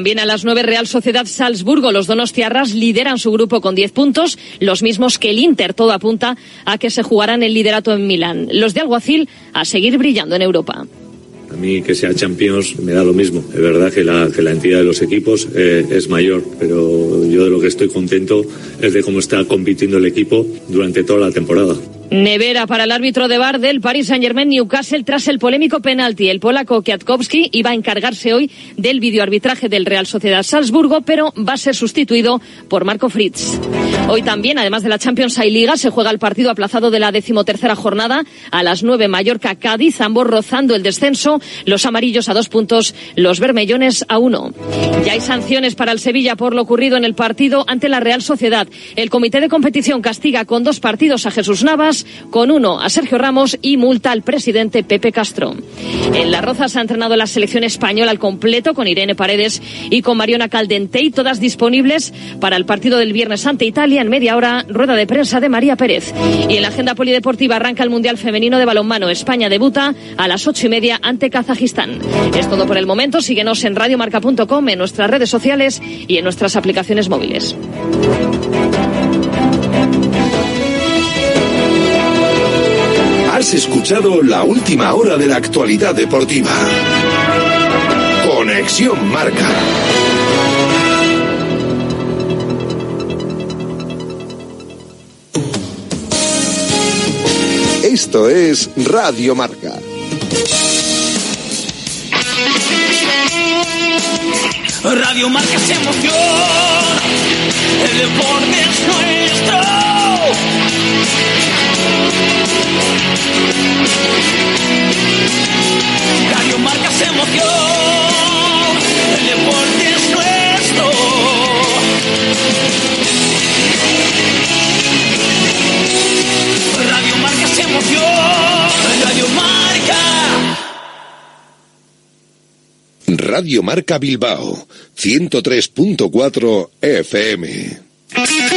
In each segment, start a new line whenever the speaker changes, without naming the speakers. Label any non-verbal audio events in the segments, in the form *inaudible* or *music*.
También a las nueve Real Sociedad Salzburgo. Los donostiarras lideran su grupo con diez puntos, los mismos que el Inter. Todo apunta a que se jugarán el liderato en Milán. Los de Alguacil a seguir brillando en Europa.
A mí que sea Champions me da lo mismo. Es verdad que la, que la entidad de los equipos eh, es mayor, pero yo de lo que estoy contento es de cómo está compitiendo el equipo durante toda la temporada.
Nevera para el árbitro de bar del Paris Saint-Germain Newcastle tras el polémico penalti. El polaco Kwiatkowski iba a encargarse hoy del videoarbitraje del Real Sociedad Salzburgo, pero va a ser sustituido por Marco Fritz. Hoy también, además de la Champions hay Liga, se juega el partido aplazado de la decimotercera jornada a las nueve Mallorca-Cádiz, ambos rozando el descenso, los amarillos a dos puntos, los bermellones a uno. Ya hay sanciones para el Sevilla por lo ocurrido en el partido ante la Real Sociedad. El comité de competición castiga con dos partidos a Jesús Navas con uno a Sergio Ramos y multa al presidente Pepe Castro. En La Roza se ha entrenado la selección española al completo con Irene Paredes y con Mariona Caldentey, todas disponibles para el partido del viernes ante Italia en media hora, rueda de prensa de María Pérez. Y en la agenda polideportiva arranca el Mundial Femenino de Balonmano. España debuta a las ocho y media ante Kazajistán. Es todo por el momento. Síguenos en radiomarca.com, en nuestras redes sociales y en nuestras aplicaciones móviles.
Has escuchado la última hora de la actualidad deportiva. Conexión Marca. Esto es Radio Marca.
Radio Marca se emoción. El deporte es nuestro. Radio Marca se emoción, el deporte es nuestro. Radio Marca se emoción, Radio Marca.
Radio Marca Bilbao, 103.4 FM.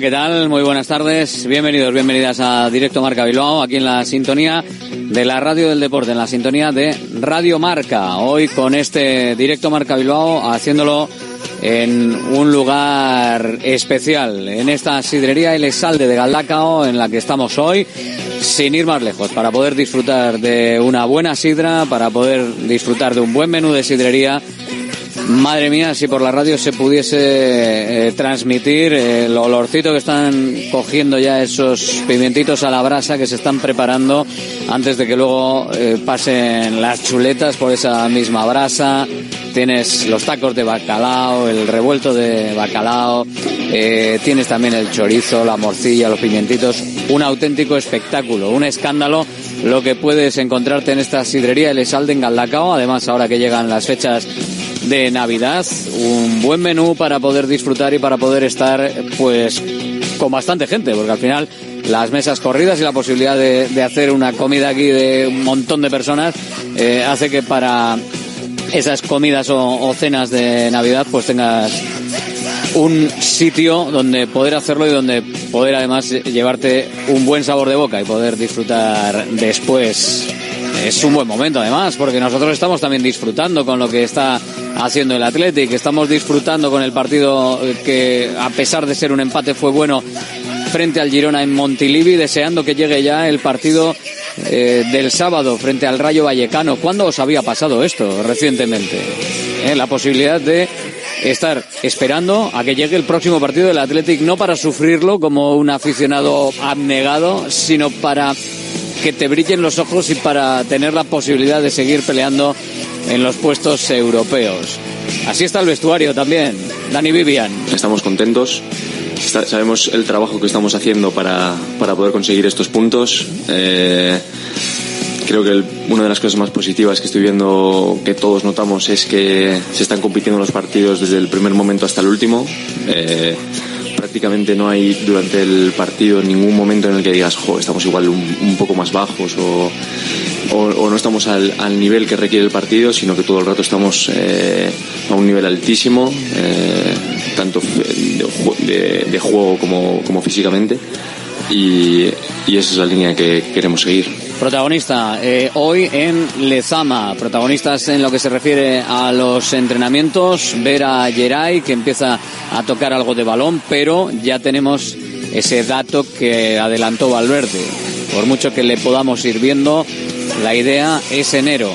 ¿Qué tal? Muy buenas tardes. Bienvenidos, bienvenidas a Directo Marca Bilbao, aquí en la sintonía de la radio del deporte, en la sintonía de Radio Marca. Hoy con este directo Marca Bilbao, haciéndolo en un lugar especial, en esta sidrería El Salde de Galdacao, en la que estamos hoy, sin ir más lejos, para poder disfrutar de una buena sidra, para poder disfrutar de un buen menú de sidrería Madre mía, si por la radio se pudiese eh, transmitir el olorcito que están cogiendo ya esos pimentitos a la brasa que se están preparando antes de que luego eh, pasen las chuletas por esa misma brasa. Tienes los tacos de bacalao, el revuelto de bacalao, eh, tienes también el chorizo, la morcilla, los pimentitos. Un auténtico espectáculo, un escándalo lo que puedes encontrarte en esta sidrería El Esalde en Galdacao. Además, ahora que llegan las fechas de Navidad, un buen menú para poder disfrutar y para poder estar pues con bastante gente, porque al final las mesas corridas y la posibilidad de, hacer una comida aquí de un montón de personas eh, hace que para esas comidas o, cenas de Navidad pues tengas un sitio donde poder hacerlo y donde poder además llevarte un buen sabor de boca y poder disfrutar después. Es un buen momento además, porque nosotros estamos también disfrutando con lo que está haciendo el Athletic. Estamos disfrutando con el partido que, a pesar de ser un empate, fue bueno frente al Girona en Montilivi, deseando que llegue ya el partido eh, del sábado frente al Rayo Vallecano. ¿Cuándo os había pasado esto recientemente? Eh, la posibilidad de estar esperando a que llegue el próximo partido del Athletic, no para sufrirlo como un aficionado abnegado, sino para que te brillen los ojos y para tener la posibilidad de seguir peleando en los puestos europeos. Así está el vestuario también. Dani Vivian.
Estamos contentos. sabemos el trabajo que estamos haciendo para, para poder conseguir estos puntos. Eh, creo que una de las cosas más positivas que estoy viendo que todos notamos es que se están compitiendo los partidos desde el primer momento hasta el último. Eh, prácticamente no hay durante el partido ningún momento en el que digas, jo, estamos igual un, poco más bajos o, no estamos al, nivel que requiere el partido, sino que todo el rato estamos eh, a un nivel altísimo, eh, tanto de, juego como, físicamente. Y esa es la línea que queremos seguir.
Protagonista eh, hoy en Lezama, protagonistas en lo que se refiere a los entrenamientos, ver a Geray que empieza a tocar algo de balón, pero ya tenemos ese dato que adelantó Valverde. Por mucho que le podamos ir viendo, la idea es enero.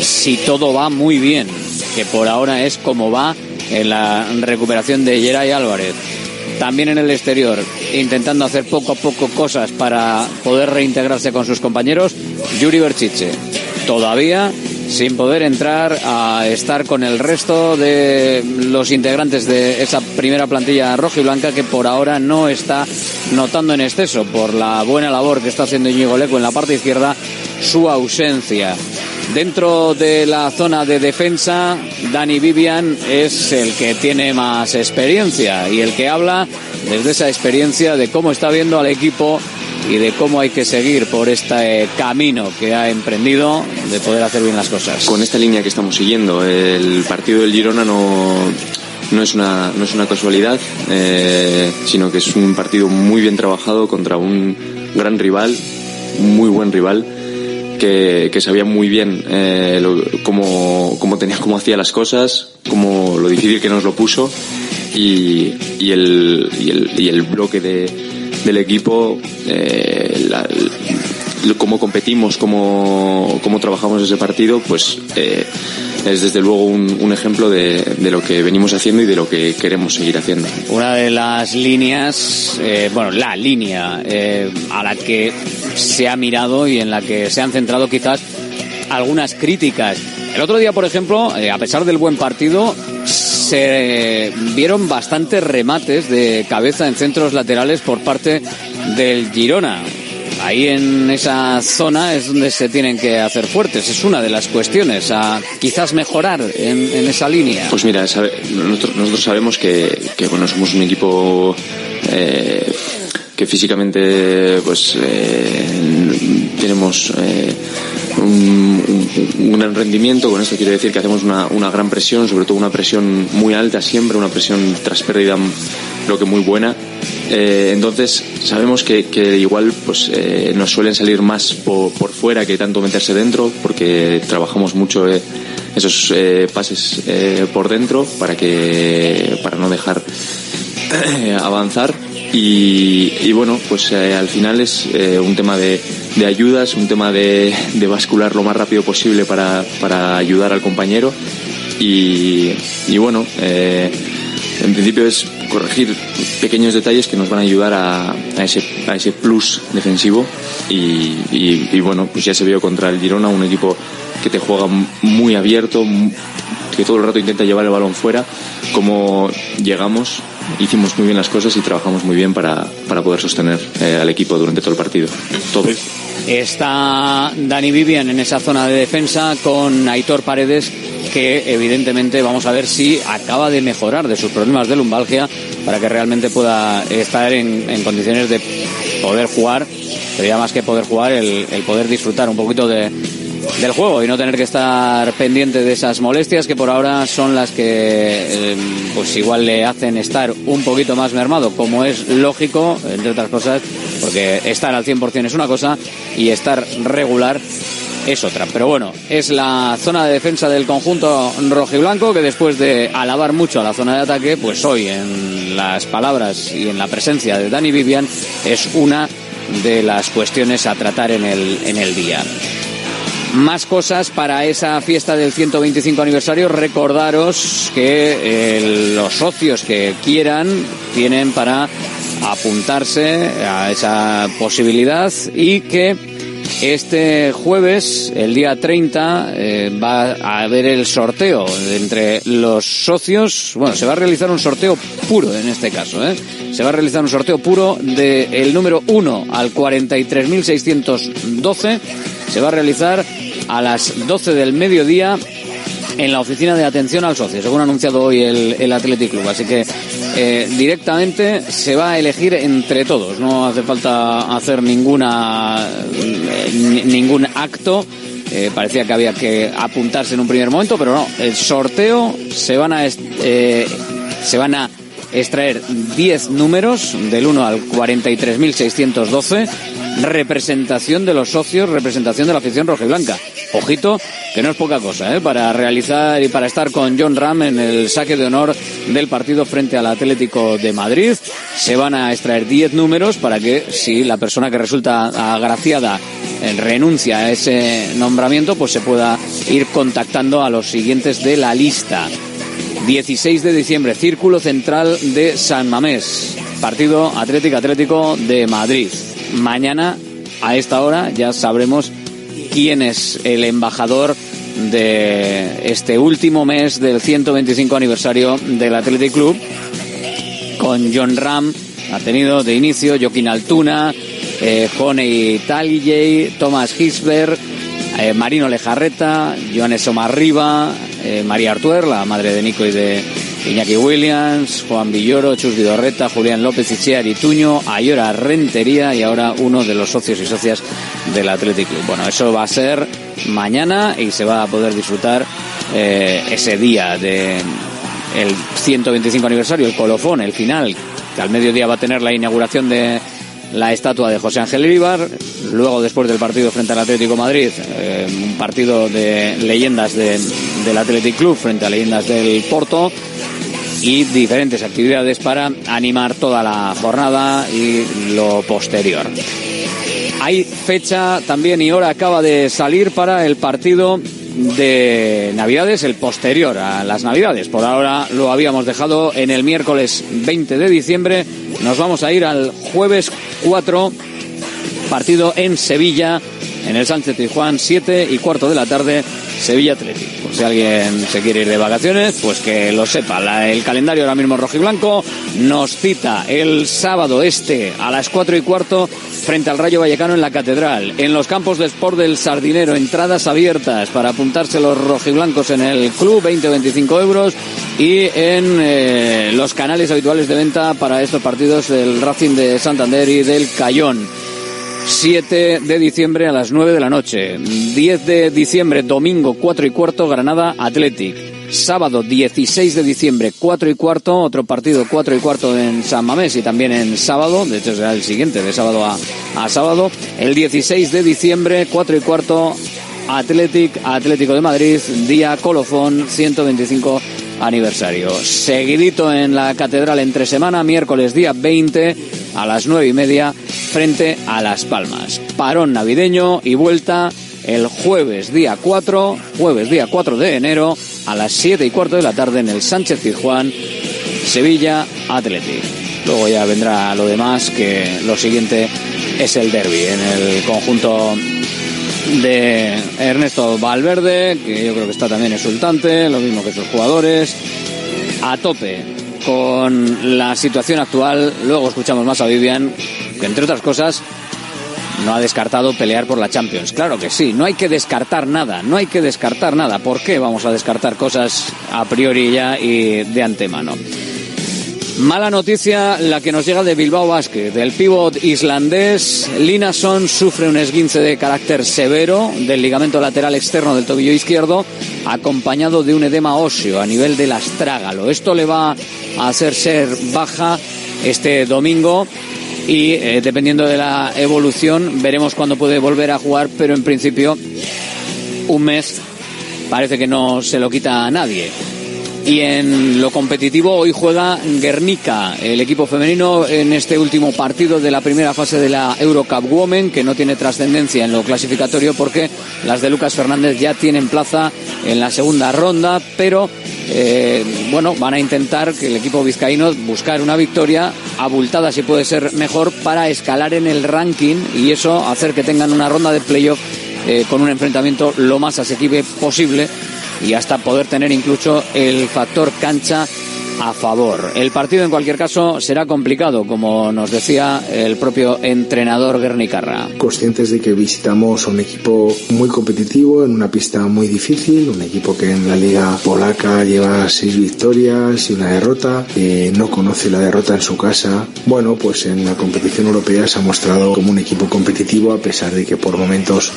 Si todo va muy bien, que por ahora es como va en la recuperación de Geray Álvarez también en el exterior, intentando hacer poco a poco cosas para poder reintegrarse con sus compañeros, Yuri Berchiche. Todavía sin poder entrar a estar con el resto de los integrantes de esa primera plantilla roja y blanca que por ahora no está notando en exceso por la buena labor que está haciendo Íñigo Leco en la parte izquierda su ausencia. Dentro de la zona de defensa, Dani Vivian es el que tiene más experiencia y el que habla desde esa experiencia de cómo está viendo al equipo y de cómo hay que seguir por este camino que ha emprendido de poder hacer bien las cosas.
Con esta línea que estamos siguiendo, el partido del Girona no, no, es, una, no es una casualidad, eh, sino que es un partido muy bien trabajado contra un gran rival, muy buen rival que, sabía muy bien eh, cómo, tenía, cómo hacía las cosas, cómo lo difícil que nos lo puso y, y, el, y, el, y el bloque de, del equipo, eh, cómo competimos, cómo, cómo trabajamos ese partido, pues eh, es desde luego un, ejemplo de, lo que venimos haciendo y de lo que queremos seguir haciendo.
Una de las líneas, eh, bueno, la línea eh, a la que se ha mirado y en la que se han centrado quizás algunas críticas. El otro día, por ejemplo, a pesar del buen partido, se vieron bastantes remates de cabeza en centros laterales por parte del Girona ahí en esa zona es donde se tienen que hacer fuertes. Es una de las cuestiones quizás mejorar en, esa línea.
Pues mira, nosotros, sabemos que, bueno, somos un equipo eh, que físicamente pues eh, tenemos eh, un, gran rendimiento. Con esto quiere decir que hacemos una, una gran presión, sobre todo una presión muy alta siempre, una presión tras pérdida creo que muy buena eh, entonces sabemos que, igual pues eh, nos suelen salir más por, fuera que tanto meterse dentro porque trabajamos mucho eh, esos pases por dentro para que para no dejar avanzar y, bueno pues al final es un tema de, ayudas un tema de, de, bascular lo más rápido posible para, para ayudar al compañero. Y, y bueno en principio es corregir pequeños detalles que nos van a ayudar a, ese, a ese plus defensivo. Y, bueno, pues ya se vio contra el Girona, un equipo que te juega muy abierto, que todo el rato intenta llevar el balón fuera, como llegamos, hicimos muy bien las cosas y trabajamos muy bien para, poder sostener eh, al equipo durante todo el partido. Todo.
Está Dani Vivian en esa zona de defensa con Aitor Paredes que evidentemente vamos a ver si acaba de mejorar de sus problemas de lumbalgia para que realmente pueda estar en, condiciones de poder jugar, sería más que poder jugar, el, poder disfrutar un poquito de, del juego y no tener que estar pendiente de esas molestias que por ahora son las que eh, pues igual le hacen estar un poquito más mermado, como es lógico, entre otras cosas, porque estar al 100% es una cosa y estar regular es otra. Pero bueno, es la zona de defensa del conjunto rojo y blanco que después de alabar mucho a la zona de ataque, pues hoy en las palabras y en la presencia de Dani Vivian es una de las cuestiones a tratar en el, en el día. Más cosas para esa fiesta del 125 aniversario. Recordaros que eh, los socios que quieran tienen para apuntarse a esa posibilidad y que este jueves, el día 30, eh, va a haber el sorteo entre los socios. Bueno, se va a realizar un sorteo puro en este caso. ¿eh? Se va a realizar un sorteo puro del número 1 al 43.612. Se va a realizar a las 12 del mediodía en la oficina de atención al socio, según ha anunciado hoy el, el Athletic Club. Así que eh, directamente se va a elegir entre todos. No hace falta hacer ninguna eh, ningún acto. Eh, parecía que había que apuntarse en un primer momento, pero no. El sorteo se van a se van a extraer 10 números del 1 al 43.612 representación de los socios, representación de la afición roja y blanca. Ojito, que no es poca cosa, ¿eh? para realizar y para estar con John Ram en el saque de honor del partido frente al Atlético de Madrid. Se van a extraer 10 números para que si la persona que resulta agraciada eh, renuncia a ese nombramiento, pues se pueda ir contactando a los siguientes de la lista. 16 de diciembre, Círculo Central de San Mamés, partido Atlético Atlético de Madrid. Mañana, a esta hora, ya sabremos quién es el embajador de este último mes del 125 aniversario del Athletic Club. Con John Ram ha tenido de inicio Joaquín Altuna eh, Honey Thomas Hisberg eh, Marino Lejarreta Joanes Omarriba eh, María Artuer la madre de Nico y de Iñaki Williams, Juan Villoro, Chus Vidorreta, Julián López Ichear Tuño, Ayora Rentería y ahora uno de los socios y socias del Athletic Club. Bueno, eso va a ser mañana y se va a poder disfrutar eh, ese día de el 125 aniversario, el colofón, el final, que al mediodía va a tener la inauguración de la estatua de José Ángel Ibar, luego después del partido frente al Atlético Madrid, eh, un partido de leyendas del Athletic Club frente a leyendas del Porto y diferentes actividades para animar toda la jornada y lo posterior. Hay fecha también y hora acaba de salir para el partido de Navidades, el posterior a las Navidades. Por ahora lo habíamos dejado en el miércoles 20 de diciembre. Nos vamos a ir al jueves 4, partido en Sevilla, en el Sánchez Juan 7 y cuarto de la tarde, Sevilla Atlético si alguien se quiere ir de vacaciones, pues que lo sepa. el calendario ahora mismo rojo y blanco nos cita el sábado este a las 4 y cuarto frente al Rayo Vallecano en la Catedral. En los campos de sport del Sardinero, entradas abiertas para apuntarse los rojiblancos en el club, 20 o 25 euros. Y en eh, los canales habituales de venta para estos partidos del Racing de Santander y del Cayón. 7 de diciembre a las 9 de la noche. 10 de diciembre, domingo, 4 y cuarto, Granada Athletic. Sábado 16 de diciembre, 4 y cuarto, otro partido 4 y cuarto en San Mamés y también en sábado, de hecho será el siguiente, de sábado a, a sábado. El 16 de diciembre, 4 y cuarto, Athletic, Atlético de Madrid, día colofón, 125 aniversario. Seguidito en la catedral entre semana, miércoles día 20 a las 9 y media frente a Las Palmas. Parón navideño y vuelta el jueves día 4, jueves día 4 de enero a las 7 y cuarto de la tarde en el Sánchez Pizjuán, Sevilla Athletic. Luego ya vendrá lo demás, que lo siguiente es el derby en el conjunto de Ernesto Valverde, que yo creo que está también exultante, lo mismo que sus jugadores, a tope con la situación actual. Luego escuchamos más a Vivian, que entre otras cosas no ha descartado pelear por la Champions. Claro que sí, no hay que descartar nada, no hay que descartar nada. ¿Por qué vamos a descartar cosas a priori ya y de antemano? Mala noticia la que nos llega de Bilbao Basket. Del pívot islandés, Linason sufre un esguince de carácter severo del ligamento lateral externo del tobillo izquierdo, acompañado de un edema óseo a nivel del astrágalo. Esto le va a hacer ser baja este domingo y eh, dependiendo de la evolución veremos cuándo puede volver a jugar, pero en principio un mes parece que no se lo quita a nadie. Y en lo competitivo hoy juega Guernica, el equipo femenino en este último partido de la primera fase de la Eurocup Women, que no tiene trascendencia en lo clasificatorio porque las de Lucas Fernández ya tienen plaza en la segunda ronda, pero eh, bueno, van a intentar que el equipo vizcaíno buscar una victoria abultada si puede ser mejor para escalar en el ranking y eso hacer que tengan una ronda de playoff eh, con un enfrentamiento lo más asequible posible y hasta poder tener incluso el factor cancha a favor. El partido en cualquier caso será complicado, como nos decía el propio entrenador Guernicarra.
Conscientes de que visitamos un equipo muy competitivo en una pista muy difícil, un equipo que en la liga polaca lleva seis victorias y una derrota, eh, no conoce la derrota en su casa. Bueno, pues en la competición europea se ha mostrado como un equipo competitivo a pesar de que por momentos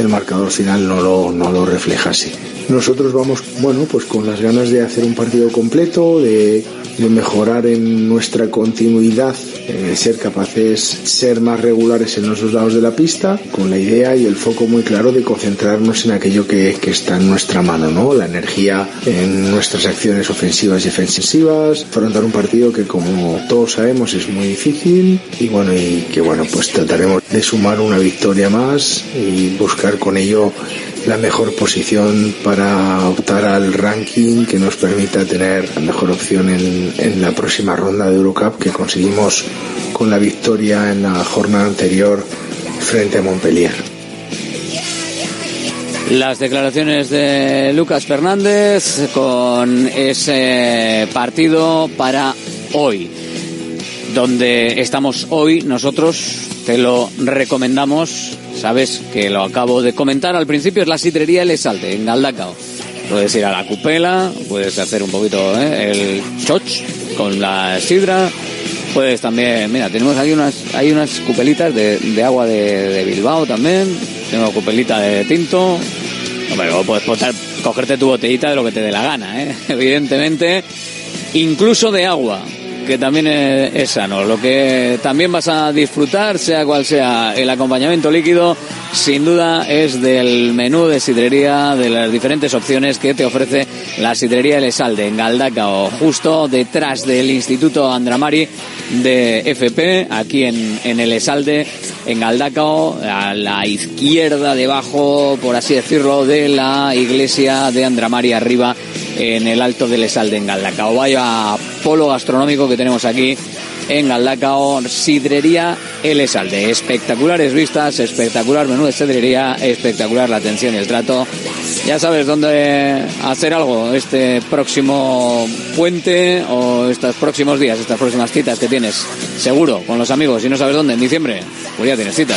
el marcador final no lo, no lo reflejase. Nosotros vamos, bueno, pues con las ganas de hacer un partido completo, de, de mejorar en nuestra continuidad, eh, ser capaces, ser más regulares en los dos lados de la pista, con la idea y el foco muy claro de concentrarnos en aquello que, que está en nuestra mano, ¿no? La energía en nuestras acciones ofensivas y defensivas, afrontar un partido que como todos sabemos es muy difícil y bueno, y que bueno, pues trataremos de sumar una victoria más y buscar con ello la mejor posición para optar al ranking que nos permita tener la mejor opción en, en, la próxima ronda de Eurocup que conseguimos con la victoria en la jornada anterior frente a Montpellier.
Las declaraciones de Lucas Fernández con ese partido para hoy, donde estamos hoy nosotros, te lo recomendamos Sabes que lo acabo de comentar al principio, es la sidrería El Esalde, en Galdacao. Puedes ir a la cupela, puedes hacer un poquito ¿eh? el choch con la sidra. Puedes también, mira, tenemos ahí unas, hay unas cupelitas de, de agua de, de, Bilbao también. Tengo cupelita de tinto. Hombre, puedes potar, cogerte tu botellita de lo que te dé la gana, ¿eh? *laughs* evidentemente. Incluso de agua que también es, sano. Lo que también vas a disfrutar, sea cual sea el acompañamiento líquido, sin duda es del menú de sidrería, de las diferentes opciones que te ofrece la sidrería El Esalde en Galdacao, justo detrás del Instituto Andramari de FP, aquí en, en El Esalde, en Galdacao, a la izquierda debajo, por así decirlo, de la iglesia de Andramari arriba en el alto del Esalde en Galdacao. Vaya polo gastronómico que tenemos aquí en Galdacao, Sidrería El Esalde. Espectaculares vistas, espectacular menú de sidrería, espectacular la atención y el trato. Ya sabes dónde hacer algo este próximo puente o estos próximos días, estas próximas citas que tienes, seguro, con los amigos. Si no sabes dónde, en diciembre, pues ya tienes cita.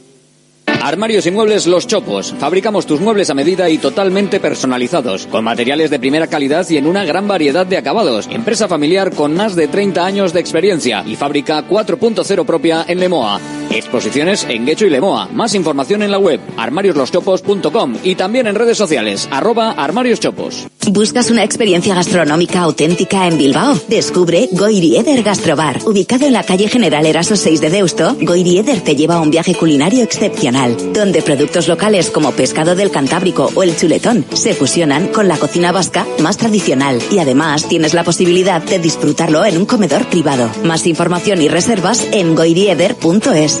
Armarios y Muebles Los Chopos. Fabricamos tus muebles a medida y totalmente personalizados, con materiales de primera calidad y en una gran variedad de acabados. Empresa familiar con más de 30 años de experiencia y fábrica 4.0 propia en Lemoa. Exposiciones en Guecho y Lemoa. Más información en la web armariosloschopos.com y también en redes sociales arroba armarioschopos.
¿Buscas una experiencia gastronómica auténtica en Bilbao? Descubre Goirieder Gastrobar. Ubicado en la calle General Eraso 6 de Deusto, Goirieder te lleva a un viaje culinario excepcional, donde productos locales como pescado del Cantábrico o el chuletón se fusionan con la cocina vasca más tradicional y además tienes la posibilidad de disfrutarlo en un comedor privado. Más información y reservas en goirieder.es.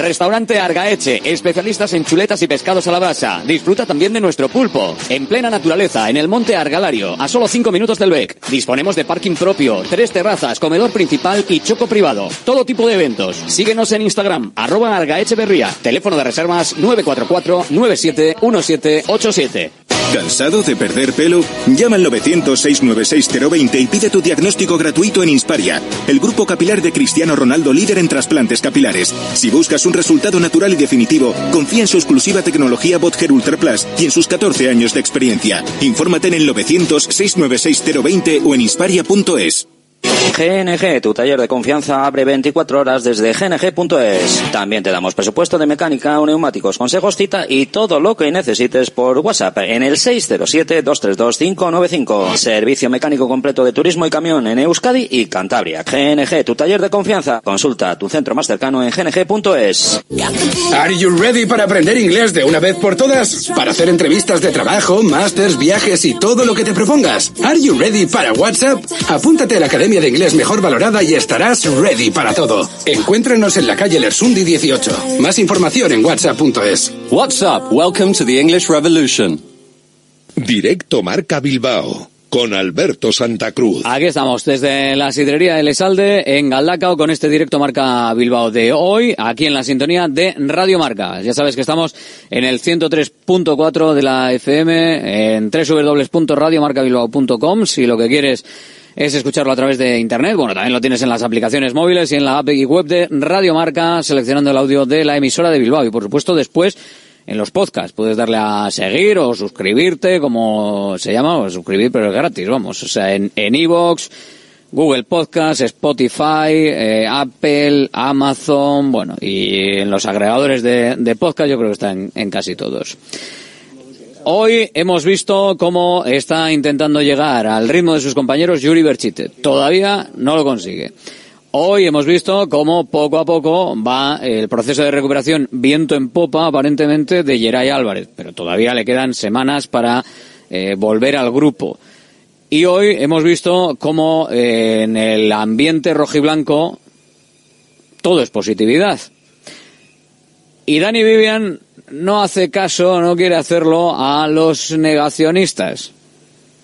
Restaurante Argaeche, especialistas en chuletas y pescados a la brasa. Disfruta también de nuestro pulpo. En plena naturaleza, en el monte Argalario, a solo 5 minutos del BEC. Disponemos de parking propio, tres terrazas, comedor principal y choco privado. Todo tipo de eventos. Síguenos en Instagram, arroba Argaecheverría. Teléfono de reservas 944 971787.
¿Cansado de perder pelo? Llama al 900-696-020 y pide tu diagnóstico gratuito en Insparia, el grupo capilar de Cristiano Ronaldo líder en trasplantes capilares. Si buscas un resultado natural y definitivo, confía en su exclusiva tecnología Botger Ultra Plus y en sus 14 años de experiencia. Infórmate en el 900-696-020 o en insparia.es.
GNG, tu taller de confianza, abre 24 horas desde gng.es. También te damos presupuesto de mecánica, neumáticos, consejos, cita y todo lo que necesites por WhatsApp en el 607-232-595. Servicio mecánico completo de turismo y camión en Euskadi y Cantabria. GNG, tu taller de confianza. Consulta tu centro más cercano en gng.es.
Are you ready para aprender inglés de una vez por todas? Para hacer entrevistas de trabajo, másters, viajes y todo lo que te propongas. Are you ready para WhatsApp? Apúntate a la Academia de Inglés mejor valorada y estarás ready para todo. Encuéntranos en la calle Lersundi 18. Más información en whatsapp.es.
WhatsApp, welcome to the English Revolution.
Directo Marca Bilbao con Alberto Santa Cruz.
Aquí estamos, desde la sidrería de Lesalde, en Galdacao, con este directo Marca Bilbao de hoy, aquí en la sintonía de Radio Marca. Ya sabes que estamos en el 103.4 de la FM, en www.radiomarcabilbao.com, si lo que quieres es escucharlo a través de internet. Bueno, también lo tienes en las aplicaciones móviles y en la app y web de Radio Marca, seleccionando el audio de la emisora de Bilbao. Y por supuesto, después en los podcasts. Puedes darle a seguir o suscribirte, como se llama, o suscribir, pero es gratis, vamos. O sea, en Evox, Google Podcasts, Spotify, eh, Apple, Amazon, bueno, y en los agregadores de, de podcast yo creo que están en casi todos. Hoy hemos visto cómo está intentando llegar al ritmo de sus compañeros Yuri Berchite. Todavía no lo consigue. Hoy hemos visto cómo poco a poco va el proceso de recuperación viento en popa, aparentemente, de Geray Álvarez, pero todavía le quedan semanas para eh, volver al grupo. Y hoy hemos visto cómo eh, en el ambiente rojiblanco todo es positividad. Y Dani Vivian no hace caso, no quiere hacerlo a los negacionistas.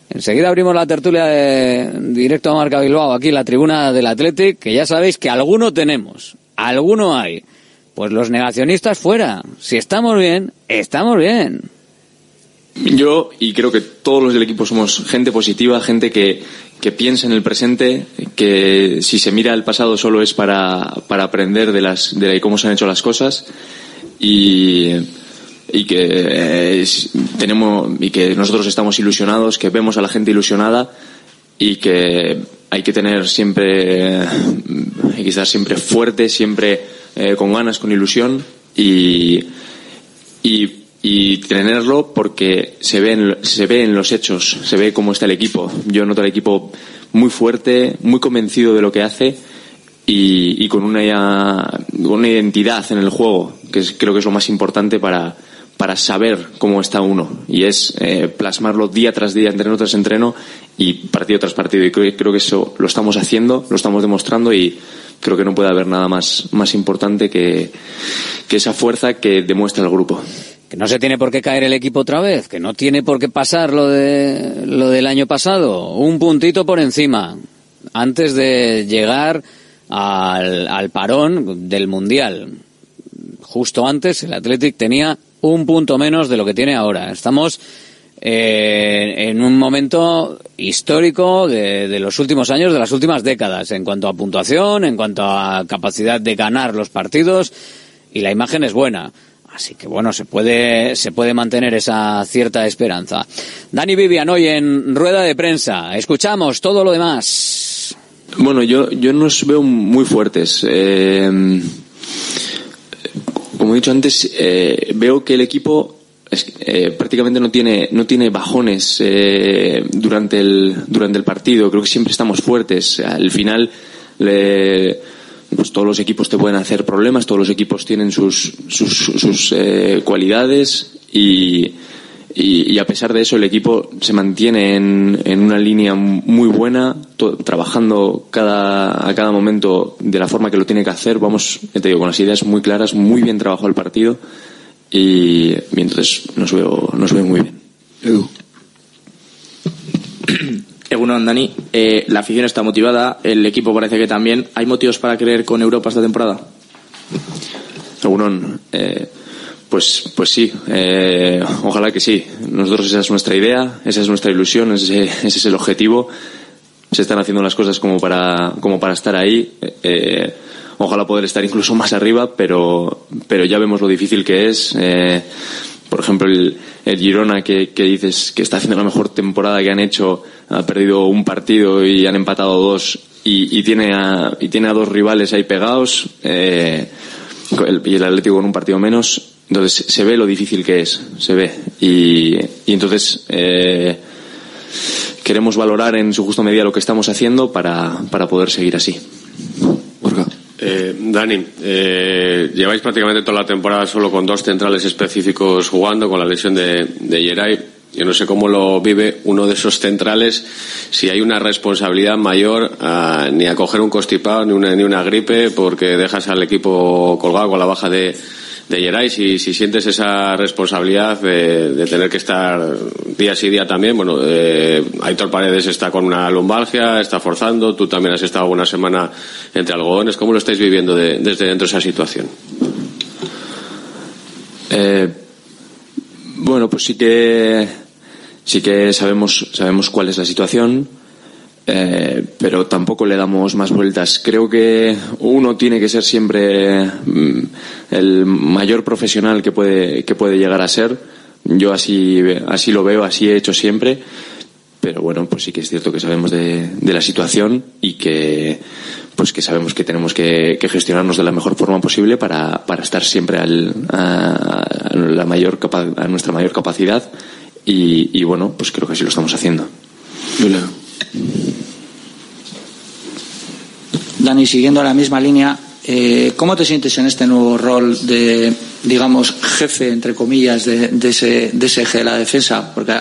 Enseguida abrimos la tertulia de directo a Marca Bilbao, aquí la tribuna del Athletic, que ya sabéis que alguno tenemos, alguno hay. Pues los negacionistas fuera. Si estamos bien, estamos bien.
Yo, y creo que todos los del equipo somos gente positiva, gente que, que piensa en el presente, que si se mira al pasado solo es para, para aprender de, las, de cómo se han hecho las cosas y, y que tenemos y que nosotros estamos ilusionados, que vemos a la gente ilusionada y que hay que tener siempre hay que estar siempre fuerte, siempre eh, con ganas, con ilusión y, y, tenerlo porque se ve, en, se ve en los hechos, se ve cómo está el equipo. Yo noto al equipo muy fuerte, muy convencido de lo que hace y, y con una, una identidad en el juego, que creo que es lo más importante para, para saber cómo está uno y es eh, plasmarlo día tras día, entreno tras entreno y partido tras partido. Y creo, creo, que eso lo estamos haciendo, lo estamos demostrando y creo que no puede haber nada más, más importante que, que esa fuerza que demuestra el grupo.
Que no se tiene por qué caer el equipo otra vez, que no tiene por qué pasar lo, de, lo del año pasado. Un puntito por encima antes de llegar al, al parón del Mundial. Justo antes el Athletic tenía un punto menos de lo que tiene ahora. Estamos eh, en un momento histórico de, de, los últimos años, de las últimas décadas, en cuanto a puntuación, en cuanto a capacidad de ganar los partidos, y la imagen es buena. Así que bueno, se puede, se puede mantener esa cierta esperanza. Dani Vivian hoy en rueda de prensa. Escuchamos todo lo demás.
Bueno, yo, yo nos veo muy fuertes. Eh, como he dicho antes, eh, veo que el equipo eh, prácticamente no tiene, no tiene bajones eh, durante, el, durante el partido. Creo que siempre estamos fuertes. Al final, le, pues todos los equipos te pueden hacer problemas, todos los equipos tienen sus, sus, sus eh, cualidades y, y, y, a pesar de eso el equipo se mantiene en, en una línea muy buena trabajando cada, a cada momento de la forma que lo tiene que hacer. Vamos, te digo, con las ideas muy claras, muy bien trabajado el partido y, entonces nos veo, nos veo muy bien.
Edu. *clears throat* Egunon, Dani. Eh, la afición está motivada, el equipo parece que también. ¿Hay motivos para creer con Europa esta temporada?
Egunon, eh, pues, pues sí, eh, ojalá que sí. Nosotros esa es nuestra idea, esa es nuestra ilusión, ese, ese es el objetivo. Se están haciendo las cosas como para, como para estar ahí. Eh, ojalá poder estar incluso más arriba, pero, pero ya vemos lo difícil que es. Eh, por ejemplo, el, el Girona que, que, dices que está haciendo la mejor temporada que han hecho, ha perdido un partido y han empatado dos y, y tiene, a, y tiene a dos rivales ahí pegados. Eh, y el Atlético con un partido menos entonces se ve lo difícil que es, se ve. Y, y entonces eh, queremos valorar en su justa medida lo que estamos haciendo para, para poder seguir así.
Eh, Dani, eh, lleváis prácticamente toda la temporada solo con dos centrales específicos jugando, con la lesión de, de Geray. Yo no sé cómo lo vive uno de esos centrales, si hay una responsabilidad mayor a, ni a coger un constipado ni una, ni una gripe, porque dejas al equipo colgado con la baja de, de Geray, si, si sientes esa responsabilidad de, tener que estar día sí día también, bueno, eh, Aitor Paredes está con una lumbalgia, está forzando, tú también has estado una semana entre algodones, ¿cómo lo estáis viviendo de, desde dentro de esa situación?
Eh, bueno, pues sí que sí que sabemos sabemos cuál es la situación eh, pero tampoco le damos más vueltas. Creo que uno tiene que ser siempre mm, el mayor profesional que puede, que puede llegar a ser. Yo así, así lo veo, así he hecho siempre. Pero bueno, pues sí que es cierto que sabemos de, de la situación y que, pues que sabemos que tenemos que, gestionarnos de la mejor forma posible para, para estar siempre al, a, la mayor a nuestra mayor capacidad. Y, bueno, pues creo que así lo estamos haciendo.
Dani, siguiendo la misma línea, eh, ¿cómo te sientes en este nuevo rol de, digamos, jefe, entre comillas, de, de, ese, de ese eje de la defensa? Porque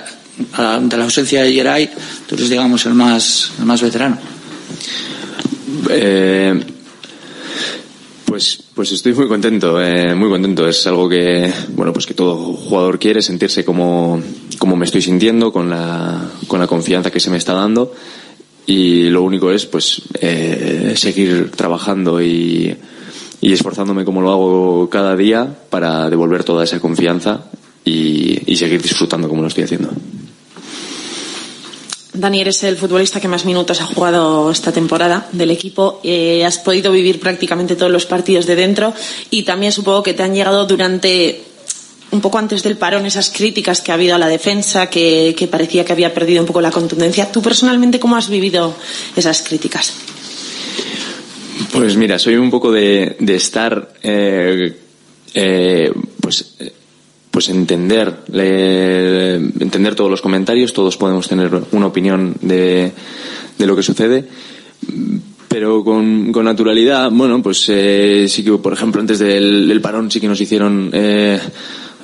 ante la ausencia de Geray, tú eres, digamos, el más, el más veterano.
Eh, pues, pues estoy muy contento, eh, muy contento. Es algo que, bueno, pues que todo jugador quiere, sentirse como, como me estoy sintiendo, con la, con la confianza que se me está dando y lo único es pues eh, seguir trabajando y, y, esforzándome como lo hago cada día para devolver toda esa confianza y, y seguir disfrutando como lo estoy haciendo.
Dani, eres el futbolista que más minutos ha jugado esta temporada del equipo. Eh, has podido vivir prácticamente todos los partidos de dentro y también supongo que te han llegado durante un poco antes del parón esas críticas que ha habido a la defensa, que, parecía que había perdido un poco la contundencia. ¿Tú personalmente cómo has vivido esas críticas?
Pues mira, soy un poco de, estar, eh, eh, pues, pues entender, entender todos los comentarios. Todos podemos tener una opinión de, lo que sucede pero con, naturalidad, bueno, pues eh, sí que, por ejemplo, antes del, parón sí que nos hicieron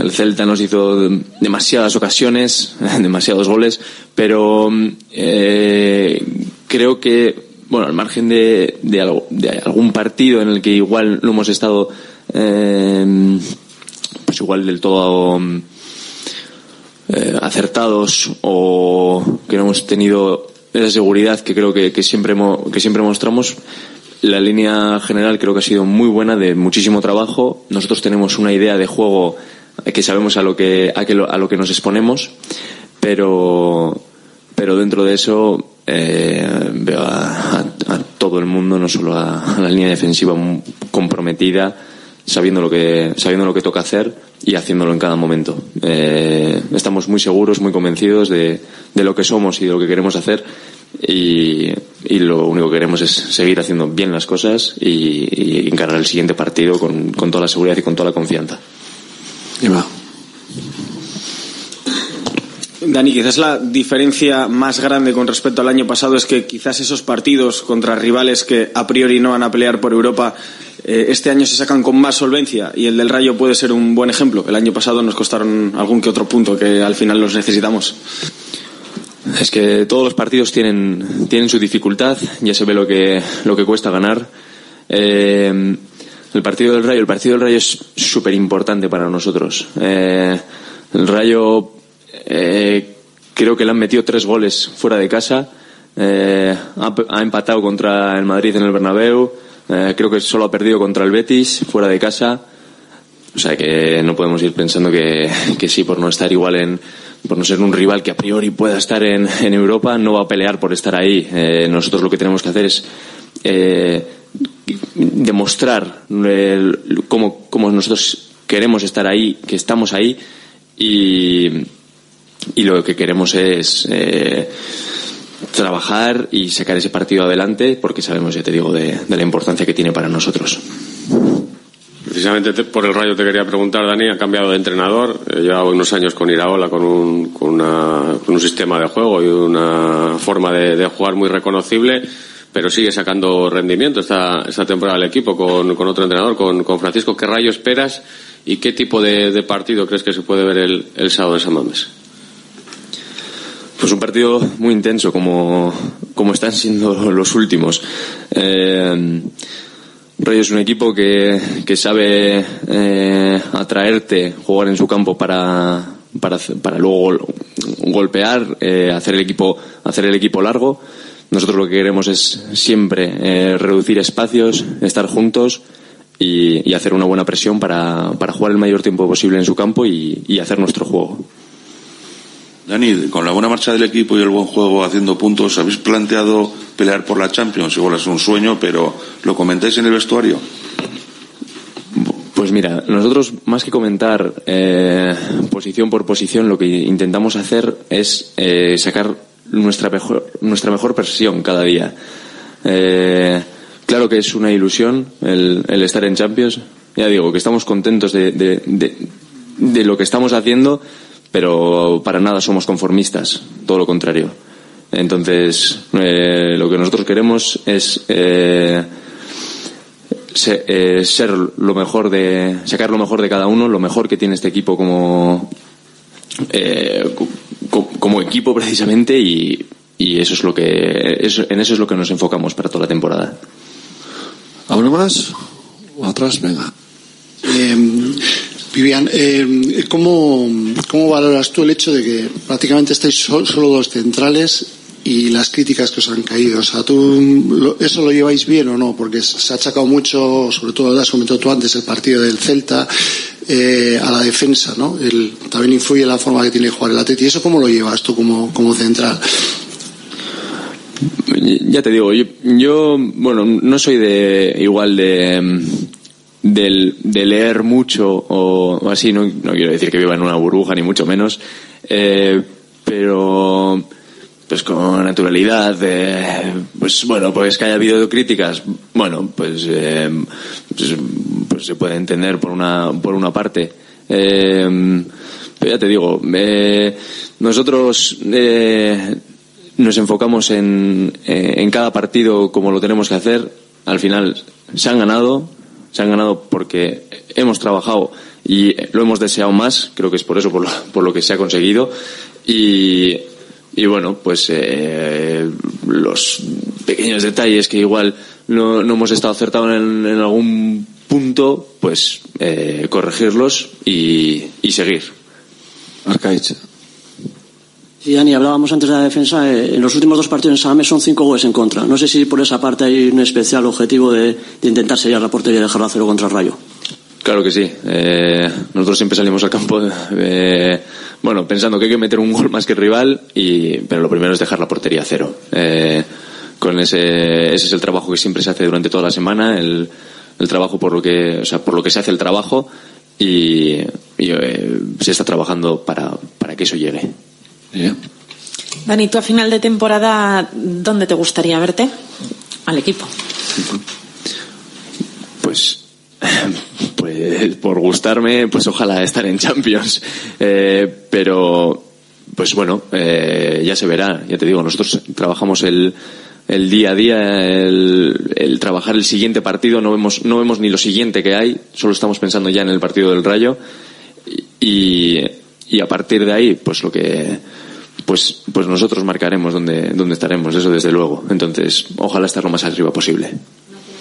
el Celta nos hizo demasiadas ocasiones, *laughs* demasiados goles, pero eh, creo que, bueno, al margen de, de, algo, de, algún partido en el que igual no hemos estado, eh, pues igual del todo eh, acertados o que no hemos tenido esa seguridad que creo que, que siempre que siempre mostramos la línea general creo que ha sido muy buena de muchísimo trabajo. Nosotros tenemos una idea de juego que sabemos a lo que, a, que lo, a lo que nos exponemos, pero, pero dentro de eso eh, veo a, a, todo el mundo, no solo a, la línea defensiva comprometida, sabiendo lo que, sabiendo lo que toca hacer y haciéndolo en cada momento. Eh, estamos muy seguros, muy convencidos de, de, lo que somos y de lo que queremos hacer y, y, lo único que queremos es seguir haciendo bien las cosas y, y encarar el siguiente partido con, con toda la seguridad y con toda la confianza.
Eva. Dani, quizás la diferencia más grande con respecto al año pasado es que quizás esos partidos contra rivales que a priori no van a pelear por Europa eh, este año se sacan con más solvencia y el del Rayo puede ser un buen ejemplo. El año pasado nos costaron algún que otro punto que al final los necesitamos.
Es que todos los partidos tienen, tienen su dificultad, ya se ve lo que, lo que cuesta ganar. Eh, el partido del Rayo, el partido del Rayo es súper importante para nosotros. Eh, el Rayo eh, creo que le han metido tres goles fuera de casa. Eh, ha, empatado contra el Madrid en el Bernabéu. Creo que solo ha perdido contra el Betis fuera de casa. O sea que no podemos ir pensando que, *laughs* que sí, por no estar igual en, por no ser un rival que a priori pueda estar en, en Europa, no va a pelear por estar ahí. Nosotros lo que tenemos que hacer es demostrar el, cómo, cómo, nosotros queremos estar ahí, que estamos ahí y, lo que queremos es eh, trabajar y sacar ese partido adelante porque sabemos, ya te digo, de, la importancia que tiene para nosotros.
Precisamente te, por el rayo te quería preguntar, Dani, ha cambiado de entrenador, eh, lleva unos años con Iraola con un, con, una, con un sistema de juego y una forma de, jugar muy reconocible, pero sigue sacando rendimiento esta, esta temporada del equipo con, con otro entrenador, con, con, Francisco. ¿Qué rayo esperas y qué tipo de, partido crees que se puede ver el, el sábado en San Mamés?
Pues un partido muy intenso, como, como están siendo *laughs* los últimos. Eh, Rayo es un equipo que, que sabe eh, atraerte, jugar en su campo para, para, para luego golpear, eh, hacer, el equipo, hacer el equipo largo. Nosotros lo que queremos es siempre eh, reducir espacios, estar juntos y, y, hacer una buena presión para, para jugar el mayor tiempo posible en su campo y, y hacer nuestro juego.
Dani, con la buena marcha del equipo y el buen juego haciendo puntos, ¿habéis planteado pelear por la Champions? Igual es un sueño, pero ¿lo comentáis en el vestuario?
Pues mira, nosotros más que comentar eh, posición por posición, lo que intentamos hacer es eh, sacar nuestra mejor, nuestra mejor versión cada día. Eh, claro que es una ilusión el, el, estar en Champions. Ya digo que estamos contentos de, de, de, lo que estamos haciendo pero para nada somos conformistas, todo lo contrario. Entonces, eh, lo que nosotros queremos es eh, ser, lo mejor de, sacar lo mejor de cada uno, lo mejor que tiene este equipo como, eh, como equipo precisamente y, y, eso es lo que, eso, en eso es lo que nos enfocamos para toda la temporada.
¿Alguno más? ¿O atrás? Venga.
Vivian, eh, ¿cómo, ¿cómo valoras tú el hecho de que prácticamente estáis solo, solo dos centrales y las críticas que os han caído? O sea, ¿tú eso lo lleváis bien o no? Porque se ha achacado mucho, sobre todo has comentado tú antes, el partido del Celta eh, a la defensa, ¿no? El, también influye la forma que tiene que jugar el Atleti. ¿Y eso cómo lo llevas tú como, como central?
Ya te digo, yo, yo, bueno, no soy de igual de del, de leer mucho o, o así, no, no, quiero decir que viva en una burbuja ni mucho menos, eh, pero pues con naturalidad, eh, pues bueno, pues que haya habido críticas, bueno, pues, eh, pues, pues, se puede entender por una, por una parte. pero ya te digo, nosotros nos enfocamos en, en cada partido como lo tenemos que hacer. Al final se han ganado, se han ganado porque hemos trabajado y lo hemos deseado más, creo que es por eso, por lo, por lo que se ha conseguido. Y, y bueno, pues eh, los pequeños detalles que igual no, no hemos estado acertados en, en, algún punto, pues eh, corregirlos y, y seguir.
Arcaich.
Sí, Dani, hablábamos antes de la defensa. Eh, en los últimos dos partidos en Samamés son cinco goles en contra. No sé si por esa parte hay un especial objetivo de, de intentar sellar la portería y dejarlo a cero contra el Rayo.
Claro que sí. Eh, nosotros siempre salimos al campo, eh, bueno, pensando que hay que meter un gol más que el rival, y, pero lo primero es dejar la portería a cero. Eh, con ese, ese es el trabajo que siempre se hace durante toda la semana, el, el trabajo por lo que, o sea, por lo que se hace el trabajo y, y eh, se está trabajando para, para que eso llegue.
Yeah.
Dani, tú a final de temporada, ¿dónde te gustaría verte? Al equipo.
Pues, *laughs* pues por gustarme, pues ojalá estar en Champions. Eh, pero, pues bueno, eh, ya se verá. Ya te digo, nosotros trabajamos el, el día a día, el, el, trabajar el siguiente partido, no vemos, no vemos ni lo siguiente que hay, solo estamos pensando ya en el partido del Rayo y, y a partir de ahí, pues lo que pues, pues nosotros marcaremos dónde, dónde estaremos, eso desde luego. Entonces, ojalá estar lo más arriba posible.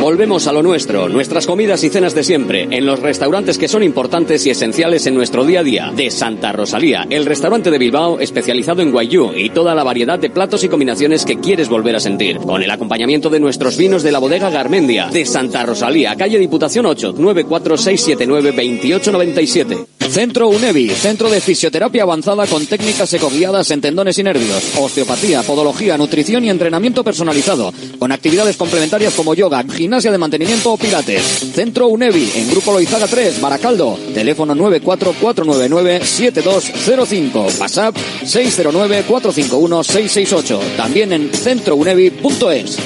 Volvemos a lo nuestro, nuestras comidas y cenas de siempre, en los restaurantes que son importantes y esenciales en nuestro día a día. De Santa Rosalía, el restaurante de Bilbao especializado en guayú y toda la variedad de platos y combinaciones que quieres volver a sentir. Con el acompañamiento de nuestros vinos de la bodega Garmendia. De Santa Rosalía, calle Diputación 8, 946792897. Centro UNEVI, centro de fisioterapia avanzada con técnicas ecoguiadas en tendones y nervios, osteopatía, podología, nutrición y entrenamiento personalizado, con actividades complementarias como yoga, gimnasia de mantenimiento pilates. Centro UNEVI, en Grupo Loizaga 3, Baracaldo, teléfono 944997205, WhatsApp 609451668, también en centrounevi.es.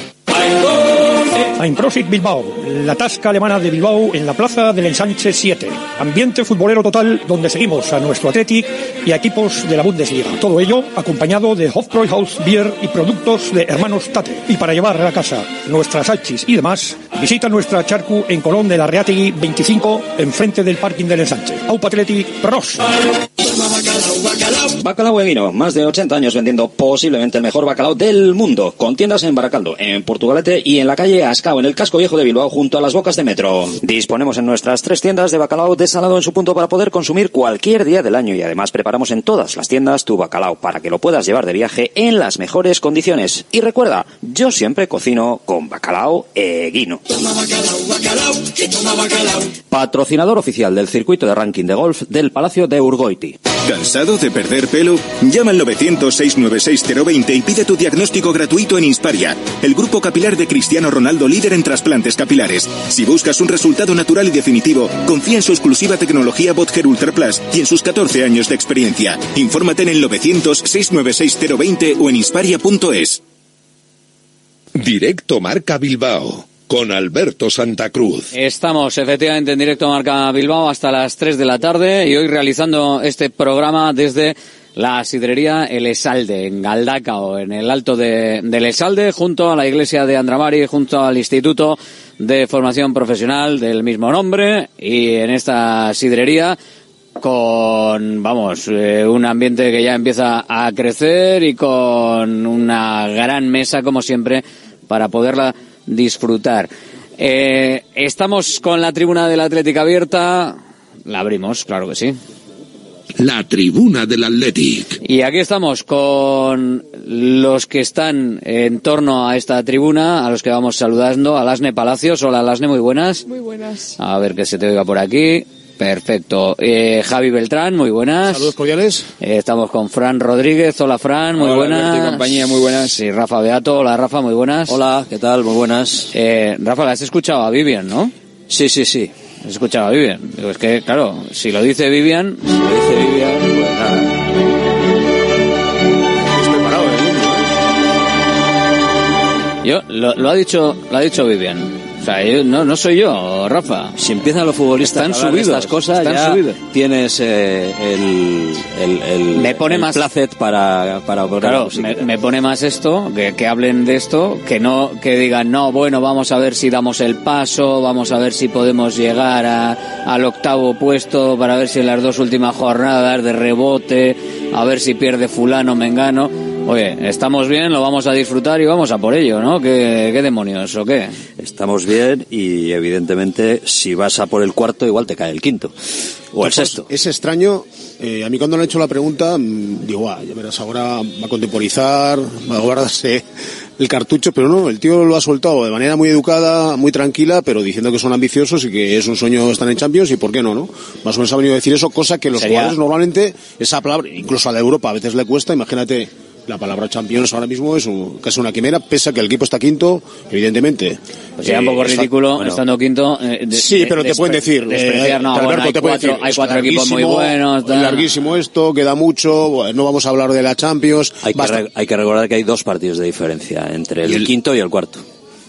Einprosit Bilbao, la tasca alemana de Bilbao en la plaza del Ensanche 7. Ambiente futbolero total donde seguimos a nuestro Athletic y a equipos de la Bundesliga. Todo ello acompañado de Hofbräuhaus Beer y productos de Hermanos Tate. Y para llevar a casa nuestras salchis y demás, visita nuestra charcu en Colón de la Reategui 25, enfrente del parking del Ensanche. Aupa Athletic, pros.
Bacalao Eguino, más de 80 años vendiendo posiblemente el mejor bacalao del mundo, con tiendas en Baracaldo, en Portugalete y en la calle Ascao, en el casco viejo de Bilbao, junto a las bocas de metro. Disponemos en nuestras tres tiendas de bacalao desalado en su punto para poder consumir cualquier día del año y además preparamos en todas las tiendas tu bacalao para que lo puedas llevar de viaje en las mejores condiciones. Y recuerda, yo siempre cocino con bacalao Eguino. Patrocinador oficial del circuito de ranking de golf del Palacio de Urgoiti.
¿Cansado de perder pelo? Llama al 900-696-020 y pide tu diagnóstico gratuito en Insparia, el grupo capilar de Cristiano Ronaldo líder en trasplantes capilares. Si buscas un resultado natural y definitivo, confía en su exclusiva tecnología Botger Ultra Plus y en sus 14 años de experiencia. Infórmate en el 900-696-020 o en insparia.es.
Directo Marca Bilbao con Alberto Santa Cruz.
Estamos efectivamente en directo Marca Bilbao hasta las 3 de la tarde y hoy realizando este programa desde la sidrería El Esalde en Galdacao, en el alto de, del Esalde, junto a la iglesia de Andramari, junto al Instituto de Formación Profesional del mismo nombre y en esta sidrería con, vamos, eh, un ambiente que ya empieza a crecer y con una gran mesa, como siempre, para poderla disfrutar. Eh, estamos con la tribuna del Atlético abierta. La abrimos, claro que sí.
La tribuna del Athletic.
Y aquí estamos con los que están en torno a esta tribuna, a los que vamos saludando. A Lasne Palacios. Hola, Lasne, muy buenas.
Muy buenas.
A ver que se te oiga por aquí. Perfecto. Eh, Javi Beltrán, muy buenas.
Saludos cordiales.
Eh, estamos con Fran Rodríguez. Hola, Fran, muy
Hola,
buenas.
Alberto y compañía, muy buenas.
Y Rafa Beato. Hola, Rafa, muy buenas.
Hola, ¿qué tal? Muy buenas.
Eh, Rafa, has escuchado a Vivian, ¿no?
Sí, sí, sí.
Has escuchado a Vivian. Digo, es que, claro, si lo dice Vivian,
Si lo dice Vivian, pues nada.
yo, lo, lo ha dicho, lo ha dicho Vivian. O sea, yo- no, no soy yo, Rafa.
Si empiezan los futbolistas
Están
a
subidos,
estas cosas,
están
ya
subidos.
tienes eh, el, el, el,
Me pone
el
más-
placet para, para
Claro, me pone más esto, que, que hablen de esto, que no, que digan, no, bueno, vamos a ver si damos el paso, vamos a ver si podemos llegar a- al octavo puesto, para ver si en las dos últimas jornadas de rebote, a ver si pierde fulano, mengano. Oye, estamos bien, lo vamos a disfrutar y vamos a por ello, ¿no? ¿Qué, qué demonios o qué?
Estamos bien y evidentemente si vas a por el cuarto igual te cae el quinto o el
Pues,
sexto.
Es extraño. eh, a mí cuando le han hecho la pregunta, mm, digo, ah, ya verás, ahora va a contemporizar, va a guardarse el cartucho, pero no, el tío lo ha soltado de manera muy educada, muy tranquila, pero diciendo que son ambiciosos y que es un sueño estar en Champions y por qué no, ¿no? Más o menos ha venido a decir eso, cosa que los
Sería-
jugadores normalmente, esa palabra, incluso a la Europa a veces le cuesta, imagínate. La palabra Champions ahora mismo es un- casi una quimera, pese a que el equipo está quinto, evidentemente.
Pues sería un
Eh,
poco
está-
ridículo
bueno,
estando quinto. eh, de-
Sí,
de-
pero te pueden decir, eh,
no,
Alberto,
bueno, hay
te pueden
cuatro,
decir,
hay
es
cuatro equipos muy buenos. tal.
larguísimo esto, queda mucho, no vamos a hablar de la Champions.
Hay que,
basta-
re- hay que recordar que hay dos partidos de diferencia entre el, quinto y el cuarto.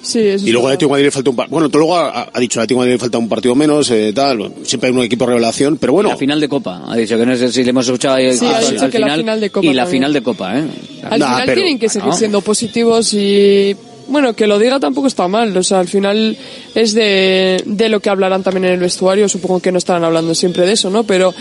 Sí, eso
y luego
es
al Atlético de Madrid le falta un bueno, tú luego ha, ha dicho al Atlético de Madrid le falta un partido menos, eh, tal, siempre hay un equipo revelación, pero bueno.
La final de Copa. Ha dicho que no sé si le hemos escuchado ahí
Sí, ha
al-
dicho
al
que la
final.
final de Copa
y la
también.
final de Copa, ¿eh?
Al
Nah,
final
pero-
tienen que seguir
bueno.
siendo positivos y bueno, que lo diga tampoco está mal. O sea, al final es de, de lo que hablarán también en el vestuario. Supongo que no estarán hablando siempre de eso, ¿no? Pero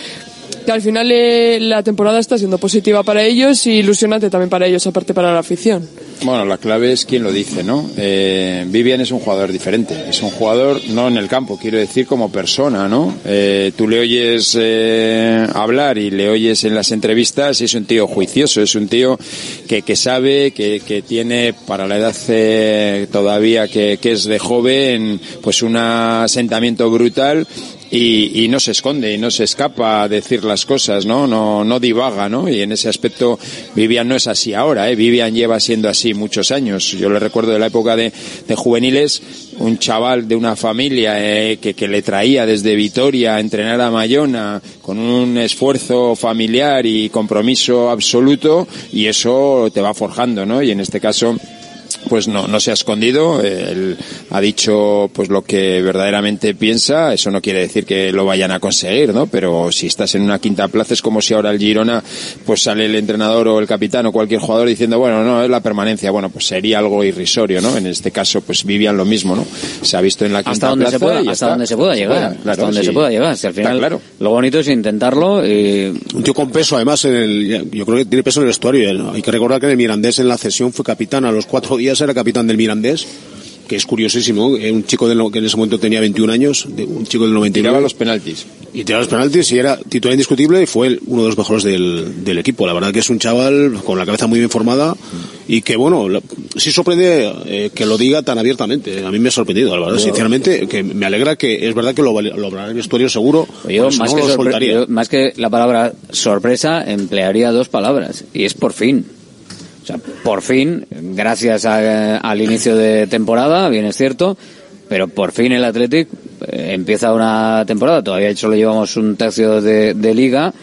que al final eh, la temporada está siendo positiva para ellos y ilusionante también para ellos, aparte para la afición.
Bueno, la clave es quién lo dice, ¿no? Eh, Vivian es un jugador diferente. Es un jugador, no en el campo, quiero decir como persona, ¿no? Eh, tú le oyes eh, hablar y le oyes en las entrevistas y es un tío juicioso, es un tío que, que sabe, que, que tiene para la edad eh, todavía que, que es de joven, pues un asentamiento brutal y, y no se esconde y no se escapa a decir las cosas, ¿no? No, no divaga, ¿no? Y en ese aspecto Vivian no es así ahora, ¿eh? Vivian lleva siendo así muchos años. Yo le recuerdo de la época de, de juveniles, un chaval de una familia eh, que, que le traía desde Vitoria a entrenar a Mayona con un esfuerzo familiar y compromiso absoluto y eso te va forjando, ¿no? Y en este caso pues no, no se ha escondido, él ha dicho pues lo que verdaderamente piensa, eso no quiere decir que lo vayan a conseguir, ¿no? Pero si estás en una quinta plaza es como si ahora el Girona pues sale el entrenador o el capitán o cualquier jugador diciendo, bueno, no, es la permanencia, bueno, pues sería algo irrisorio, ¿no? En este caso pues vivían lo mismo, ¿no? Se ha visto en la quinta
hasta donde
plaza
se pueda, hasta
está.
donde se pueda llegar,
Bueno, claro,
hasta donde
sí.
se pueda llegar. Si al
Está
final
claro.
lo bonito es intentarlo y
Un tío con peso, además, en el, yo creo que tiene peso en el vestuario. Hay que recordar que en el Mirandés en la cesión fue capitán, a los cuatro días era capitán del Mirandés, que es curiosísimo, eh, un chico del no- que en ese momento tenía 21 años, de- un chico del 99.
Tiraba los penaltis.
Y tiraba los penaltis y era titular indiscutible y fue el- uno de los mejores del, del equipo. La verdad que es un chaval con la cabeza muy bien formada y que, bueno, la- sí sorprende eh, que lo diga tan abiertamente. A mí me ha sorprendido, la verdad,
Yo-
sinceramente, que me alegra que es verdad que lo, lo hablará el vestuario seguro,
Yo, más,
no,
que
lo soltaría.
yo, más que la palabra sorpresa, emplearía dos palabras, y es por fin. O sea, por fin, gracias a- al inicio de temporada, bien es cierto, pero por fin el Athletic eh, empieza una temporada, todavía solo llevamos un tercio de, de liga,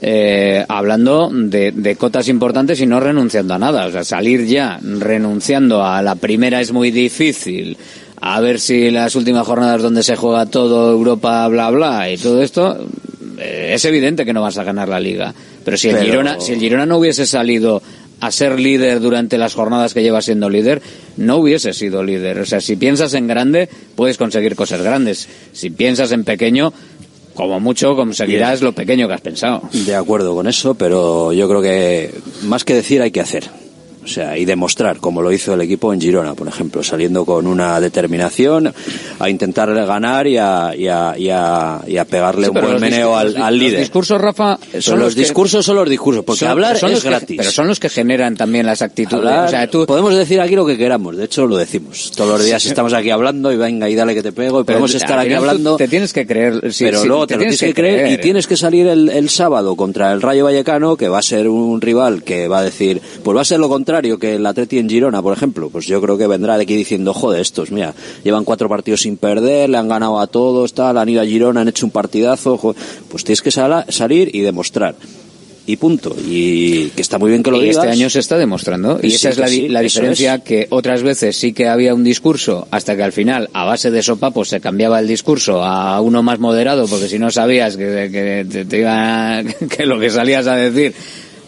eh, hablando de, de cotas importantes y no renunciando a nada. O sea, salir ya renunciando a la primera es muy difícil. A ver si las últimas jornadas donde se juega todo Europa, bla, bla, y todo esto, eh, es evidente que no vas a ganar la liga. Pero si el,
Pero-
Girona, si el Girona no hubiese salido a ser líder durante las jornadas que lleva siendo líder, no hubiese sido líder. O sea, si piensas en grande, puedes conseguir cosas grandes. Si piensas en pequeño, como mucho conseguirás lo pequeño que has pensado.
De acuerdo con eso, pero yo creo que más que decir hay que hacer. O sea, y demostrar, como lo hizo el equipo en Girona, por ejemplo, saliendo con una determinación a intentar ganar y a, y a, y a, y a pegarle
Sí,
un buen
los
meneo al,
los
al líder.
discursos, Rafa,
Pero
son
los
los
discursos son los discursos, porque
son-
hablar
son
es
los que-
gratis.
pero son los que generan también las actitudes.
Hablar-
o sea, tú,
Podemos decir aquí lo que queramos, de hecho lo decimos. Todos los días
Sí.
estamos aquí hablando y venga y dale que te pego y
pero
podemos estar aquí hablando.
Te tienes que creer. sí,
pero luego te, lo tienes que creer, y tienes que salir el, el sábado contra el Rayo Vallecano, que va a ser un rival que va a decir, pues va a ser lo contrario que el Atleti en Girona, por ejemplo. Pues yo creo que vendrá de aquí diciendo, joder, estos, mira, llevan cuatro partidos sin perder, le han ganado a todos, tal, han ido a Girona, han hecho un partidazo, pues tienes que sala- salir y demostrar. Y punto. Y que está muy bien que lo
y
digas.
este año se está demostrando. Y esa es la,
sí,
la diferencia
es.
que otras veces sí que había un discurso hasta que al final, a base de sopapos, se cambiaba el discurso a uno más moderado, porque si no sabías que, que te, te iba, *laughs* que lo que salías a decir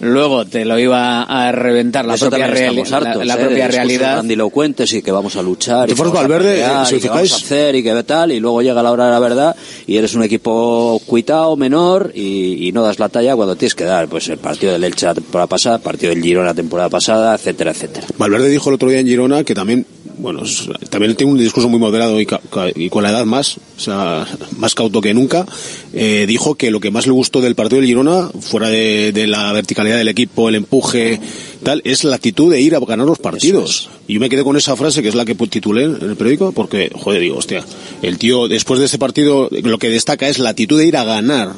luego te lo iba a reventar la
Eso
propia, reali-
hartos,
la, la
¿eh? de
propia realidad.
grandilocuentes y que vamos a luchar y que vamos a
Valverde,
pelear,
eh, si
y
os
que vamos a hacer y que tal y luego llega la hora de la verdad y eres un equipo cuitado, menor y, y no das la talla cuando tienes que dar pues el partido del Elche la temporada pasada, partido del Girona la temporada pasada, etcétera, etcétera.
Valverde dijo el otro día en Girona que también, bueno, es- también tiene un discurso muy moderado y, ca- y con la edad más, o sea, más cauto que nunca. Eh, dijo que lo que más le gustó del partido del Girona, fuera de, de la verticalidad del equipo, el empuje, tal, es la actitud de ir a ganar los partidos. Y yo me quedé con esa frase que es la que titulé en el periódico, porque, joder, digo, hostia, el tío después de este partido lo que destaca es la actitud de ir a ganar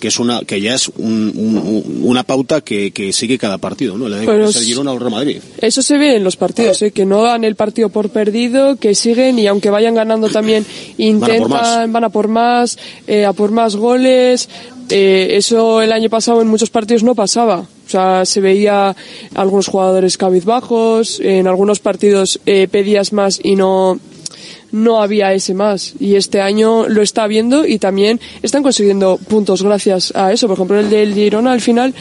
que es una que ya es un- un- un- una pauta que, que sigue cada partido, ¿no? La ser
es-
Girona o el Real Madrid.
Eso se ve en los partidos, ¿eh? que no dan el partido por perdido, que siguen y aunque vayan ganando también intentan,
más.
van a por más, eh, a por más goles. Eh, eso el año pasado en muchos partidos no pasaba. sea, se veía algunos jugadores cabizbajos, en algunos partidos eh, pedías más y no no había ese más. Y este año lo está viendo y también están consiguiendo puntos gracias a eso. Por ejemplo el del Girona al final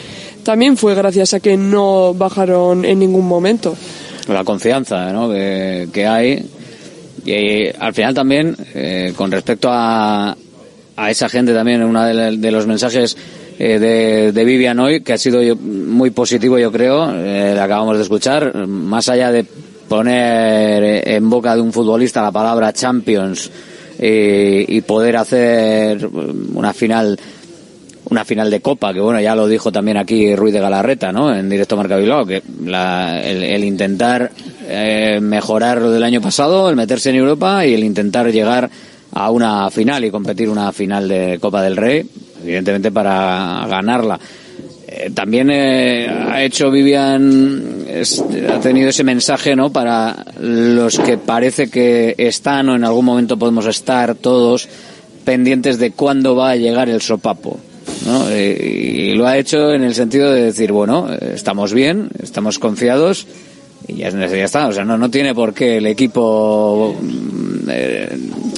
también fue gracias a que no bajaron en ningún momento.
La confianza que, hay. Y al final también eh, con respecto a, a esa gente también uno de, de los mensajes eh, de, de Vivian hoy que ha sido muy positivo yo creo eh, le acabamos de escuchar más allá de poner en boca de un futbolista la palabra Champions y poder hacer una final una final de Copa, que bueno, ya lo dijo también aquí Ruiz de Galarreta, ¿no? En directo Marca Bilbao, que la- el, el intentar eh, mejorar lo del año pasado, el meterse en Europa y el intentar llegar a una final y competir una final de Copa del Rey, evidentemente para ganarla. Eh, también eh, ha hecho Vivian, ha tenido ese mensaje, ¿no? Para los que parece que están o en algún momento podemos estar todos pendientes de cuándo va a llegar el sopapo. ¿no? Eh, Y, lo ha hecho en el sentido de decir, bueno, estamos bien, estamos confiados y ya, ya está. O sea, no, no tiene por qué el equipo eh,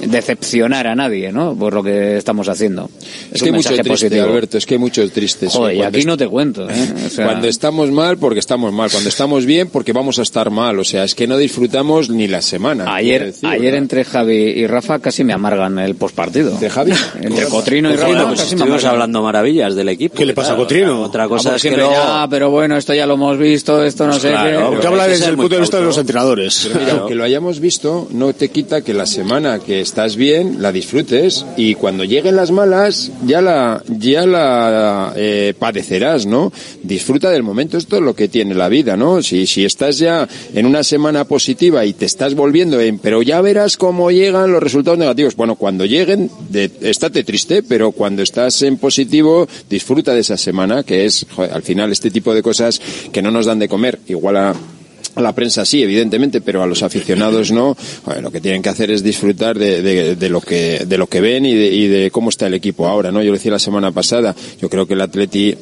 decepcionar a nadie, ¿no? Por lo que estamos haciendo.
Es
un
que hay mucho triste,
positivo.
Alberto, es que hay mucho triste. sí.
Joder, aquí no te cuento, ¿eh? *laughs* O sea-
Cuando estamos mal, porque estamos mal. Cuando estamos bien, porque vamos a estar mal. O sea, es que no disfrutamos ni la semana.
Ayer,
decir,
ayer entre Javi y Rafa casi me amargan el postpartido. ¿De
Javi? *laughs*
Entre Cotrino y Rafa
pues
casi me
estuvimos hablando maravillas del equipo.
¿Qué le pasa a
Claro,
Cotrino?
Otra cosa
Vamos,
es que luego...
ya, pero bueno, esto ya lo hemos visto, esto no sé qué.
Porque habla desde el punto de vista de los entrenadores.
Pero mira, aunque lo hayamos visto, no te quita que la semana que estás bien la disfrutes y cuando lleguen las malas ya la ya la eh, padecerás, ¿no? Disfruta del momento, esto es lo que tiene la vida, ¿no? Si si estás ya en una semana positiva y te estás volviendo en, pero ya verás cómo llegan los resultados negativos. Bueno, cuando lleguen, de, estate triste, pero cuando estás en positivo, disfruta de esa semana, que es, al final este tipo de cosas que no nos dan de comer, igual a a la prensa sí, evidentemente, pero a los aficionados no. Lo que tienen que hacer es disfrutar de, de- de lo que de lo que ven y de, y de cómo está el equipo ahora, ¿no? Yo lo decía la semana pasada. Yo creo que el Atleti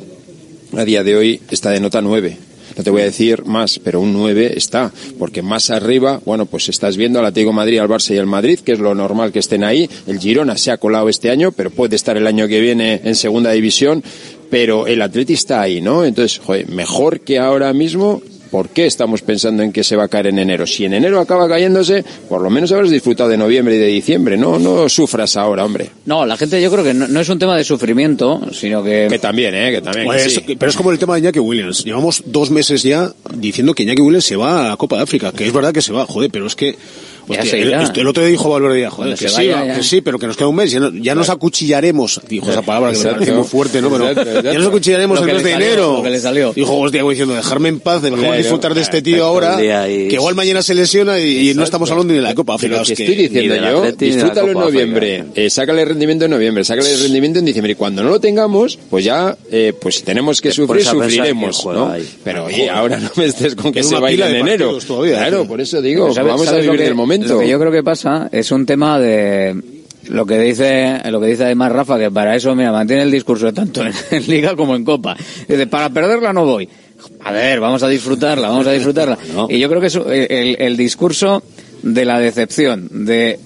a día de hoy está de nota 9. No te voy a decir más, pero un 9 está, porque más arriba, bueno, pues estás viendo al Atlético Madrid, al Barça y al Madrid, que es lo normal que estén ahí. El Girona se ha colado este año, pero puede estar el año que viene en segunda división, pero el Atleti está ahí, ¿no? Entonces, joder, mejor que ahora mismo, ¿Por qué estamos pensando en que se va a caer en enero? Si en enero acaba cayéndose, por lo menos habrás disfrutado de noviembre y de diciembre. No, no sufras ahora, hombre.
No, la gente yo creo que no, no es un tema de sufrimiento, sino que...
Que también, ¿eh? Que también. que
Pues,
sí.
Pero es como el tema de Iñaki Williams. Llevamos dos meses ya diciendo que Iñaki Williams se va a la Copa de África, que es verdad que se va, joder, pero es que...
Ya se
el,
irá.
el otro día dijo Valverde, ya, joder, que sí,
ya.
que sí, pero que nos queda un mes, ya, no- ya nos acuchillaremos, dijo esa palabra que me
Exacto.
parece muy fuerte, ¿no? Pero
Exacto, exacto.
ya nos acuchillaremos el mes de
salió,
enero.
lo que le salió.
Dijo, hostia, como diciendo, dejarme en paz, dejemos
Claro,
disfrutar de este tío ahora, que igual mañana se lesiona y, y no estamos hablando ni de la Copa África.
que estoy diciendo yo,
de
disfrútalo en noviembre, eh, sácale rendimiento en noviembre, sácale rendimiento en diciembre y cuando no lo tengamos, pues ya, eh, pues si tenemos que sufrir, sufriremos. Pero oye, ahora no me estés con que se
pila
en
de
enero. claro, por eso digo,
Pero ¿sabes-
vamos a vivir del momento.
Lo que yo creo que pasa es un tema de lo que dice lo que dice además Rafa que para eso mira mantiene el discurso tanto en, *laughs* en liga como en copa. Dice para perderla no voy a ver vamos a disfrutarla vamos a disfrutarla. *laughs* Y yo creo que es el, el discurso de la decepción de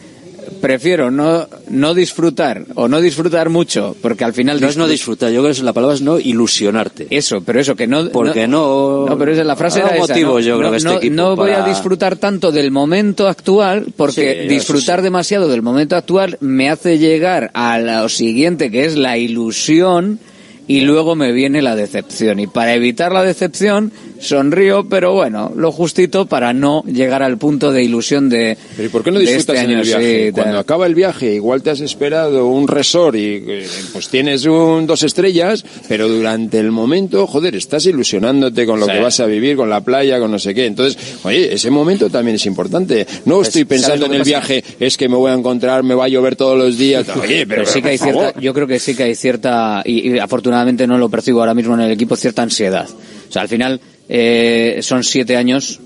prefiero no no disfrutar o no disfrutar mucho porque al final
No es no disfrutar, yo creo que la palabra es no ilusionarte.
eso pero eso que no
Porque no...
no, pero esa, la frase era esa, ¿no?
yo creo,
no,
que este
no-
equipo
no voy a disfrutar tanto del momento actual, porque
Sí,
disfrutar demasiado del momento actual me hace llegar a lo siguiente, que es la ilusión, y luego me viene la decepción. Y para evitar la decepción, sonrío, pero bueno, lo justito para no llegar al punto de ilusión de.
Pero ¿y por qué no
de
disfrutas
este
en el
año?
viaje?
Sí,
Cuando
tal.
acaba el viaje, igual te has esperado un resort y eh, pues tienes un dos estrellas, pero durante el momento, joder, estás ilusionándote con lo
Sí.
que vas a vivir, con la playa, con no sé qué. Entonces, oye, ese momento también es importante. No estoy
Pues, ¿sabes
pensando en el
pasa?
viaje, es que me voy a encontrar, me va a llover todos los días. *laughs* Oye, pero,
Pero sí que hay cierta, yo creo que sí que hay cierta, y, y afortunadamente no lo percibo ahora mismo en el equipo, cierta ansiedad. O sea, al final eh, son siete años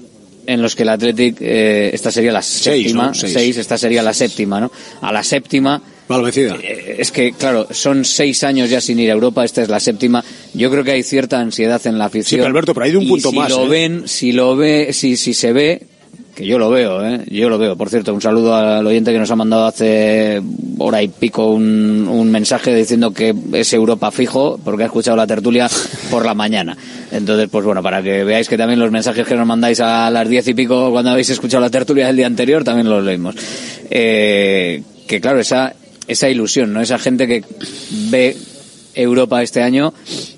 en los que el Athletic, eh, esta sería la
Seis,
séptima,
¿no? Seis.
seis, esta sería la séptima, ¿no? A la séptima Eh, Es que, claro, son seis años ya sin ir a Europa, esta es la séptima. Yo creo que hay cierta ansiedad en la afición.
Sí, pero Alberto, pero hay de un
Y
punto
si
más,
lo
¿eh?
ven, si lo ve, si, si se ve, que yo lo veo, ¿eh? Yo lo veo. Por cierto, un saludo al oyente que nos ha mandado hace hora y pico un, un mensaje diciendo que es Europa fijo porque ha escuchado la tertulia por la mañana. Entonces, pues bueno, para que veáis que también los mensajes que nos mandáis a las diez y pico cuando habéis escuchado la tertulia del día anterior también los leímos. Eh, que claro, esa, esa ilusión, ¿no? Esa gente que ve Europa este año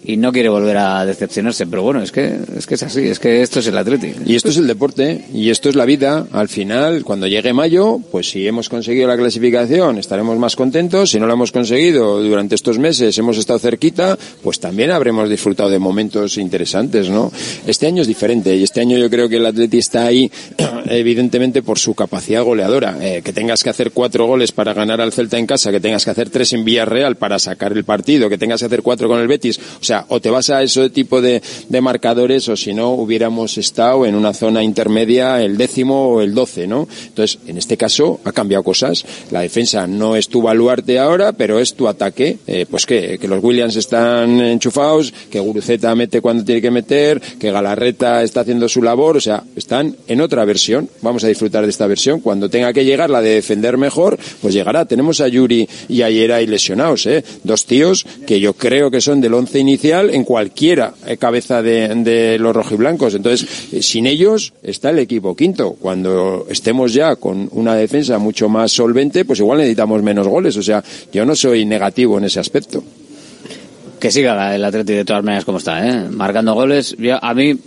y no quiere volver a decepcionarse. Pero bueno, es que es, que es así, es que esto es el Atlético.
Y esto es el deporte, y esto es la vida. Al final, cuando llegue mayo, pues si hemos conseguido la clasificación, estaremos más contentos. Si no lo hemos conseguido durante estos meses, hemos estado cerquita, pues también habremos disfrutado de momentos interesantes, ¿no? Este año es diferente, y este año yo creo que el Atleti está ahí, *clears throat* evidentemente, por su capacidad goleadora. Eh, que tengas que hacer cuatro goles para ganar al Celta en casa, que tengas que hacer tres en Villarreal para sacar el partido, que tengas que hacer cuatro con el Betis. O sea, o te vas a ese tipo de, de marcadores, o si no, hubiéramos estado en una zona intermedia, el décimo o el doce, ¿no? Entonces, en este caso, ha cambiado cosas. La defensa no es tu baluarte ahora, pero es tu ataque. Eh, pues que, que los Williams están enchufados, que Guruceta mete cuando tiene que meter, que Galarreta está haciendo su labor, o sea, están en otra versión. Vamos a disfrutar de esta versión. Cuando tenga que llegar la de defender mejor, pues llegará. Tenemos a Yuri y a Yeray lesionados, ¿eh? Dos tíos que yo creo que son del once inicial en cualquiera eh, cabeza de, los rojiblancos. Entonces, eh, sin ellos está el equipo quinto. Cuando estemos ya con una defensa mucho más solvente, pues igual necesitamos menos goles. O sea, yo no soy negativo en ese aspecto.
Que siga el Atleti de todas maneras como está, ¿eh? Marcando goles. A mí,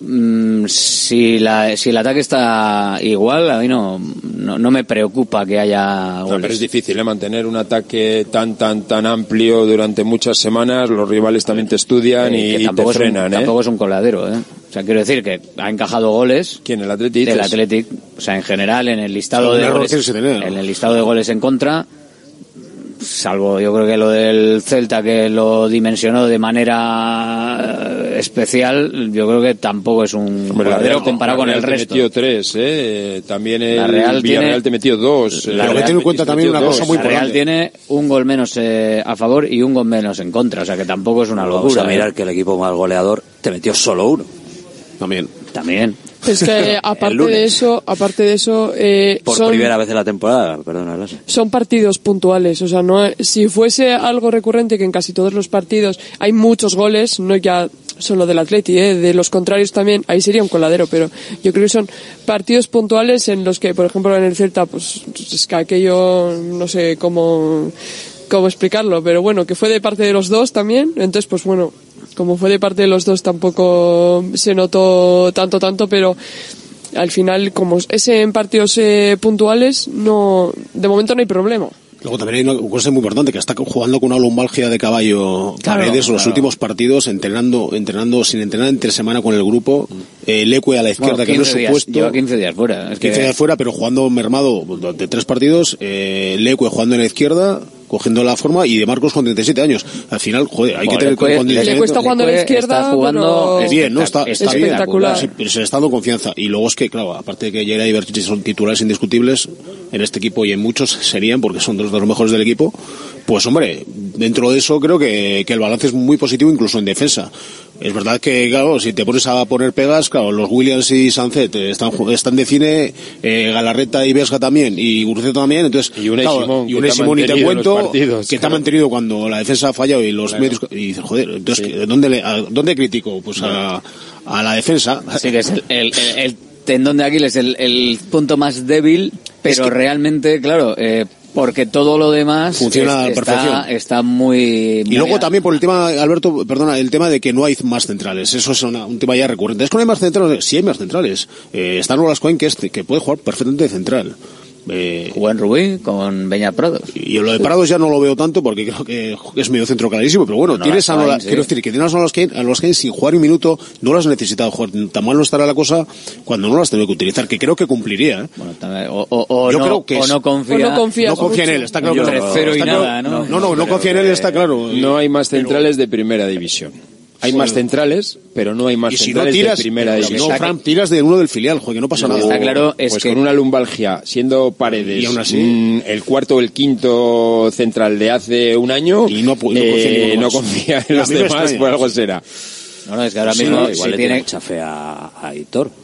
mm, si, la, si el ataque está igual, a mí no, no, no me preocupa que haya
No,
goles.
pero es difícil ¿eh? mantener un ataque tan tan tan amplio durante muchas semanas. Los rivales también te estudian
Eh,
y, te
es un,
frenan. ¿eh?
tampoco es un coladero, ¿eh? O sea, quiero decir que ha encajado goles.
¿Quién? ¿El Athletic?
Del
dices?
Athletic. O sea, en general, en el listado de goles, en el listado de goles en contra, salvo yo creo que lo del Celta que lo dimensionó de manera eh, especial, yo creo que tampoco es un
Hombre, la Real-
comparado
la
con el
Real te
resto.
metió tres, ¿eh? También el
La Real
Villarreal
tiene-
te metió dos.
La
eh,
Real-
Betis te metió dos.
La Real tiene un gol menos eh, a favor y un gol menos en contra, o sea que tampoco es una
Vamos
locura.
a mirar
¿eh?
que el equipo más goleador te metió solo uno.
También.
También.
Es que *laughs* aparte de eso, aparte de eso, eh,
Por
son,
primera vez en la temporada, perdona,
son partidos puntuales. O sea, no, si fuese algo recurrente que en casi todos los partidos hay muchos goles, no ya solo del Atleti, eh, de los contrarios también, ahí sería un coladero, pero yo creo que son partidos puntuales en los que, por ejemplo, en el Celta, pues es que aquello, no sé cómo, cómo explicarlo, pero bueno, que fue de parte de los dos también, entonces pues bueno, como fue de parte de los dos tampoco se notó tanto, tanto, pero al final, como es en partidos eh, puntuales, no, de momento no hay problema.
Luego también hay una cosa muy importante, que está jugando con una lumbalgia de caballo
Claro,
Paredes los últimos partidos, entrenando, entrenando sin entrenar entre semana con el grupo, eh, Leque a la izquierda,
Bueno,
que no es
15 días,
supuesto.
lleva 15 días fuera. Es que-
15 días fuera, pero jugando mermado durante tres partidos, eh, Leque jugando en la izquierda, cogiendo la forma, y de Marcos con 37 años. Al final, joder, hay que tener
Leque-
condicionamiento.
Le cuesta jugando a la izquierda,
está jugando
pero-
Bien, ¿no? Está, está bien.
espectacular.
Sí, pero se le está dando confianza. Y luego es que, claro, aparte de que Yera y Berchiche son titulares indiscutibles en este equipo y en muchos serían, porque son dos de los mejores del equipo, pues hombre, dentro de eso creo que, que el balance es muy positivo incluso en defensa. Es verdad que, claro, si te pones a poner pegas, claro, los Williams y Sancet están, están de cine, eh, Galarreta y Vesga también, y Guruceta también, entonces,
Y
claro,
Simón,
y Simón y te cuento,
partidos,
que te ha
claro.
mantenido cuando la defensa ha fallado y los
Claro.
medios, y dices, joder, entonces, ¿dónde, le, a- ¿dónde critico? Pues a, a la defensa.
Sí, que es el, el- el- el tendón de Aquiles, el, el punto más débil, pero realmente, claro, eh, porque todo lo demás
Funciona
es- está, muy,
Y luego también por el tema, Alberto, perdona, el tema de que no hay más centrales. Eso es una- un tema ya recurrente. Es que no hay más centrales. Sí hay más centrales. Eh, está Nolas Cohen que, es, que puede jugar perfectamente de central. Eh,
Buen Rubí con Beñat Prados.
y lo de Parados ya no lo veo tanto porque creo que es medio centro clarísimo, pero bueno,
No
tienes a
sí.
quiero decir que tienes a Cohen, a Nolas Cohen sin jugar un minuto, no las has necesitado jugar. Tan mal no estará la cosa cuando no las tengo que utilizar, que creo que cumpliría. ¿eh?
Bueno, también- o, o- o
Yo
no,
creo que
o
es-
no confía,
O no confía
no confía en él, está claro.
Yo-
que
Entre cero y
está claro-
nada, ¿no?
No, no, no confía en él, está claro.
No hay más centrales de primera división. Hay más centrales, pero no hay más
¿Y si
centrales no
tiras,
de primera.
Si no, Fran, tiras de uno del filial, jo, que no pasa nada.
Está claro es pues que con una lumbalgia, siendo Paredes
y aún así,
mmm, el cuarto o el quinto central de hace un año, y no,
eh,
no confía en
eh,
los demás, por algo será.
No, no, es que ahora mismo
igual
tiene
a, a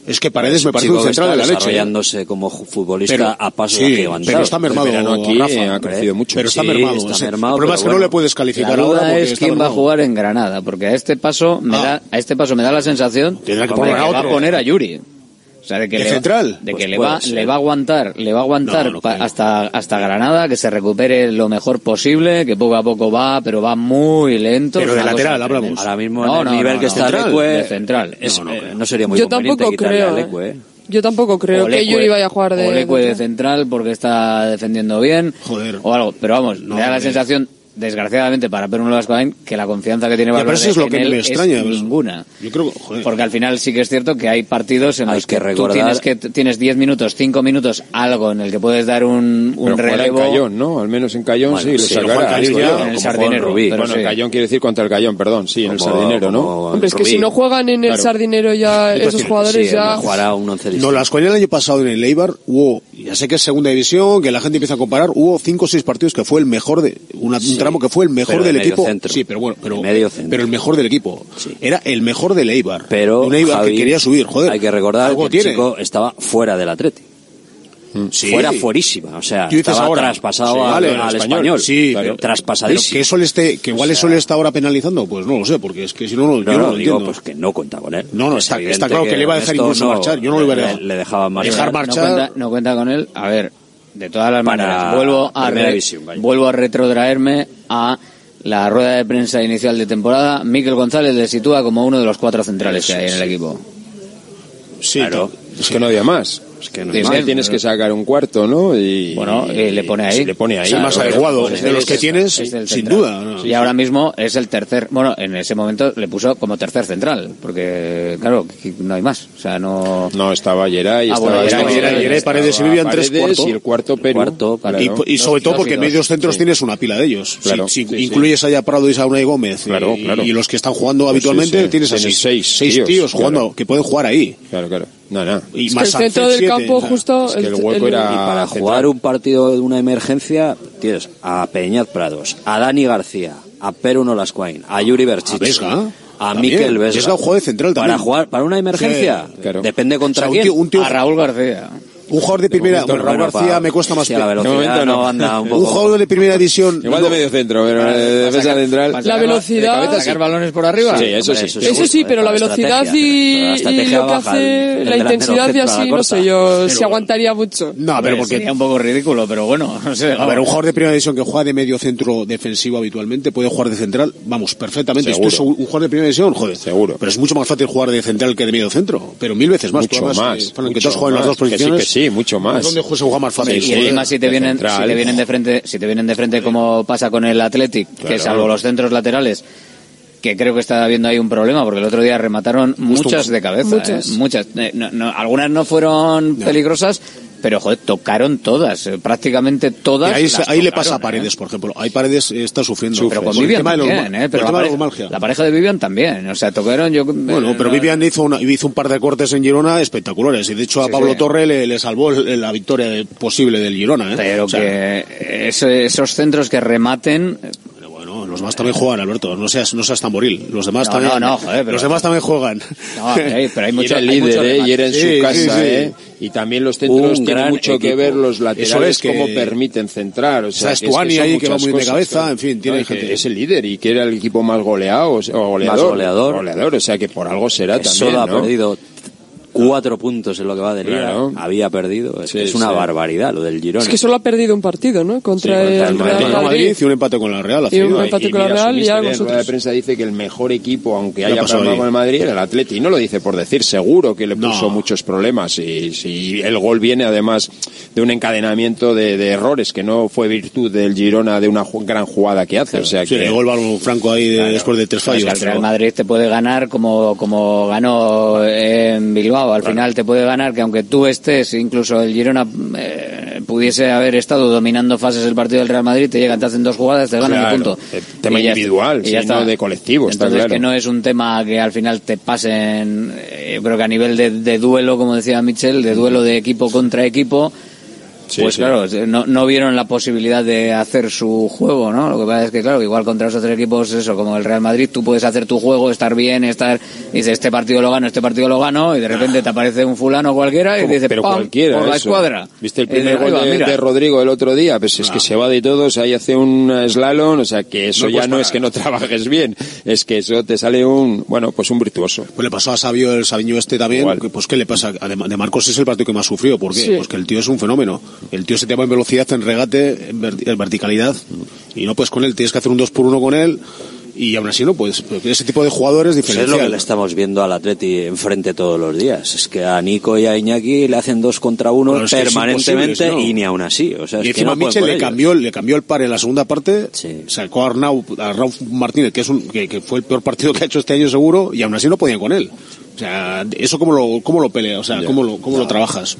Es que Paredes me parece un central de la leche. ¿eh?
desarrollándose como futbolista
pero,
a paso
sí, Pero está mermado,
aquí
Rafa, ha crecido mucho. Pero está mermado. El problema es que no le puedes calificar
es quién va a jugar en Granada, porque a este paso me ah. da a este paso me da la sensación
que,
va a poner a Yuri sea, de pues
que,
le,
central?
De que le, va, le va a aguantar, le va a aguantar hasta, hasta Granada, que se recupere lo mejor posible, que poco a poco va, pero va muy lento.
Pero de lateral hablamos.
Ahora mismo en el nivel que está
Lecue, central.
Es, eh, no, sería muy
Yo tampoco creo. Eh.
¿eh?
Yo tampoco creo que Yuri vaya a jugar de...
O de central porque está defendiendo bien. Joder. O algo. Pero vamos, me da la sensación desgraciadamente para Perú Pedro Bascoain, que la confianza que tiene Valverde
es
ninguna. Porque al final sí que es cierto que hay partidos en los
que,
que tú tienes que tienes 10 minutos, 5 minutos, algo en el que puedes dar un, un
pero relevo. en Cayón, ¿no? Al menos en Cayón
bueno,
sí, le
en el Sardinero.
Bueno,
sí.
Cayón quiere decir contra el Cayón, perdón, sí, en el Sardinero, ¿no?
Hombre, es que si no juegan en el. Sardinero ya esos jugadores ya...
Un
no, las cuales el año pasado en el Eibar hubo, ya sé que es segunda división, que la gente empieza a comparar, hubo 5 o 6 partidos que fue el mejor de... Una, tramo que fue el mejor del,
del
equipo.
Centro.
Sí, pero bueno, pero,
medio
pero el mejor del equipo. Sí. Era el mejor del Eibar.
Pero
un Eibar
Javi,
que quería subir, joder.
Hay que recordar que el
tiene.
chico estaba fuera del Atleti.
Mm, sí.
fuera fuerísima, o sea, estaba
ahora?
traspasado
sí, vale,
al,
español,
español.
sí, pero,
traspasadísimo.
Pero que eso le esté, que igual o sea, eso le está ahora penalizando, pues no lo sé, porque es que si no, no,
no
yo no,
no
lo
digo,
entiendo.
pues que no cuenta con él.
No, no, está, está, claro que, que le iba a dejar incluso marchar, yo no le, lo hubiera dejado.
Le dejaba marchar.
Dejar marchar.
Cuenta, no cuenta, con él, a ver, de todas las maneras, vuelvo a, re, vuelvo a retrotraerme a la rueda de prensa inicial de temporada. Miquel González le sitúa como uno de los cuatro centrales que hay en el equipo.
Sí,
claro. Es que no había más.
Es
tienes, que sacar un cuarto, ¿no? Y,
bueno, eh, le pone ahí.
le pone ahí.
O sea,
más
adecuado. de los que tienes, sin duda.
Y ahora mismo es el tercer. Bueno, en ese momento le puso como tercer central, porque, claro, no hay más. O sea, no.
No, estaba Geray,
ah, bueno,
estaba
Geray,
Paredes y vivían tres cuartos.
Y el cuarto, pero.
Y, sobre todo porque en medios centros tienes una pila de ellos.
Claro.
Si, si
sí,
incluyes sí. a Prado y Sauna y Gómez.
Claro,
y,
claro.
y los que están jugando
pues
habitualmente, tienes, así.
seis.
Seis
tíos,
tíos jugando, que pueden jugar ahí.
Claro, claro. No, no.
Y
es
más que
el centro del campo justo...
Es que el, el hueco el, era...
Y para
central.
jugar un partido de una emergencia tienes a Peñar Prados, a Dani García, a Peru Nolascuain, a Yuri
Berchich. Ah,
a
a
Miquel Vesga.
Es un juego de central también.
Para jugar, para una emergencia,
sí,
claro.
depende contra
o sea,
quién.
Un tío, un tío...
A Raúl García
un jugador de primera, bueno, Raúl García me cuesta más.
Sí, la velocidad no. anda un, *laughs* poco...
un jugador de primera división.
Igual de medio centro, pero de defensa central.
La, velocidad.
De sacar balones por arriba.
Sí, eso sí.
Eso sí,
eso sí pero la velocidad y, y lo que hace la intensidad y así, no sé yo, se aguantaría mucho.
No, pero porque.
Sería un poco ridículo, pero bueno, *laughs* no sé.
A ver, un jugador de primera división que juega de medio centro defensivo habitualmente puede jugar de central, vamos, perfectamente.
Seguro.
Esto es un jugador de primera división, joder.
Seguro.
Pero es mucho más fácil jugar de central que de medio centro, pero mil veces más.
Mucho más.
Eh, que todos juegan las dos posiciones.
Sí, mucho más.
¿Dónde se juega más fácil?
Y además si te, vienen, si te vienen de frente, si te vienen de frente como pasa con el Athletic,
claro.
que salvo los centros laterales, que creo que está habiendo ahí un problema, porque el otro día remataron muchas de cabeza. Eh, muchas. Eh, no, no, algunas no fueron peligrosas, pero joder, tocaron todas, eh, prácticamente todas. Y
ahí, le pasa a Paredes, ¿eh? por ejemplo. Ahí Paredes eh, está sufriendo.
Sufre, pero con Vivian también, la, pareja, la pareja de Vivian también. O sea, tocaron yo.
Bueno, pero Vivian hizo, hizo un par de cortes en Girona espectaculares. Y de hecho a Pablo
sí.
Torre le, salvó la victoria posible del Girona. ¿eh?
Pero que esos centros que rematen
los demás también juegan, Alberto. No seas, no seas. Los demás
no,
también. Los demás también juegan.
Pero hay.
Y también los centros tienen mucho que ver los laterales,
es
cómo permiten centrar. O sea, es
ahí que
Es el líder y que era el equipo más goleado, o goleador.
Más goleador.
o sea que por algo será también.
Ha perdido cuatro puntos en lo que va de liga había perdido. Es, una barbaridad lo del Girona.
Es que solo ha perdido un partido, ¿no? Contra, el, Real
Madrid. Y un empate con la Real. Ha
y un empate con la Real y algo. La
prensa dice que el mejor equipo, aunque haya
problema
con el Madrid, era el Atleti. No lo dice por decir, seguro que le puso muchos problemas. Y si el gol viene además de un encadenamiento de, errores que no fue virtud del Girona de una gran jugada que hace. Claro. O sea que...
el gol va un franco ahí después de tres fallos.
el Real Madrid te puede ganar como, como ganó en Bilbao al final te puede ganar que aunque tú estés, incluso el Girona eh, pudiese haber estado dominando fases el partido del Real Madrid, te llegan, te hacen dos jugadas, te ganan
Claro,
el punto.
eh, tema
Y
individual,
Y ya está.
de colectivo, está
Entonces,
claro.
que no es un tema que al final te pasen, eh, yo creo que a nivel de, de duelo, como decía Michel, de duelo de equipo contra equipo,
Sí,
pues
sí.
claro, no, no vieron la posibilidad de hacer su juego, ¿no? Lo que pasa es que, claro, igual contra los otros equipos, eso, como el Real Madrid, tú puedes hacer tu juego, estar bien, estar, dices, este partido lo gano, este partido lo gano, y de repente te aparece un fulano cualquiera y
Como-
dice,
pero
¡pam!
cualquiera,
por la
eso.
escuadra.
¿Viste el primer
dices,
gol
"Ahí va,
de,
mira".
de Rodrigo el otro día? Pues es que se va de todos, ahí hace un slalom, o sea que eso
No
ya no
parar.
es que no *laughs* trabajes bien, es que eso te sale un, bueno, pues un virtuoso.
Pues le pasó a Sabio el Sabiño este también. Pues ¿qué le pasa? Además, de Marcos es el partido que más sufrió. ¿Por qué?
Sí.
Pues que el tío es un fenómeno. El tío se te va en velocidad, en regate, en, ver- en verticalidad. Y no puedes con él. Tienes que hacer un 2 por 1 con él. Y aún así no puedes. Porque Ese tipo de jugadores
Pues es lo
diferencial.
que le estamos viendo al Atleti enfrente todos los días. Es que a Nico y a Iñaki le hacen dos contra uno
Bueno,
permanentemente y ni aún así. O sea, es
y
que
encima
no
Michel le
ellos.
cambió, le cambió el par en la segunda parte, sacó a Arnau, a Raúl Martínez, que es un, que, que fue el peor partido que ha hecho este año seguro, y aún así no podían con él. O sea, eso cómo lo, cómo lo pelea, o sea, cómo lo, cómo lo trabajas.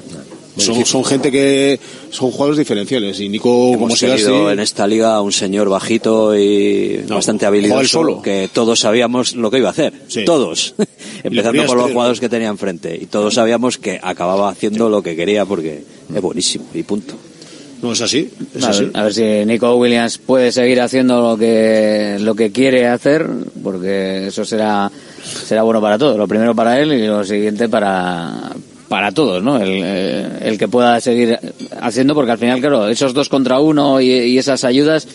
Son, son gente que son jugadores diferenciales y Nico como
Hemos
siga así,
tenido en esta liga un señor bajito y bastante
juega él
habilidoso
solo.
que todos sabíamos lo que iba a hacer.
Sí.
Todos. *laughs* Empezando por los jugadores que tenía enfrente. Y todos sabíamos que acababa haciendo lo que quería porque es buenísimo y punto.
No es así, es
a,
así.
ver, a ver si Nico Williams puede seguir haciendo lo que lo que quiere hacer, porque eso será será bueno para todos. Lo primero para él y lo siguiente para para todos, ¿no? El, eh, el que pueda seguir haciendo, porque al final, claro, esos dos contra uno y, esas ayudas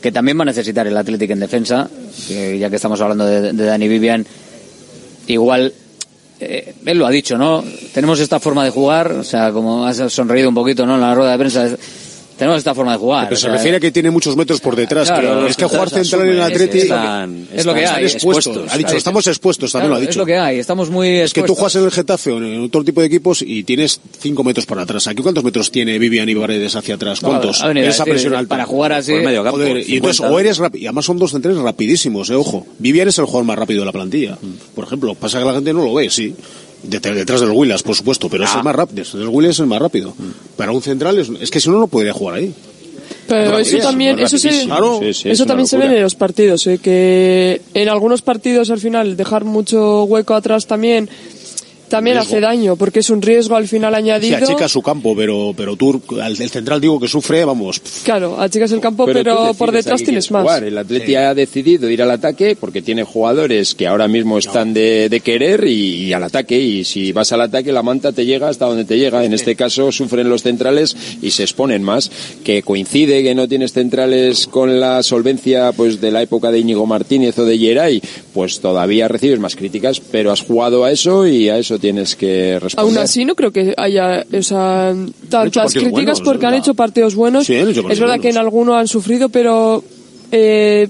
que también va a necesitar el Atlético en defensa, que ya que estamos hablando de, Dani Vivian, igual eh, él lo ha dicho, ¿no? Tenemos esta forma de jugar, o sea, como has sonreído un poquito, ¿no? En la rueda de prensa, tenemos esta forma de jugar.
Pero se
sea,
refiere a que tiene muchos metros por detrás.
Claro,
que es que jugar central en el Atleti
están- es lo que
están
hay,
expuestos.
expuestos.
Ha dicho, estamos expuestos, también
claro,
lo ha
Es
dicho.
lo que hay, estamos muy
Es que tú
expuestos.
juegas en el Getafe o en otro tipo de equipos y tienes 5 metros para atrás. ¿Aquí cuántos metros tiene Vivian y Paredes hacia atrás?
No,
¿Cuántos?
a
esa
decir,
presión alta.
para jugar así-
Por medio campo.
Joder,
y entonces,
50.
o eres rápido. Y además son dos centrales rapidísimos, eh, ojo. Vivian es el jugador más rápido de la plantilla. Por ejemplo, pasa que la gente no lo ve, sí. Det- Detrás del Willas, por supuesto, pero es
Ah.
el más rápido. Detrás del Willas es el más rápido. Para un central es, es que si no, no podría jugar ahí.
Pero eso también, eso, se,
rapidísimo. Claro. Sí, sí, es
eso
una
también se ve en los partidos, ¿eh? que en algunos partidos al final dejar mucho hueco atrás también también
Riesgo.
hace daño, porque es un riesgo al final
Sí,
añadido.
achica su campo, pero, pero tú, al- el central digo que sufre, vamos.
Claro, achicas el campo, pero,
decides
por
a
detrás tienes más.
jugar. El Atleti ha decidido ir al ataque porque tiene jugadores que ahora mismo están de, de querer y, y al ataque. Y si vas al ataque, la manta te llega hasta donde te llega. En este caso, sufren los centrales y se exponen más. Que coincide que no tienes centrales con la solvencia pues de la época de Íñigo Martínez o de Geray, pues todavía recibes más críticas, pero has jugado a eso y a eso tienes que responder.
Aún así, no creo que haya o sea, tantas críticas
buenos,
porque han hecho partidos buenos.
Sí, han hecho
es verdad que en alguno han sufrido, pero eh,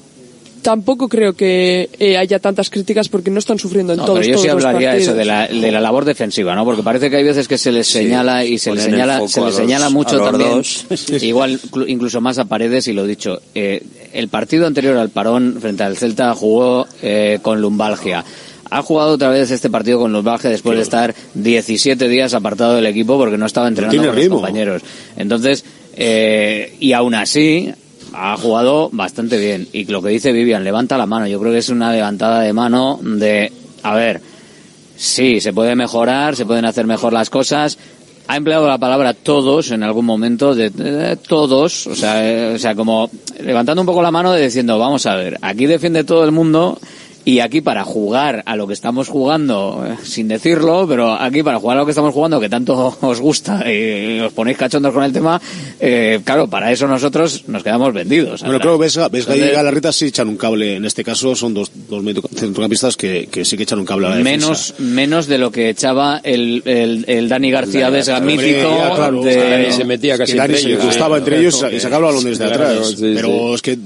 tampoco creo que eh, haya tantas críticas porque no están sufriendo en
No,
todos,
pero yo sí
todos los
hablaría
partidos.
eso de la, de la labor defensiva, ¿no? Porque parece que hay veces que se les señala y se les señala, se les
los-
mucho
los
también,
dos. *laughs*
igual clu- incluso más a Paredes y lo dicho. eh, el partido anterior al parón frente al Celta jugó eh, con lumbalgia. Ha jugado otra vez este partido con lumbalgia después de estar 17 días apartado del equipo porque no estaba entrenando
tiene
con los
ritmo.
compañeros. Entonces, eh, y aún así, ha jugado bastante bien. Y lo que dice Vivian, levanta la mano. Yo creo que es una levantada de mano de, a ver, sí, se puede mejorar, se pueden hacer mejor las cosas. Ha empleado la palabra todos en algún momento, de, de- todos, o sea, eh, o sea, como levantando un poco la mano de diciendo, vamos a ver, aquí defiende todo el mundo y aquí para jugar a lo que estamos jugando, sin decirlo, pero aquí para jugar a lo que estamos jugando, que tanto os gusta y os ponéis cachondos con el tema, eh, claro, para eso nosotros nos quedamos vendidos.
Bueno, que ves, ves que
entonces,
ahí Galarreta sí echan un cable. En este caso son dos, dos centrocampistas que, que sí que echan un cable a la defensa.
menos menos de lo que echaba el, el, el Dani García
García,
mítico
claro,
de-
Dani
se metía casi
que Dani
entre
se
ellos,
gustaba
sí.
entre ellos y sacaba desde
Claro,
atrás.
sí,
pero
sí.
es que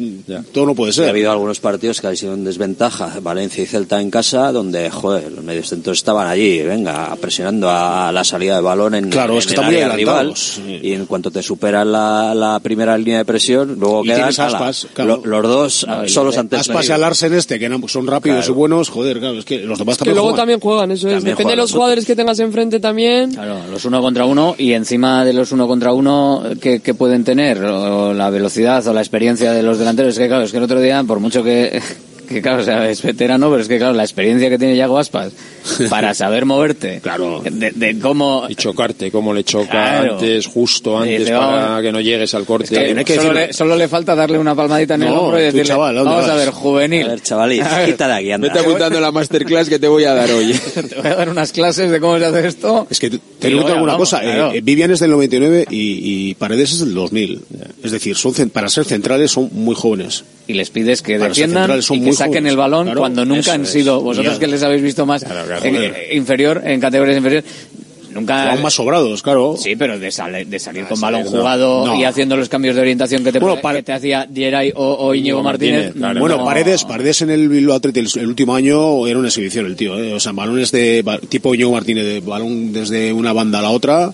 todo no puede
Y ha
ser.
habido algunos partidos que ha sido en desventaja. Valencia y Celta en casa, donde, joder, los mediocentros estaban allí, venga, presionando a la salida de balón en,
Claro,
en
es que
el área rival.
adelantados.
Y en cuanto te superan la, la primera línea de presión, luego
Y Aspas, claro.
lo- los dos ah, solos ante el
Aspas y este, que no- son rápidos
Claro.
y buenos, joder, claro, es que los demás
Que
también
luego
juegan.
también juegan, eso es. Depende de los jugadores que tengas enfrente también.
Claro, los uno contra uno y encima de los uno contra uno que, que pueden tener o la velocidad o la experiencia de los delanteros. Es que claro, es que el otro día, por mucho que, que claro, o sea, es veterano, pero es que claro, la experiencia que tiene Yago Aspas *laughs* para saber moverte,
claro.
de, de cómo
Y chocarte, como le choca
Claro.
antes, justo antes, para que no llegues al corte.
Es que solo, le, solo le falta darle una palmadita en el
No,
hombro y decirle,
chaval, ¿dónde
vamos a
vas?
ver, juvenil.
A ver, chavalín, *laughs*
A ver,
quita de aquí, anda.
Vete apuntando la masterclass que te voy a dar hoy. *laughs*
Te voy a dar unas clases de cómo se hace esto.
Es que te
ya
alguna
vamos,
cosa. eh,
claro.
eh, Vivian es del 99 y, y Paredes es del 2000. Es decir, son para ser centrales son muy jóvenes.
Y les pides que defiendan y que saquen el balón
Claro,
cuando nunca han sido vosotros que les habéis visto más
claro,
en- inferior en categorías inferiores nunca
Van más sobrados, claro.
sí pero de, sale- de salir con
salir,
balón
no.
jugado
No.
y haciendo los cambios de orientación que te,
Bueno,
que te hacía Geray o, o Íñigo Martínez,
Bueno,
no.
Paredes, Paredes en el Bilbao el, el último año era una exhibición el tío, ¿eh? o sea, balones de tipo Íñigo Martínez, de balón desde una banda a la otra,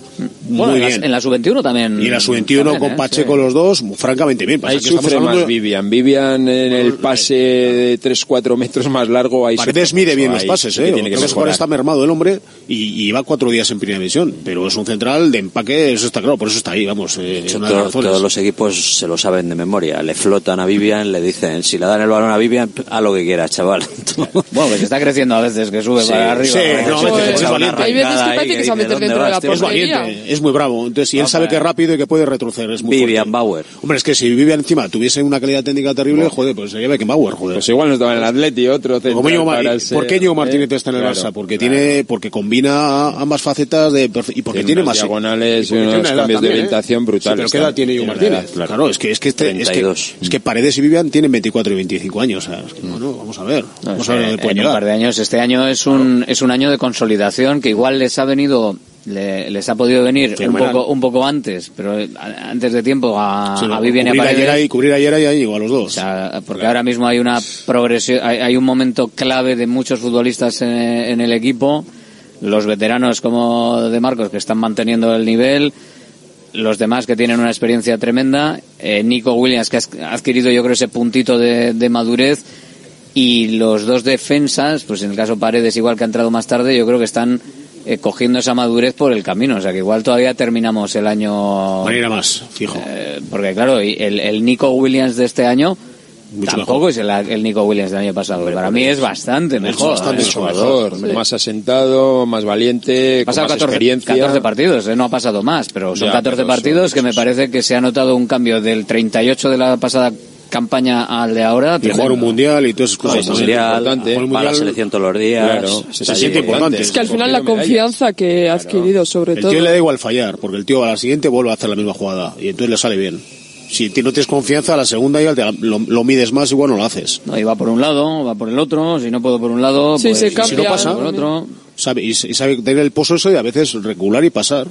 Bueno,
muy
en la-
bien.
en la sub-21 también
y en la sub-21
también,
con
¿eh?
Pacheco los dos, francamente bien. Pasa
Ahí
que
sufre
hablando
más Vivian. Vivian en el pase de 3-4 metros más largo. Ahí
Paredes mide bien los pases,
sí
¿eh?
tiene que
está mermado el hombre y, y va cuatro días en primera división, pero es un central de empaque, eso está claro, por eso está ahí, vamos. Eh,
hecho, todos los equipos se lo saben de memoria. Le flotan a Vivian, le dicen, si le dan el balón a Vivian, a lo que quieras, chaval. *laughs*
bueno pues está creciendo a veces que sube
Sí,
para arriba
sí, no, veces es valiente.
Hay veces que parece que se va a meter dentro de la
Es valiente, es muy bravo. Entonces, y él sabe
pues.
que es rápido y que puede retroceder. Es muy
Vivian
fuerte.
Bauer.
Hombre, es que si Vivian encima tuviese una calidad técnica terrible, joder, pues sería Beckenbauer, joder.
Pues igual no estaba en el Atleti, otro central
Como Mar-
para
¿y
ser,
¿Por qué Íñigo
eh,
Martínez está en el Barça? Porque tiene, porque combina ambas facetas de y porque
Tiene
más
diagonales
y porque
y unos cambios de
¿eh?
orientación brutales.
Sí, pero ¿qué edad tiene Martínez?
edad, claro.
Claro, es que es que este, es que,
32.
es que Paredes y Vivian tienen 24 y 25 años. o sea, es que, bueno, vamos a ver.
No,
Vamos
sé,
a ver dónde pueden
en un par de años. Este año es un, es un año de consolidación que igual les ha venido, le- les ha podido venir un poco, un poco antes, pero eh, antes de tiempo a,
Sí, no,
a Vivian y a
cubrir
Paredes.
ayer y cubrir ayer y ahí a los dos.
O sea, porque ahora mismo hay una progresión, hay, hay un momento clave de muchos futbolistas en, en el equipo, los veteranos como de Marcos que están manteniendo el nivel, los demás que tienen una experiencia tremenda, eh, Nico Williams que ha adquirido yo creo ese puntito de, de madurez y los dos defensas, pues en el caso Paredes igual que ha entrado más tarde, yo creo que están eh, cogiendo esa madurez por el camino, o sea que igual todavía terminamos el año
Van a ir a más, fijo.
eh, porque claro, el, el Nico Williams de este año
Mucho
tampoco es el, el Nico Williams del año pasado. Para mí es bastante mejor.
bastante
¿eh?
jugador, más asentado, más valiente, con más
14,
experiencia.
14 partidos, ¿eh? no ha pasado más, pero son
Ya,
14
pero
partidos
son
que me parece que se ha notado un cambio del 38 de la pasada campaña al de ahora.
Y jugar un mundial y eso.
Juega
cosas.
mundial,
Importante.
va a la selección todos los días.
Claro, se siente importante.
Es que al final la confianza que ha adquirido, sobre
El
todo.
tío le da igual fallar, porque el tío a la siguiente vuelve a hacer la misma jugada y entonces le sale bien. Si no tienes confianza, a la segunda ya lo, lo mides más, igual no lo haces.
No, y va por un lado, va por el otro, si no puedo por un lado,
Sí,
pues,
se
Si no
cambia.
pasa,
por el otro.
sabe, y, y sabe tener el pozo eso y a veces regular y pasar.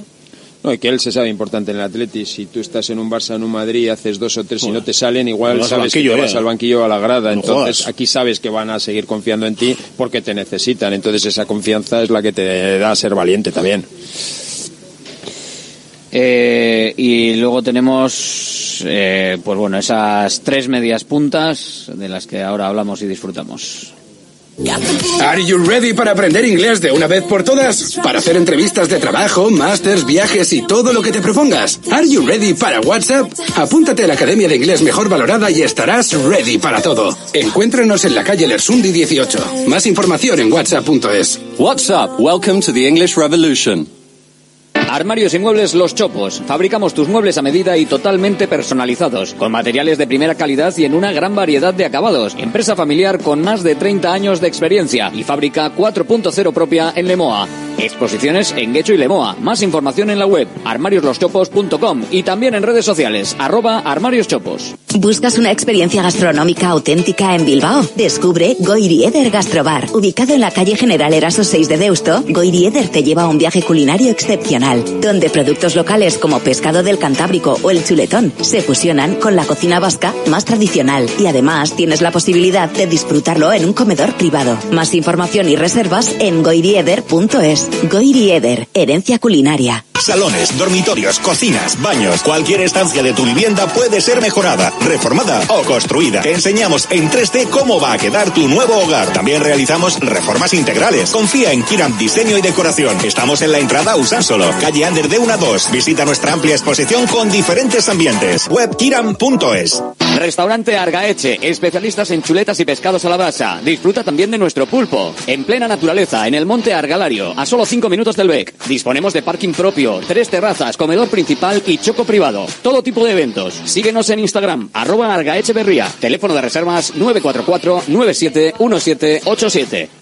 No, y que él se sabe importante en el Atleti. Si tú estás en un Barça, en un Madrid, haces dos o tres y no te salen, igual
Vas al
sabes que
banquillo,
te vas
eh.
al banquillo a la grada.
No
Entonces,
jodas.
aquí sabes que van a seguir confiando en ti porque te necesitan. Entonces, esa confianza es la que te da a ser valiente también.
Eh, y luego tenemos, eh, pues bueno, esas tres medias puntas de las que ahora hablamos y disfrutamos.
Are you ready para aprender inglés de una vez por todas? Para hacer entrevistas de trabajo, másters, viajes y todo lo que te propongas. Are you ready para WhatsApp? Apúntate a la Academia de Inglés mejor valorada y estarás ready para todo. Encuéntranos en la calle Lersundi 18. Más información en whatsapp.es.
What's up? Welcome to the English Revolution.
Armarios y muebles Los Chopos. Fabricamos tus muebles a medida y totalmente personalizados, con materiales de primera calidad y en una gran variedad de acabados. Empresa familiar con más de 30 años de experiencia y fábrica 4.0 propia en Lemoa. Exposiciones en Guecho y Lemoa. Más información en la web armariosloschopos.com y también en redes sociales arroba armarioschopos.
¿Buscas una experiencia gastronómica auténtica en Bilbao? Descubre Goirieder Gastrobar. Ubicado en la calle General Eraso 6 de Deusto, Goirieder te lleva a un viaje culinario excepcional. Donde productos locales como pescado del Cantábrico o el chuletón se fusionan con la cocina vasca más tradicional y además tienes la posibilidad de disfrutarlo en un comedor privado. Más información y reservas en goirieder.es. Goirieder, herencia culinaria.
Salones, dormitorios, cocinas, baños, cualquier estancia de tu vivienda puede ser mejorada, reformada o construida. Te enseñamos en 3D cómo va a quedar tu nuevo hogar. También realizamos reformas integrales. Confía en Kiram Diseño y Decoración. Estamos en la entrada Usánsolo, calle Ander de 1 a 2. Visita nuestra amplia exposición con diferentes ambientes. Webkiram.es.
Restaurante Argaeche, especialistas en chuletas y pescados a la brasa. Disfruta también de nuestro pulpo. En plena naturaleza, en el monte Argalario, a solo 5 minutos del BEC. Disponemos de parking propio, tres terrazas, comedor principal y choco privado. Todo tipo de eventos. Síguenos en Instagram, arroba Argaeche Berría. Teléfono de reservas 944 971787.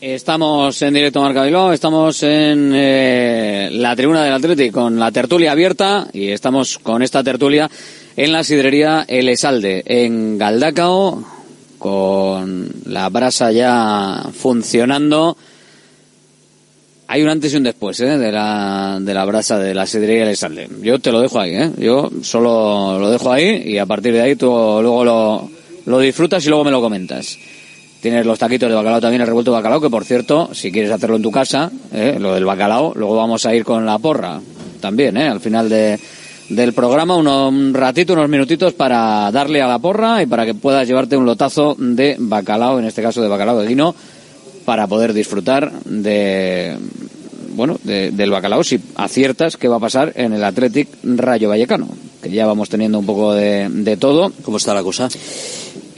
Estamos en directo Marca Bilbao, estamos en eh, la tribuna del Atlético con la tertulia abierta y estamos con esta tertulia en la sidrería El Esalde, en Galdacao, con la brasa ya funcionando. Hay un antes y un después ¿eh? de, la, de la brasa de la sidrería El Esalde. Yo te lo dejo ahí, ¿eh? yo solo lo dejo ahí y a partir de ahí tú luego lo, lo disfrutas y luego me lo comentas. Tienes los taquitos de bacalao también, el revuelto de bacalao, que por cierto, si quieres hacerlo en tu casa, ¿eh? lo del bacalao, luego vamos a ir con la porra también, ¿eh? al final de, del programa, uno, un ratito, unos minutitos para darle a la porra y para que puedas llevarte un lotazo de bacalao, en este caso de bacalao de guino, para poder disfrutar de bueno de- del bacalao si aciertas qué va a pasar en el Athletic Rayo Vallecano que ya vamos teniendo un poco de, de todo
¿Cómo está la cosa?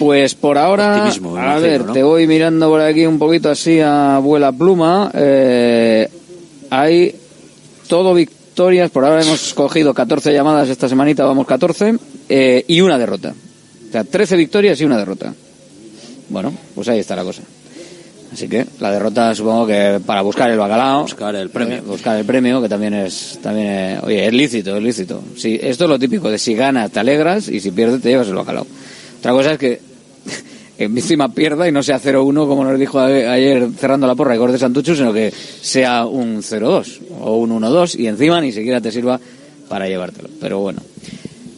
Pues por ahora,
Optimismo,
a
imagino,
ver,
¿no?
te voy mirando por aquí un poquito así a vuela pluma. Eh, hay todo victorias, por ahora hemos cogido 14 llamadas esta semanita, vamos 14, eh, y una derrota. O sea, 13 victorias y una derrota. Bueno, pues ahí está la cosa. Así que la derrota supongo que para buscar el bacalao. Buscar el premio. buscar el premio, que también es, también es- oye, es lícito, es lícito. Si, esto es lo típico de si ganas te alegras y si pierdes te llevas el bacalao. Otra cosa es que encima pierda y no sea 0-1 como nos dijo ayer cerrando la porra Igor de Santucho, sino que sea un 0-2 o un 1-2 y encima ni siquiera te sirva para llevártelo. Pero bueno.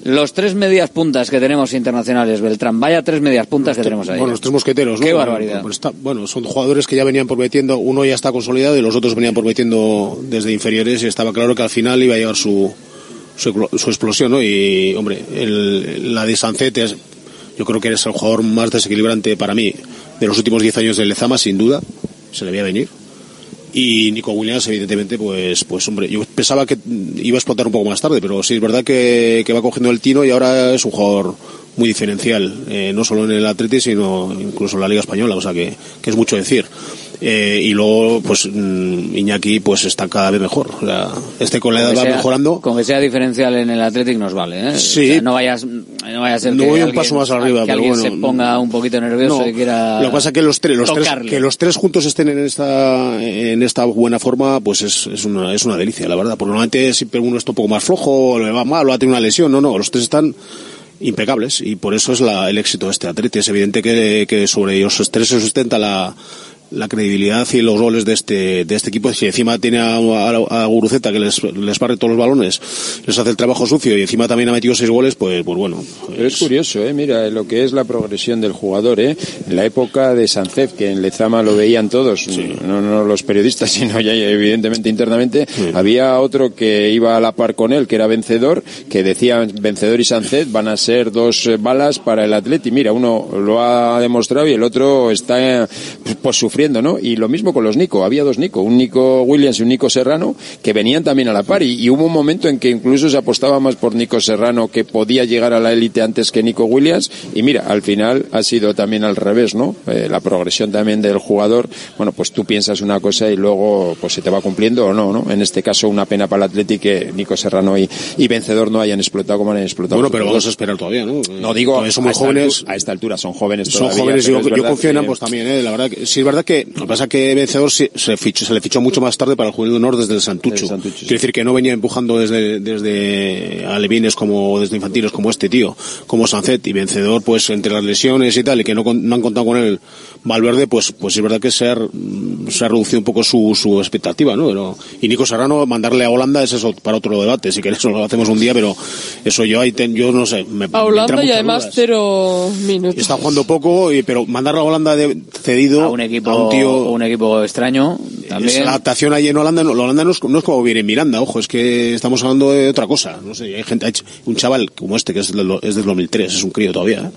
Los tres medias puntas que tenemos internacionales, Beltrán, vaya tres medias puntas que tenemos ahí.
Bueno, los tres mosqueteros, ¿no?
Qué barbaridad.
pues bueno, son jugadores que ya venían prometiendo, uno ya está consolidado y los otros venían prometiendo desde inferiores y estaba claro que al final iba a llegar su, su, explosión, ¿no? Y, hombre, el- la de Sancet es, yo creo que eres el jugador más desequilibrante para mí de los últimos 10 años del Lezama, sin duda, se le veía venir. Y Nico Williams, evidentemente, pues, pues hombre, yo pensaba que iba a explotar un poco más tarde, pero sí es verdad que, que va cogiendo el tino y ahora es un jugador muy diferencial, eh, no solo en el Atleti, sino incluso en la Liga Española, o sea que, que es mucho decir. Eh, y luego, pues mm, Iñaki, pues está cada vez mejor. O sea, este con la edad va
sea-
mejorando.
Con que sea diferencial en el Athletic nos vale, ¿eh?
Sí.
O sea, no vayas, no vaya a ser
No
que
voy un paso más arriba,
que
pero
alguien
bueno,
se ponga un poquito nervioso
No,
y quiera
Lo que pasa es que los tres, los tres, que los tres juntos estén en esta, en esta buena forma, pues es, es una, es una delicia, la verdad. Porque normalmente siempre uno está un poco más flojo, le va mal, o ha tenido una lesión. No, no, los tres están impecables y por eso es la, el éxito de este atleta. Es evidente que, que sobre ellos tres se sustenta la, la credibilidad y los goles de este, de este equipo. Si encima tiene a, a, a Guruceta que les, les barre todos los balones, les hace el trabajo sucio y encima también ha metido seis goles, pues, pues bueno.
Pero es curioso, ¿eh? mira lo que es la progresión del jugador. ¿eh? En la época de Sancet, que en Lezama lo veían todos, no, no los periodistas, *laughs* sino ya evidentemente internamente, había otro que iba a la par con él, que era vencedor, que decía vencedor y Sancet van a ser dos eh, balas para el Atleti. Mira, uno lo ha demostrado y el otro está eh, pues sufriendo Y lo mismo con los Nico, había dos Nico, un Nico Williams y un Nico Serrano, que venían también a la par, y, y hubo un momento en que incluso se apostaba más por Nico Serrano, que podía llegar a la élite antes que Nico Williams, y mira, al final ha sido también al revés, ¿no? Eh, la progresión también del jugador, bueno, pues tú piensas una cosa y luego pues se te va cumpliendo o no, ¿no? En este caso una pena para el Atlético que Nico Serrano y, y Vencedor no hayan explotado como han explotado.
Bueno, pero vamos a esperar todavía, ¿no?
No digo,
son muy jóvenes.
a esta altura son jóvenes
Son
todavía,
jóvenes y
pero
yo, yo confío en ambos también, ¿eh? La verdad que, sí es verdad que lo que pasa es que Vencedor se, fichó- se le fichó mucho más tarde para el Juvenil de Honor desde el Santucho. Quiere decir que no venía empujando desde, desde alevines como desde infantiles como este tío, como Sancet y Vencedor, pues entre las lesiones y tal, y que no, no han contado con él Valverde, pues, pues es verdad que se ha, se ha reducido un poco su, su expectativa, ¿no? Pero, y Nico Serrano, mandarle a Holanda es eso para otro debate, si querés *laughs* lo hacemos un día, pero eso yo ahí ten- yo no sé, me,
A Holanda y además
dudas.
cero minutos.
Está jugando poco, y, pero mandarlo a Holanda de, cedido a un
equipo,
un tío
un equipo extraño también.
es la adaptación ahí en Holanda, no, la Holanda no es, no es como vivir en Miranda, ojo, es que estamos hablando de otra cosa. No sé, hay gente, hay un chaval como este que es del, es del 2003, es un crío todavía. ¿eh?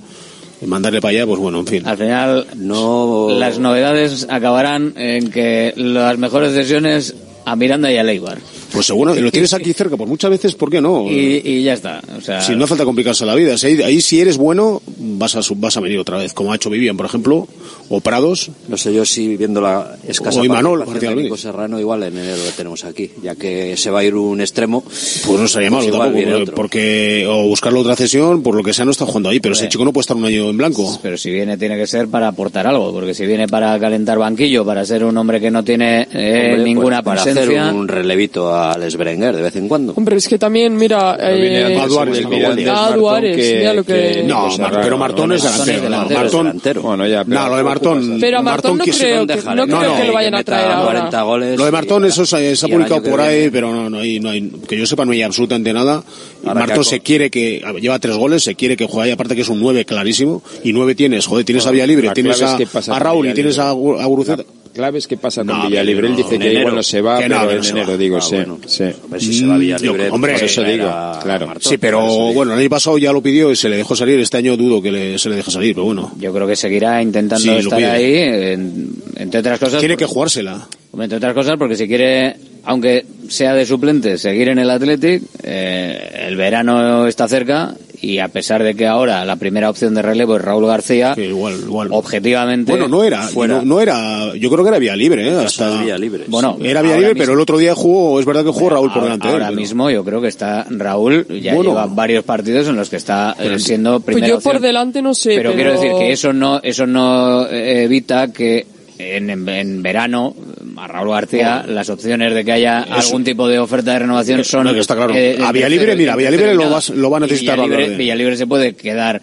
Mandarle para allá, pues bueno, en fin.
Al final,
no.
las novedades acabarán en que las mejores decisiones a Miranda y a Leibar.
Pues seguro, lo tienes aquí *laughs* cerca, pues muchas veces, ¿por qué no?
Y, y ya está. O sea,
Si no hace falta complicarse la vida. Si ahí, ahí si eres bueno, vas a, vas a venir otra vez, como ha hecho Vivian, por ejemplo, o Prados.
No sé yo si viendo la escasa
O Imanol,
de. Nico Serrano, igual en enero lo tenemos aquí, ya que se va a ir un extremo.
Pues no sería malo
igual
tampoco,
viene
porque-
otro.
porque, o buscarle otra cesión, por lo que sea, no está jugando ahí, pero ese chico no puede estar un año en blanco.
Pero si viene tiene que ser para aportar algo, porque si viene para calentar banquillo, para ser un hombre que no tiene eh,
Hombre,
ninguna
pues, para hacer un relevito a Alex Berenguer de vez en cuando.
Hombre, es que también, mira... Eh,
a Duárez,
del
a
Mirandés,
Duárez.
Ah, Duárez, mira lo que-
que-
No,
que
Mar- pero Martón es
Martón es
delantero. no,
delantero,
Martón,
delantero.
Bueno, ya, pero
no, lo de Martón.
Pero a Martón no creo, que,
déjale,
no
no,
creo
no,
que lo
que
vayan a traer ahora.
40 goles.
Lo de Martón,
y-
eso se, se ha
y
publicado por ahí, pero no, no hay, no hay, que yo sepa no hay absolutamente nada.
Ahora
Martón se quiere que, lleva tres goles, se quiere que juegue ahí, aparte que es un nueve clarísimo, y nueve tienes, joder, tienes a Vía Libre, tienes a, Raúl y tienes a, a Guruceta.
Clave es que pasa con
No,
Villalibre. Él dice
en
que
enero.
igual no se va,
Que no,
pero en enero,
va.
digo,
Ah,
sí.
bueno.
sí.
A ver si se va Villa Yo- Libre, hombre,
Por eso digo, claro.
Martón. Sí, pero bueno, el año pasado ya lo pidió y se le dejó salir. Este año dudo que le- se le deje salir, pero bueno.
yo creo que seguirá intentando estar ahí, en- entre otras cosas.
Tiene que jugársela.
Entre otras cosas, porque si quiere, aunque sea de suplente, seguir en el Athletic, eh, el verano está cerca y a pesar de que ahora la primera opción de relevo es Raúl García,
igual, igual.
objetivamente.
Bueno, no era,
fuera.
no, no era, yo creo que era Vía Libre, ¿eh? Hasta,
Vía Libre.
Bueno,
era Vía Libre,
mismo-
pero el otro día jugó, es verdad que jugó Raúl por delante de él,
ahora
pero-
mismo yo creo que está Raúl, ya
Bueno.
lleva varios partidos en los que está eh, siendo
Pues
primera
yo
opción.
por delante no sé,
pero,
pero...
quiero decir que eso no eso no eh, evita que en, en- en verano a Raúl García las opciones de que haya algún tipo de oferta de renovación son
No, que está claro.
eh,
A
tercero-
Libre, mira,
tercero
Libre lo vas- lo va a necesitar
Villalibre. Villalibre se puede quedar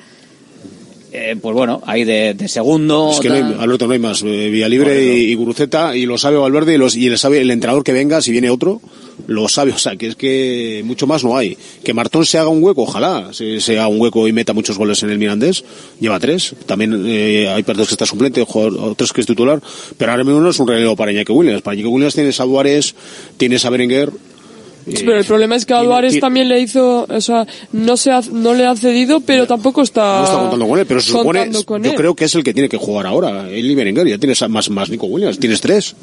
eh, pues bueno ahí de, de segundo
Es que no hay. Alberto, no hay más. Eh, Villalibre y, y Guruceta, y lo sabe Valverde, y, los, y le sabe el entrenador que venga, si viene otro, lo sabe. O sea, que es que mucho más no hay. Que Martón se haga un hueco, ojalá se, se haga un hueco y meta muchos goles en el Mirandés. Lleva tres. También eh, hay partidos que está suplente, jugador- otros que es titular. Pero ahora mismo no es un relevo para Iñaki Williams. Para Iñaki Williams tienes a Duárez, tienes a Berenguer.
Sí, pero el problema es que a Duárez también le hizo, o sea, no se ha, no le ha cedido, pero tampoco está,
No está contando con él, pero se supone, yo
él.
creo que es el que tiene que jugar ahora. Él y Berenguer, ya tienes más, más Nico Williams, tienes tres.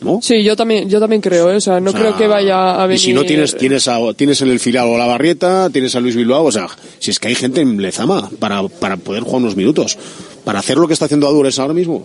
¿No?
Sí, yo también, yo también creo, ¿eh? o sea, no
O sea,
creo que vaya a venir.
Y si no tienes, tienes, a- tienes en el filial o la Barrieta, tienes a Luis Bilbao, o sea, si es que hay gente en Lezama para, para poder jugar unos minutos, para hacer lo que está haciendo Adures ahora mismo.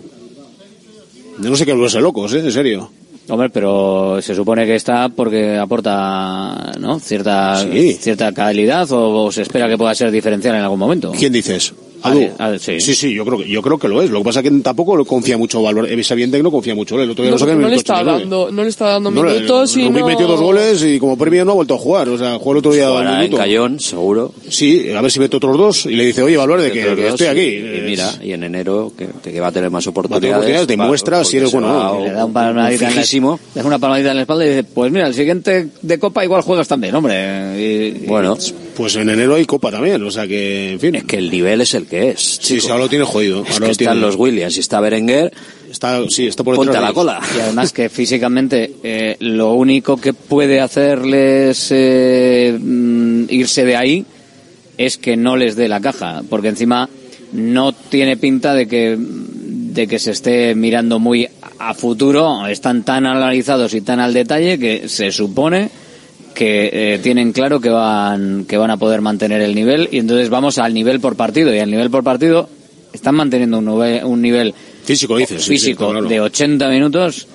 Yo no sé qué volverse locos, ¿eh? En serio.
Hombre, pero se supone que está porque aporta ¿no? cierta cierta calidad o, o se espera que pueda ser diferencial en algún momento.
¿Quién dices?
Adu.
Adu.
Adu, sí.
sí, sí, yo creo que yo creo que lo es. Lo que pasa es que tampoco lo confía mucho Valverde. Es evidente que no confía mucho. El otro día
No, no
el
le está
89.
dando, no le está dando
No, le-
minutos y no...
metió dos goles y como premio no ha vuelto a jugar. O sea, jugó el otro día un
en. Cayón, seguro.
Sí, a ver si mete otros dos y le dice, oye, Valverde, que, que
dos,
estoy aquí.
Y, y mira, y en enero que, que va a tener más
a
oportunidades.
oportunidades, demuestra si eres bueno
va
o no.
Le da un palmadita en la,
fijísimo.
le da una palmadita en la espalda y dice, pues mira, el siguiente de Copa igual juegas también, hombre. Y- y-
Bueno,
Pues en enero hay Copa también, o sea que, en fin.
es que el nivel es el que es.
Sí,
chico.
sí, ahora lo tiene jodido.
Es
Ahora
que
lo tiene.
están los Williams y está Berenguer.
Está, sí, está por
Ponte
detrás
a la cola.
Y además que físicamente eh, lo único que puede hacerles eh, mm, irse de ahí es que no les dé la caja, porque encima no tiene pinta de que de que se esté mirando muy a futuro están tan analizados y tan al detalle que se supone que eh, tienen claro que van que van a poder mantener el nivel y entonces vamos al nivel por partido y al nivel por partido están manteniendo un nivel, un nivel
Físico, dices. sí, sí,
físico
claro.
de 80 minutos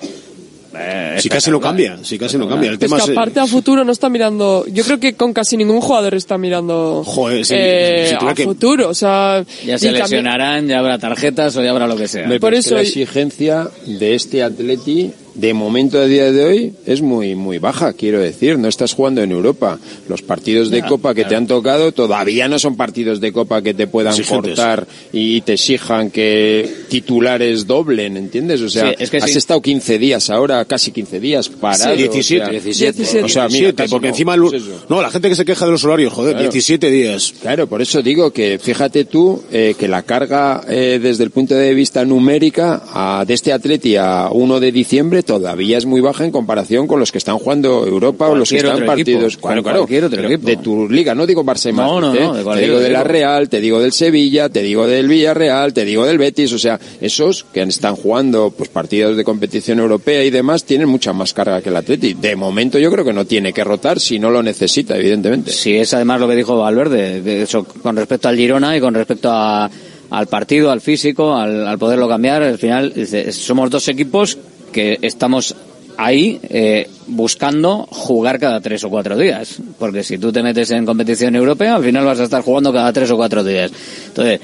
eh,
Si casi no
espectacular.
cambia, si casi no cambia. El
Es
tema
que
es, eh,
aparte a futuro no está mirando. Yo creo que con casi ningún jugador está mirando
Joder, sí,
eh,
si tuviera
a
que-
futuro. O sea,
ya se
también-
lesionarán ya habrá tarjetas o ya habrá lo que sea
Por
que
eso-
la exigencia de este atleti de momento a día de hoy es muy muy baja, quiero decir, no estás jugando en Europa. Los partidos de copa que te han tocado todavía no son partidos de copa que te puedan
Exigentes.
cortar y te exijan que titulares doblen, ¿entiendes? O sea,
Sí, es que
has
sí.
estado 15 días ahora, casi 15 días parado.
Sí, 17,
o sea,
17. O sea,
17,
mira, porque
no,
encima... el- no, la gente que se queja de los horarios, joder,
Claro.
17 días.
Claro, por eso digo que fíjate tú eh, que la carga eh, desde el punto de vista numérica a, de este atleti a 1 de diciembre todavía es muy baja en comparación con los que están jugando Europa o los que están partidos. Claro, claro, de tu liga, no digo y
No, no,
¿eh?
no, de
te digo de la. Real, te digo del Sevilla, te digo del Villarreal, te digo del Betis, o sea, esos que están jugando pues partidos de competición europea y demás tienen mucha más carga que el Atleti. De momento yo creo que no tiene que rotar si no lo necesita, evidentemente.
Sí, es además lo que dijo Valverde, que eso con respecto al Girona y con respecto a- al partido, al físico, al, al poderlo cambiar. Al final, somos dos equipos que estamos ahí eh, buscando jugar cada tres o cuatro días. Porque si tú te metes en competición europea, al final vas a estar jugando cada tres o cuatro días. Entonces,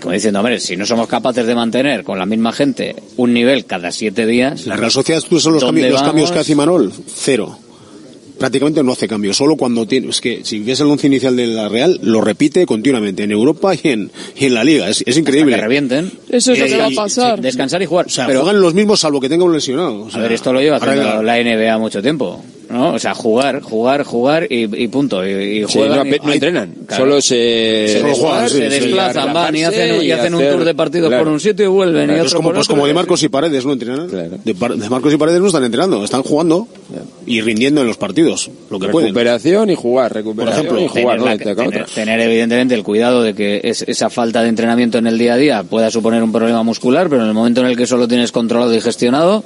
como diciendo, hombre, si no somos capaces de mantener con la misma gente un nivel cada siete días.
La Real Sociedad, tú son los,
¿dónde
cambios, los cambios que hace Imanol, cero. Prácticamente no hace cambios, solo cuando tiene, es que si ves el once inicial de la Real, lo repite continuamente en Europa y en, y en la Liga, es, es increíble.
que revienten.
Eso es lo que va a pasar.
Descansar y jugar.
O sea,
Pero-
juegan los mismos salvo que tenga un lesionado. o
A ver, esto lo lleva haciendo la NBA mucho tiempo, ¿no? O sea, jugar, jugar, jugar y, y punto. Y, y
Sí, no,
y-
no entrenan,
Claro.
solo se,
se,
Solo
desplazan,
juegan, sí,
se
sí,
desplazan, van y hacen, y hacen un tour de partidos
claro.
por un sitio y vuelven. y
Claro,
otro
es como,
por
pues
otro.
como de Marcos y Paredes no entrenan. De, Par- de Marcos y Paredes no están entrenando, están jugando y rindiendo en los partidos, lo que pueden.
recuperación y jugar, recuperación
Por ejemplo,
y jugar,
tener,
Y
tener-
otra.
tener, evidentemente el cuidado de que es- esa falta de entrenamiento en el día a día pueda suponer un problema muscular, pero en el momento en el que eso lo tienes controlado y gestionado,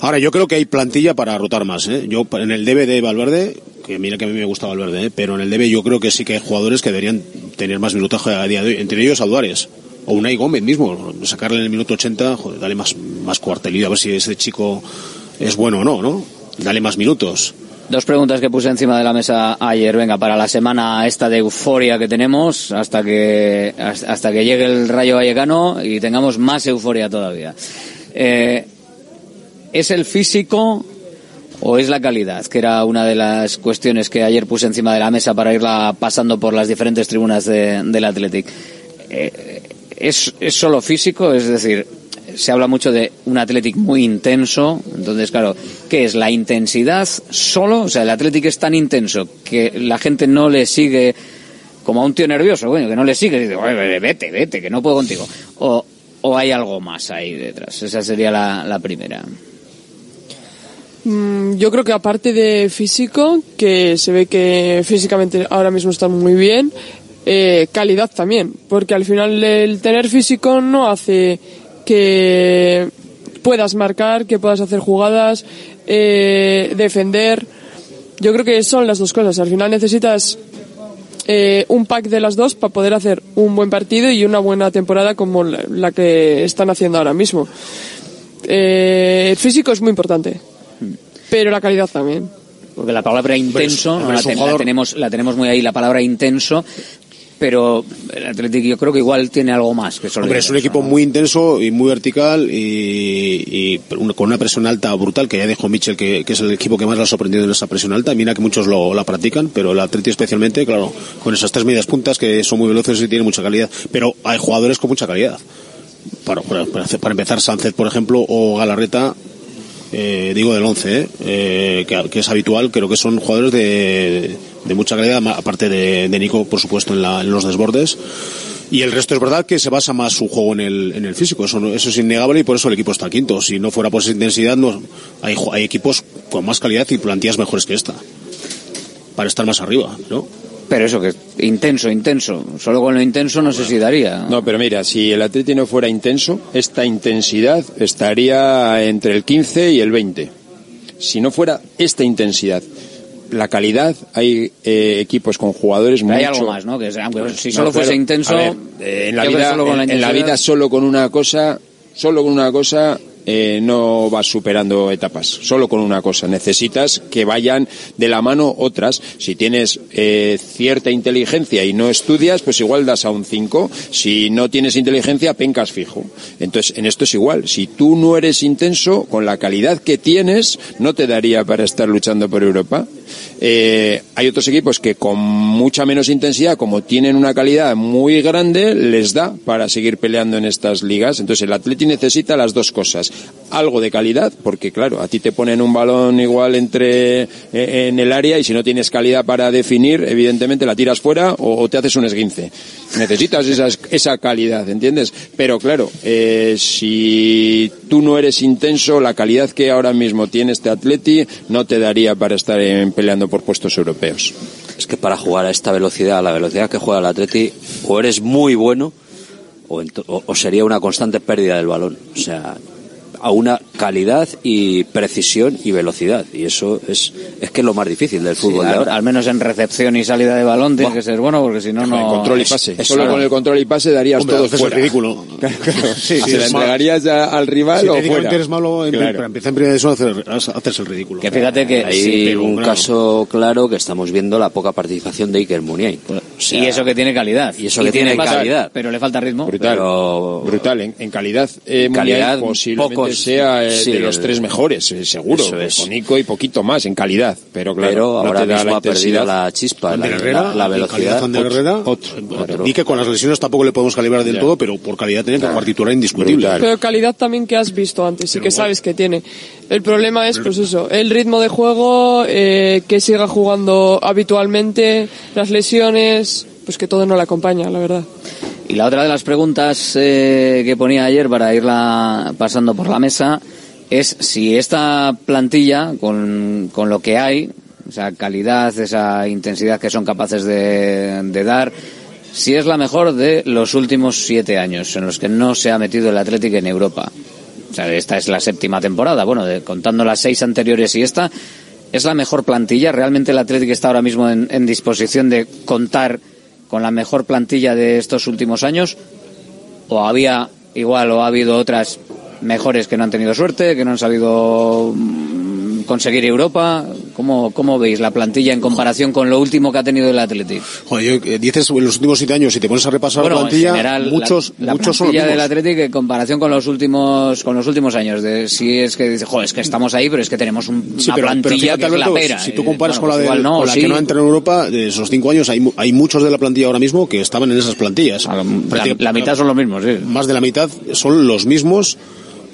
Ahora, yo creo que hay plantilla para rotar más. ¿eh? Yo, en el DB de Valverde, que mira que a mí me gusta Valverde, ¿eh? pero en el DB yo creo que sí que hay jugadores que deberían tener más minutaje a día de hoy, entre ellos Alduares. O Unai Gómez mismo, sacarle en el minuto 80, joder, dale más, más cuartelillo, a ver si ese chico es bueno o no, ¿no? Dale más minutos.
Dos preguntas que puse encima de la mesa ayer. Venga, para la semana esta de euforia que tenemos, hasta que hasta que llegue el Rayo Vallecano y tengamos más euforia todavía. Eh, ¿Es el físico o es la calidad? Que era una de las cuestiones que ayer puse encima de la mesa para irla pasando por las diferentes tribunas de- del Athletic. Eh, ¿es, ¿Es solo físico? Es decir, se habla mucho de un Athletic muy intenso. Entonces, claro, ¿qué es? ¿La intensidad solo? O sea, el Athletic es tan intenso que la gente no le sigue como a un tío nervioso, coño, que no le sigue. Dice, "Oye, vete, vete, que no puedo contigo. O, o hay algo más ahí detrás. Esa sería la, la primera.
Mm, Yo creo que aparte de físico, que se ve que físicamente ahora mismo están muy bien, eh, calidad también, porque al final el tener físico no hace que puedas marcar, que puedas hacer jugadas, eh, defender. Yo creo que son las dos cosas. Al final necesitas eh, un pack de las dos para poder hacer un buen partido y una buena temporada como la, la que están haciendo ahora mismo. Eh, el físico es muy importante, pero la calidad también.
Porque la palabra intenso, no, la, ten- la tenemos, la tenemos muy ahí, la palabra intenso, pero el Atlético yo creo que igual tiene algo más que solo
Hombre, es un equipo
¿no?
muy intenso y muy vertical y, con una presión alta brutal, que ya dijo Mitchell que, que es el equipo que más lo ha sorprendido en esa presión alta. Mira que muchos lo, la practican, pero el Atleti especialmente, claro, con esas tres medias puntas que son muy veloces y tienen mucha calidad. Pero hay jugadores con mucha calidad. Para, para empezar, Sánchez, por ejemplo, o Galarreta, eh, digo del 11, ¿eh? Eh, que, es habitual, creo que son jugadores de, de mucha calidad, aparte de, de Nico, por supuesto, en, la- los desbordes. Y el resto es verdad que se basa más su juego en el, el físico, eso, eso es innegable y por eso el equipo está quinto. Si no fuera por esa intensidad, no, hay, hay equipos con más calidad y plantillas mejores que esta, para estar más arriba, ¿no?
Pero eso, que intenso, intenso. Solo con lo intenso no sé si daría.
No, pero mira, si el Atleti no fuera intenso, esta intensidad estaría entre el 15 y el 20. Si no fuera esta intensidad, la calidad, hay eh, equipos con jugadores
Pero hay
mucho-
algo más, ¿no? Que aunque si
No,
solo fuese intenso,
ver, eh, en la vida,
solo con la
en- en la vida solo con una cosa, solo con una cosa eh, no vas superando etapas, solo con una cosa. Necesitas que vayan de la mano otras. Si tienes eh, cierta inteligencia y no estudias, pues igual das a un 5. Si no tienes inteligencia, pencas fijo. Entonces, en esto es igual. Si tú no eres intenso, con la calidad que tienes, no te daría para estar luchando por Europa. Eh, hay otros equipos que con mucha menos intensidad, como tienen una calidad muy grande, les da para seguir peleando en estas ligas. Entonces el Atleti necesita las dos cosas. Algo de calidad, porque claro, a ti te ponen un balón igual entre eh, en el área y si no tienes calidad para definir, evidentemente la tiras fuera o, te haces un esguince. Necesitas esa, esa calidad, ¿entiendes? Pero claro, eh, si tú no eres intenso, la calidad que ahora mismo tiene este Atleti no te daría para estar en- peleando por puestos europeos.
Es que para jugar a esta velocidad, a la velocidad que juega el Atleti, o eres muy bueno o, o sería una constante pérdida del balón. O sea, a una calidad y precisión y velocidad. Y eso es, es que es lo más difícil del fútbol
Sí,
de
al,
ahora.
al menos en recepción y salida de balón tiene que ser bueno porque si no, no...
control y
es-
pase.
es
Solo
claro.
con el control y pase darías
Hombre,
todo fuera.
ridículo. *laughs* *laughs*
Claro, claro.
Sí,
¿Se
sí,
la
es mal.
entregarías ya al rival
Si
o fuera?
eres malo, en,
Claro.
pero empieza en primera división a hacer, a hacerse el ridículo.
Que fíjate que
Hay
sí,
un caso claro que estamos viendo la poca participación de Iker Muniain. O sea,
y eso que tiene calidad.
Y eso que tiene calidad.
Pero le falta ritmo.
Brutal.
Pero-
Brutal. En, en calidad, eh,
calidad,
posiblemente
pocos-
sea eh,
sí,
de los
el-
tres mejores, eh, seguro.
Eso es.
Con Nico y poquito más en calidad. Pero claro,
Pero
no
ahora
te da
mismo
la
ha perdido la chispa, la- la- la velocidad.
Otro,
Herrera,
otro.
Di que con las lesiones tampoco le podemos calibrar del
Ya.
todo, pero por calidad tiene que jugar titular indiscutible.
Pero calidad también que has visto antes y que sabes que tiene. El problema es, pues eso, el ritmo de juego, eh, que siga jugando habitualmente, las lesiones, pues que todo no le acompaña, la verdad.
Y la otra de las preguntas eh, que ponía ayer para irla pasando por la mesa es si esta plantilla, con, con lo que hay, esa calidad, esa intensidad que son capaces de, dar, si es la mejor de los últimos siete años en los que no se ha metido el Atlético en Europa. O sea, esta es la séptima temporada, bueno, contando las seis anteriores y esta, ¿es la mejor plantilla? ¿Realmente el Atlético está ahora mismo en disposición de contar con la mejor plantilla de estos últimos años? ¿O había igual o ha habido otras mejores que no han tenido suerte, que no han sabido mm, conseguir Europa? ¿Cómo, ¿Cómo veis la plantilla en comparación con lo último que ha tenido el Atlético?
Joder, yo, eh, dices en los últimos siete años, si te pones a repasar
Bueno,
la plantilla,
en general,
muchos,
la, la
muchos son los
plantilla del. Atlético en comparación con los últimos con los últimos años de si es que dice, joder, es que estamos ahí, pero es que tenemos un-
Sí,
una
pero, pero
plantilla
fíjate,
que es la pera.
si tú comparas
bueno,
con,
pues
la, de-
igual no,
con la
sí.
que no entra en Europa, de esos cinco años, hay, hay muchos de la plantilla ahora mismo que estaban en esas plantillas.
la, la mitad son los mismos, sí.
Más de la mitad son los mismos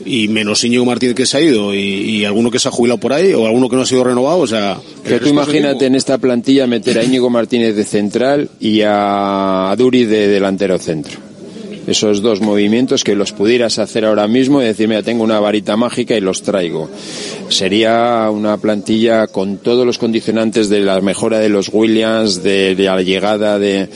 y menos Íñigo Martínez que se ha ido y, y alguno que se ha jubilado por ahí o alguno que no ha sido renovado, o sea...
Pero tú imagínate en esta plantilla meter a Íñigo Martínez de central y a Duri de delantero centro. Esos dos movimientos que los pudieras hacer ahora mismo y decir, mira, tengo una varita mágica y los traigo. Sería una plantilla con todos los condicionantes de la mejora de los Williams, de, de la llegada de,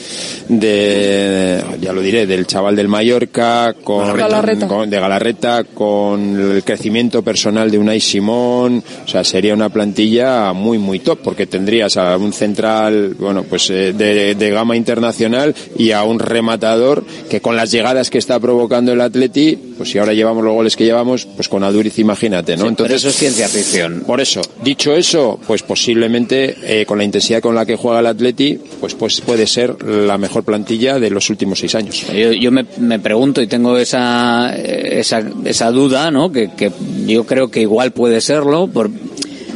de, ya lo diré, del chaval del Mallorca, con,
Galarreta.
con- de Galarreta, con el crecimiento personal de Unai Simón, o sea, sería una plantilla muy, muy top, porque tendrías a un central, bueno, pues eh, de, de gama internacional y a un rematador que con las llegadas que está provocando el Atleti, pues si ahora llevamos los goles que llevamos, pues con Aduriz imagínate, ¿no?
Sí,
Entonces,
eso es ciencia ficción.
por eso, dicho eso, pues posiblemente eh, con la intensidad con la que juega el Atleti, pues, pues puede ser la mejor plantilla de los últimos seis años.
Yo, yo me, me pregunto y tengo esa, esa, esa duda, ¿no? Que, que yo creo que igual puede serlo, por,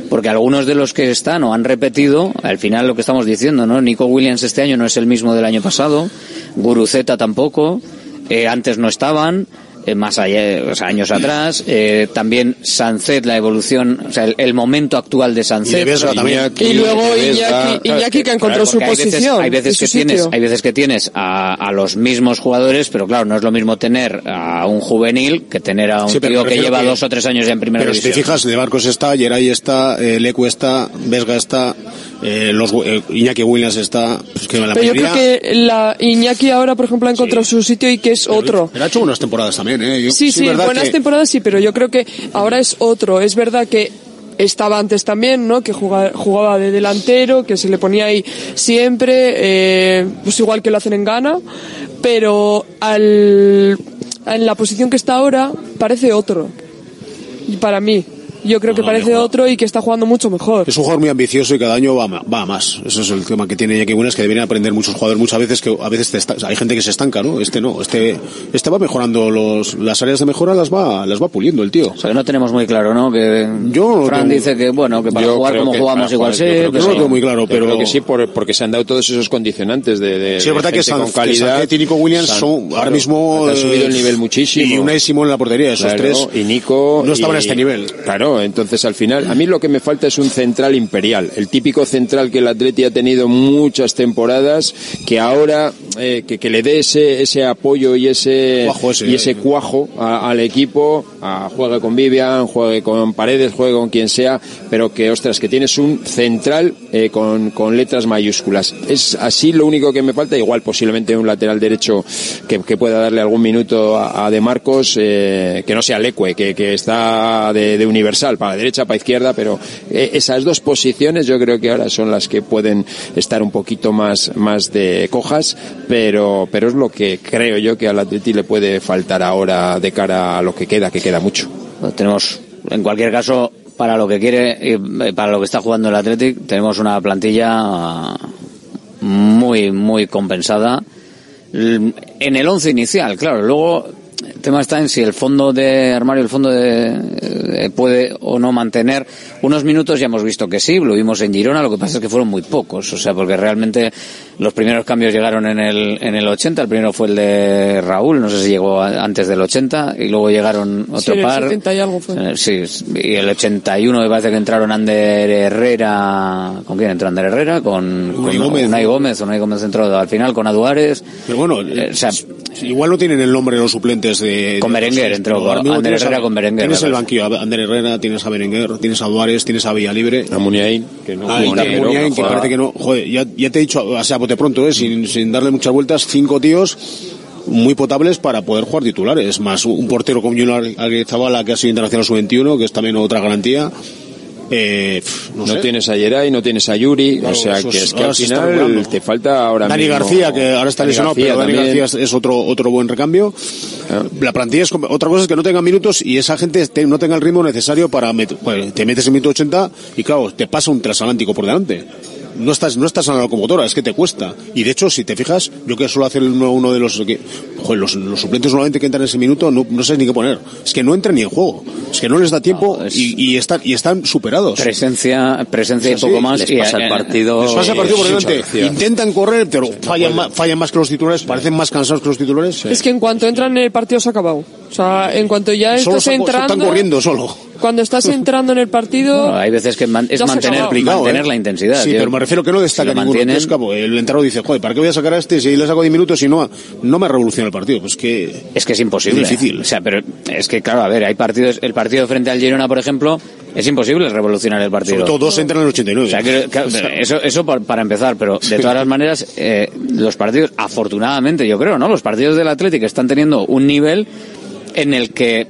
porque algunos de los que están o han repetido, al final lo que estamos diciendo, ¿no? Nico Williams este año no es el mismo del año pasado, Guruceta tampoco, eh, antes no estaban, eh, más allá, o sea, años atrás, eh, también Sancet, la evolución, o sea, el, el momento actual de Sancet.
Y
luego Iñaki, Iñaki que encontró
Claro,
su
hay veces-
posición.
Hay veces, que tienes,
sitio.
hay veces que tienes a, a los mismos jugadores, pero claro, no es lo mismo tener a un juvenil que tener a un
Sí,
tío que lleva
que-
dos o tres años ya en primera
Pero si te
división.
fijas, De Barcos está, Geray está, eh, Lecu está, Vesga está, eh, los, eh, Iñaki Williams está, pues Es que la
Pero yo creo que la Iñaki ahora, por ejemplo, ha encontrado su sitio y que es otro.
Pero ha hecho unas temporadas también, ¿eh? Yo-
Sí, sí,
verdad
buenas
que-
temporadas sí, pero yo creo que ahora es otro. Es verdad que estaba antes también, ¿no? Que jugaba, jugaba de delantero, que se le ponía ahí siempre, eh, pues igual que lo hacen en Ghana, pero al, en la posición que está ahora parece otro. Y Para mí. Yo creo que
No,
parece otro y que está jugando mucho mejor.
Es un jugador muy ambicioso y cada año va, va a más. Ese es el tema que tiene Iñaki Buenas, que deberían aprender muchos jugadores muchas veces, que a veces te esta- hay gente que se estanca, ¿no? Este no, este, este va mejorando los, las áreas de mejora, las va, las va puliendo el tío.
O sea, que no tenemos muy claro, ¿no? Que
Yo no
Fran
tengo-
dice que, bueno, que para
Yo
jugar como jugamos igual sí.
yo creo
que
que
sí.
sí.
muy claro,
Yo
pero-
creo que sí, por- porque se han dado todos esos condicionantes de, de,
Sí, es verdad
de
que, San,
con calidad.
que y Nico Williams
San-
son
claro,
ahora mismo.
han subido el
eh,
nivel muchísimo.
Y una y Simón en la portería, esos
Claro,
tres.
y Nico
no estaban
y-
a este nivel.
Claro, entonces al final a mí lo que me falta es un central imperial, el típico central que el Atleti ha tenido muchas temporadas, que ahora eh, que, que le dé ese ese apoyo y ese y ese
eh.
cuajo a- al equipo, a, juegue con Vivian, juegue con Paredes, juegue con quien sea, pero que ostras que tienes un central eh, con, con letras mayúsculas. Es así lo único que me falta, igual posiblemente un lateral derecho que, que pueda darle algún minuto a, a De Marcos, eh, que no sea Leque, que, que está de, de universal, para la derecha, para la izquierda, pero eh, esas dos posiciones yo creo que ahora son las que pueden estar un poquito más, más de cojas, pero, pero es lo que creo yo que al Atleti le puede faltar ahora de cara a lo que queda, que queda mucho.
Pues tenemos, en cualquier caso, para lo que quiere eh, para lo que está jugando el Athletic, tenemos una plantilla muy, muy compensada. En el once inicial, claro. Luego, el tema está en si el fondo de armario, el fondo de, eh, puede o no mantener unos minutos. Ya hemos visto que sí, lo vimos en Girona. Lo que pasa es que fueron muy pocos. O sea, porque realmente los primeros cambios llegaron en el, en el 80. El primero fue el de Raúl, no sé si llegó a- antes del 80. Y luego llegaron otro
Sí, en el
par.
70 y algo fue.
Eh, Sí, y el 81 me parece que entraron Ander Herrera. ¿Con quién entró Ander Herrera? Con,
Unai
con
Gómez,
Unai
¿no?
Gómez. Unai Gómez entró al final con Aduares.
Pero bueno,
Eh, o sea,
igual no tienen el nombre de los suplentes de.
Con
de-
Berenguer
pero
entró, Ander
tienes a-
Herrera con Berenguer,
Tienes
me
el banquillo, a Ander Herrera, tienes a Berenguer, tienes a Duárez, tienes a Villalibre.
A Muniain, que no
Ah, y
Muniain,
que
juega-
parece que no. Joder, ya, ya te he dicho, o sea, bote pronto, ¿eh? sin, sin darle muchas vueltas, cinco tíos muy potables para poder jugar titulares. Más un portero como Junior Zabala, que ha sido internacional sub-21, que es también otra garantía. Eh, no,
No,
sé.
tienes a Geray, no tienes a Yuri,
Claro,
o sea que
es-
que al final te falta ahora
Dani
mismo-
García, que ahora está
Dani
lesionado,
García
pero Dani
también.
García es, otro, otro buen recambio. La plantilla es, otra cosa es que no tenga minutos y esa gente te- no tenga el ritmo necesario para met- pues, te metes en minuto 80 y claro, te pasa un transatlántico por delante. No estás, no estás en la locomotora, es que te cuesta. Y de hecho, si te fijas, yo que suelo hacer uno, uno de los, que, joder, los, los suplentes normalmente que entran en ese minuto no, no sé ni qué poner. Es que no entran ni en juego. Es que no les da tiempo y, y están, y están superados.
Presencia, presencia y poco más.
Les
y,
pasa el partido- Les pasa el partido por delante. Intentan correr, pero fallan más, fallan más que los titulares, parecen más cansados que los titulares.
Es que en cuanto entran en el partido se ha acabado. O sea, en cuanto ya
Solo
estás entrando...
están corriendo solo.
Cuando estás *laughs* entrando en el partido...
Bueno, hay veces que man- es mantener, mantener
¿eh?
la intensidad.
Sí,
tío.
pero me refiero que no destaca
Si
ninguno. el entrenador dice, joder, ¿para qué voy a sacar a este si le saco 10 minutos y no, no me revoluciona el partido? Pues que...
Es que es imposible.
Es difícil.
O sea, pero es que, claro, a ver, hay partidos. El partido frente al Girona, por ejemplo, es imposible revolucionar el partido.
Sobre todo dos entran en el 89.
O sea, que- eso, eso por- para empezar, pero de todas las maneras, eh, los partidos, afortunadamente, yo creo, ¿no? Los partidos del Atlético están teniendo un nivel en el que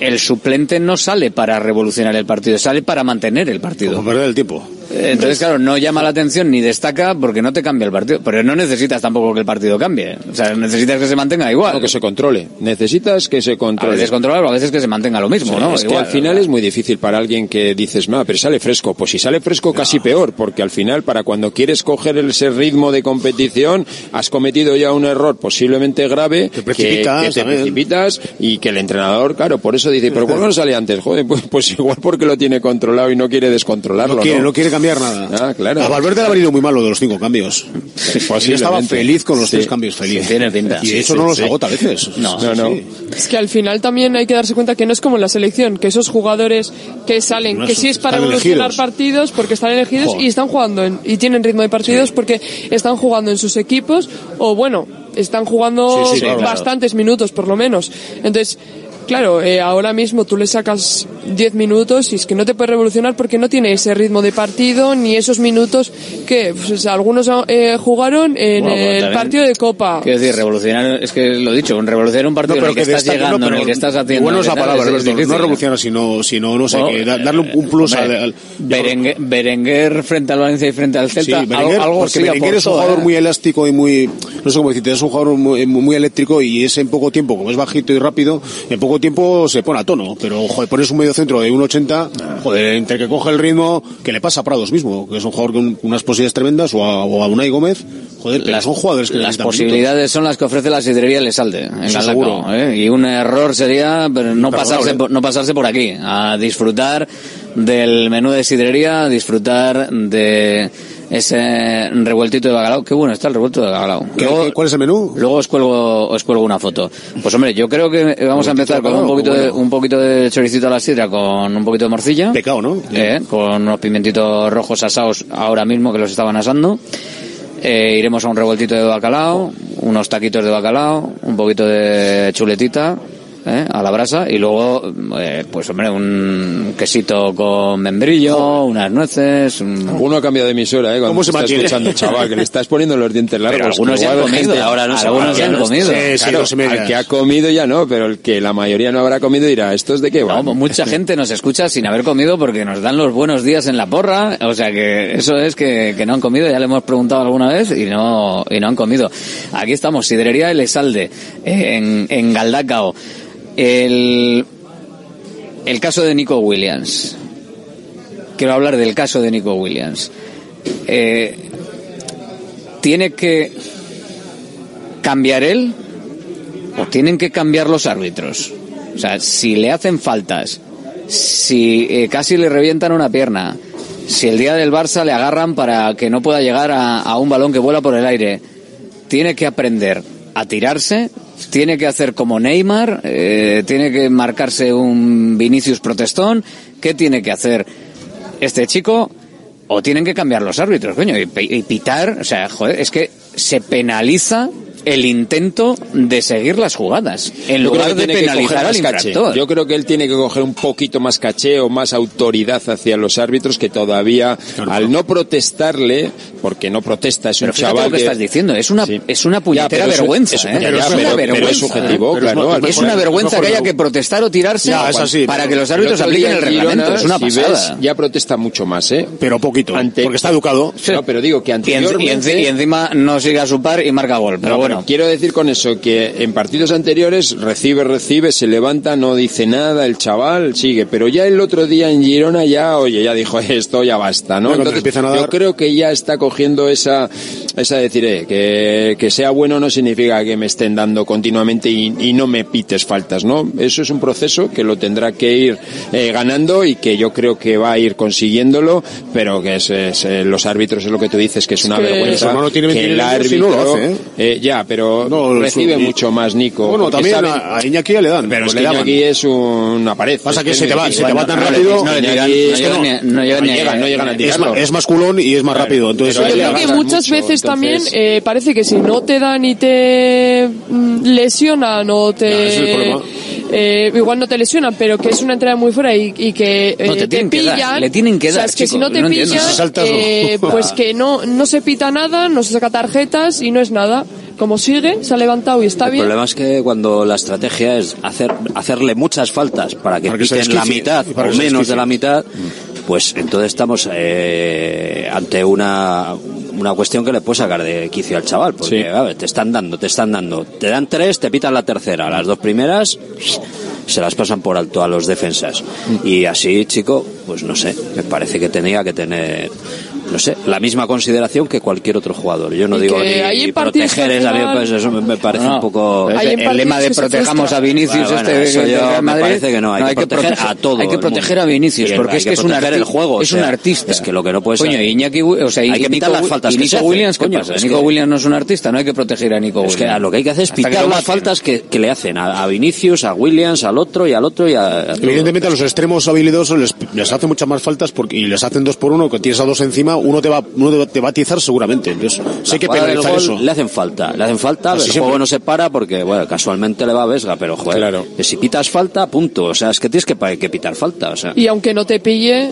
el suplente no sale para revolucionar el partido, sale para mantener el partido.
Como perder el tiempo.
Entonces, claro, no llama la atención ni destaca porque no te cambia el partido. Pero no necesitas tampoco que el partido cambie. O sea, necesitas que se mantenga igual.
O que se controle. Necesitas que se
A
controle.
veces controlarlo, a veces que se mantenga lo mismo, ¿no?
Es que al final es muy difícil para alguien que dices, no, pero sale fresco. Pues si sale fresco, casi peor, porque al final, para cuando quieres coger ese ritmo de competición, has cometido ya un error posiblemente grave, que-
precipitas
que, te
también.
precipitas y que el entrenador, claro, por eso dice, pero ¿por qué no sale antes? Joder, pues, pues igual porque lo tiene controlado y no quiere descontrolarlo,
No quiere, no quiere cambiar nada.
Ah, claro.
A Valverde le ha venido muy malo de los cinco cambios. *laughs* Él estaba feliz con los
Sí.
tres cambios, feliz.
Sí, tiene pinta.
Y
sí,
no los agota a veces. *laughs*
No,
Sí,
no, no.
sí.
Es que al final también hay que darse cuenta que no es como en la selección, que esos jugadores que salen,
No,
que
eso-
sí es para evolucionar
elegidos.
partidos porque están elegidos
Joder.
y están jugando en- y tienen ritmo de partidos porque están jugando en sus equipos o bueno, están jugando
Sí, sí, claro.
bastantes minutos por lo menos. Entonces, claro, eh, ahora mismo tú le sacas 10 minutos y es que no te puedes revolucionar porque no tiene ese ritmo de partido ni esos minutos que pues, algunos eh, jugaron en
Bueno, pues
el partido de Copa.
Quiero decir, revolucionar, es que lo he dicho, un revolucionar un partido
No,
en el que, estás
destaque,
llegando,
no, pero
en el que estás haciendo.
Bueno es
que tal,
palabra,
es- es difícil,
no revolucionar, sino, sino, no sé,
Bueno,
que da- darle un, un plus
hombre,
al, al-
Berenguer, Berenguer frente al Valencia y frente al
Sí,
Celta,
Berenguer,
algo,
porque
sí
Berenguer es un jugador
¿eh?
muy elástico y muy, no sé cómo decirte, es un jugador muy, muy eléctrico y ese en poco tiempo, como es bajito y rápido, en poco tiempo se pone a tono, pero joder, pones un medio centro de 1.80, joder, entre que coge el ritmo, que le pasa a Prados mismo, que es un jugador con unas posibilidades tremendas, o a, o a Unai Gómez, joder, pero son jugadores que
Las posibilidades son las que ofrece la sidrería Lesalde en
Eso seguro.
¿eh? Y un error sería no pasarse, por, no pasarse por aquí, a disfrutar del menú de sidrería, a disfrutar de ese revueltito de bacalao. Qué bueno está el revuelto de bacalao.
¿Qué- qué- ¿Cuál es el menú?
Luego os cuelgo, os cuelgo una foto. Pues hombre, yo creo que vamos a empezar con un poquito, de, un poquito de choricito a la sidra con un poquito de morcilla.
Pecado, ¿no?
Eh, con unos pimentitos rojos asados ahora mismo que los estaban asando. Eh, iremos a un revueltito de bacalao, unos taquitos de bacalao, un poquito de chuletita eh, a la brasa y luego, eh, pues hombre, un quesito con membrillo, unas nueces. un-
Uno ha cambiado de emisora, ¿eh? Cuando
¿Cómo se
está
mantiene?
escuchando, chaval, que le estás poniendo los dientes largos.
Pero algunos ya han comido,
gente-
ahora no algunos ya han comido.
Sí, sí,
Claro, al que ha comido ya no, pero el que la mayoría no habrá comido dirá, ¿estos de qué
No,
van?
mucha *laughs* gente nos escucha sin haber comido porque nos dan los buenos días en la porra, o sea que eso es que, que no han comido, ya le hemos preguntado alguna vez y no, y no han comido. Aquí estamos, Sidrería El Esalde, en, en Galdacao. El, el caso de Nico Williams. Quiero hablar del caso de Nico Williams. Eh, ¿Tiene que cambiar él o tienen que cambiar los árbitros? O sea, si le hacen faltas, si eh, casi le revientan una pierna, si el día del Barça le agarran para que no pueda llegar a, a un balón que vuela por el aire, tiene que aprender a tirarse, tiene que hacer como Neymar, eh, tiene que marcarse un Vinicius protestón, ¿qué tiene que hacer este chico? O tienen que cambiar los árbitros, coño, y, y pitar, o sea, joder, es que se penaliza el intento de seguir las jugadas, en
Yo
lugar
que
de
tiene que
penalizar
coger
al infractor.
Yo creo que él tiene que coger un poquito más caché o más autoridad hacia los árbitros que todavía, al no protestarle, porque no protesta, es
Pero
un chaval
lo que estás diciendo, es una, es una puñetera vergüenza,
eso-
¿eh?
ya,
es
ya,
una
pero- es subjetivo, claro, al
Es
mejor-
una vergüenza que haya que protestar o tirarse
Ya, es así,
para
pero
que los árbitros apliquen el
Girona,
reglamento. Es una
si
pasada.
ves, ya protesta mucho más, ¿eh?
Pero poquito,
Ante-
porque está educado.
No, pero digo que
Y,
anteriormente...
encima no sigue a su par y marca gol. Pero
No,
bueno,
quiero decir con eso que en partidos anteriores recibe, recibe, se levanta, no dice nada, el chaval sigue, pero ya el otro día en Girona ya, oye, ya dijo *laughs* esto, ya basta, ¿no? Entonces,
a
yo creo que ya está cogiendo esa, esa decir, eh, que, que sea bueno no significa que me estén dando continuamente y, y no me pites faltas, ¿no? Eso es un proceso que lo tendrá que ir eh, ganando y que yo creo que va a ir consiguiéndolo, pero que es, es, eh, los árbitros es lo que tú dices, que es una vergüenza que el
23 y
árbitro,
no lo hace, ¿eh?
eh, ya, pero
No,
recibe
su-
mucho más Nico.
Bueno, también
saben-
a, a Iñaki ya le dan.
pero
pues
es
le
que. Iñaki es una pared.
Pasa que
Es
se te va, se te va tan
le-
rápido.
no le
llegan no a-
llegan, no llegan a
es,
tirarlo.
es más culón y es más rápido. Entonces,
Pero
a él le
Yo creo que
agarran
muchas
mucho,
veces también eh, parece que si no te dan y te mm, lesionan o te... Eh, igual no te lesionan, pero que es una entrada muy fuera y, y que eh,
No, te dar,
pillan.
le tienen que
o sea,
dar,
es que
chico,
si no te
no
pillan, eh, pues que no, no se pita nada, no se saca tarjetas y no es nada. Como sigue, se ha levantado y está
El
bien.
problema es que cuando la estrategia es hacer, hacerle muchas faltas para que
Para que
piten la mitad o menos de la mitad, pues entonces estamos eh, ante una, una cuestión que le puede sacar de quicio al chaval, porque
Sí.
a ver, te están dando, te están dando, te dan tres, te pitan la tercera, las dos primeras se las pasan por alto a los defensas. Y así, chico, pues no sé, me parece que tenía que tener, no sé, la misma consideración que cualquier otro jugador. Yo no
Y
digo ni proteger, es, a mí,
al final-
pues eso me, me parece
No,
un poco...
es el lema de protejamos a Vinicius
Bueno,
este
bueno, yo
Real
me
Madrid.
parece que no, hay que proteger a todo
Hay que proteger a Vinicius porque
hay
es
que
es un
proteger el
arti-
juego, o
es un artista.
es que lo que no puede
Coño,
ser-
Iñaki, o sea,
Hay que pitar las faltas
y
que
Nico Williams, ¿qué pasa?
es
Nico Williams no es un artista, no hay que proteger a Nico
Es
Williams.
que lo que hay que hacer es pitar las faltas que, le hacen a, Vinicius, a Williams, al otro y al otro y a...
Evidentemente a los extremos habilidosos les, hacen muchas más faltas porque, y les hacen dos por uno, que tienes a dos encima uno te va, uno te va a atizar seguramente. Entonces, sí hay que penalizar eso.
Le hacen falta, le hacen falta,
Así
el
siempre.
juego no se para porque, bueno, casualmente le va a Vesga, pero joder, que si pitas falta, punto. O sea, es que tienes que, que pitar falta, o sea.
Y aunque no te pille,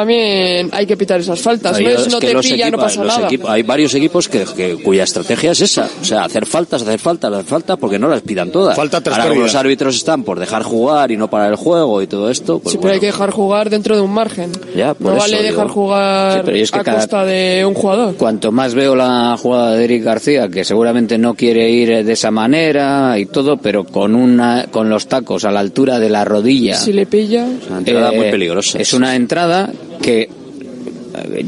también hay que pitar esas faltas.
Ahí
No es
es
no
que
te
los
pilla, no pasa
los
nada.
equipos- hay varios equipos que, que- cuya estrategia es esa, o sea, hacer faltas, hacer faltas, hacer faltas, porque no las pidan todas.
Falta tras
Ahora los árbitros están por dejar jugar y no parar el juego y todo esto, pues
Sí, pero hay que dejar jugar dentro de un margen.
ya, por
No
eso
vale
digo.
dejar jugar
Sí, pero es que
a
cada-
costa de un jugador.
Cuanto más veo la jugada de Eric García, que seguramente no quiere ir de esa manera y todo, pero con una, con los tacos a la altura de la rodilla.
Si le pilla.
Una entrada
Eh,
muy peligrosa.
Es una entrada que,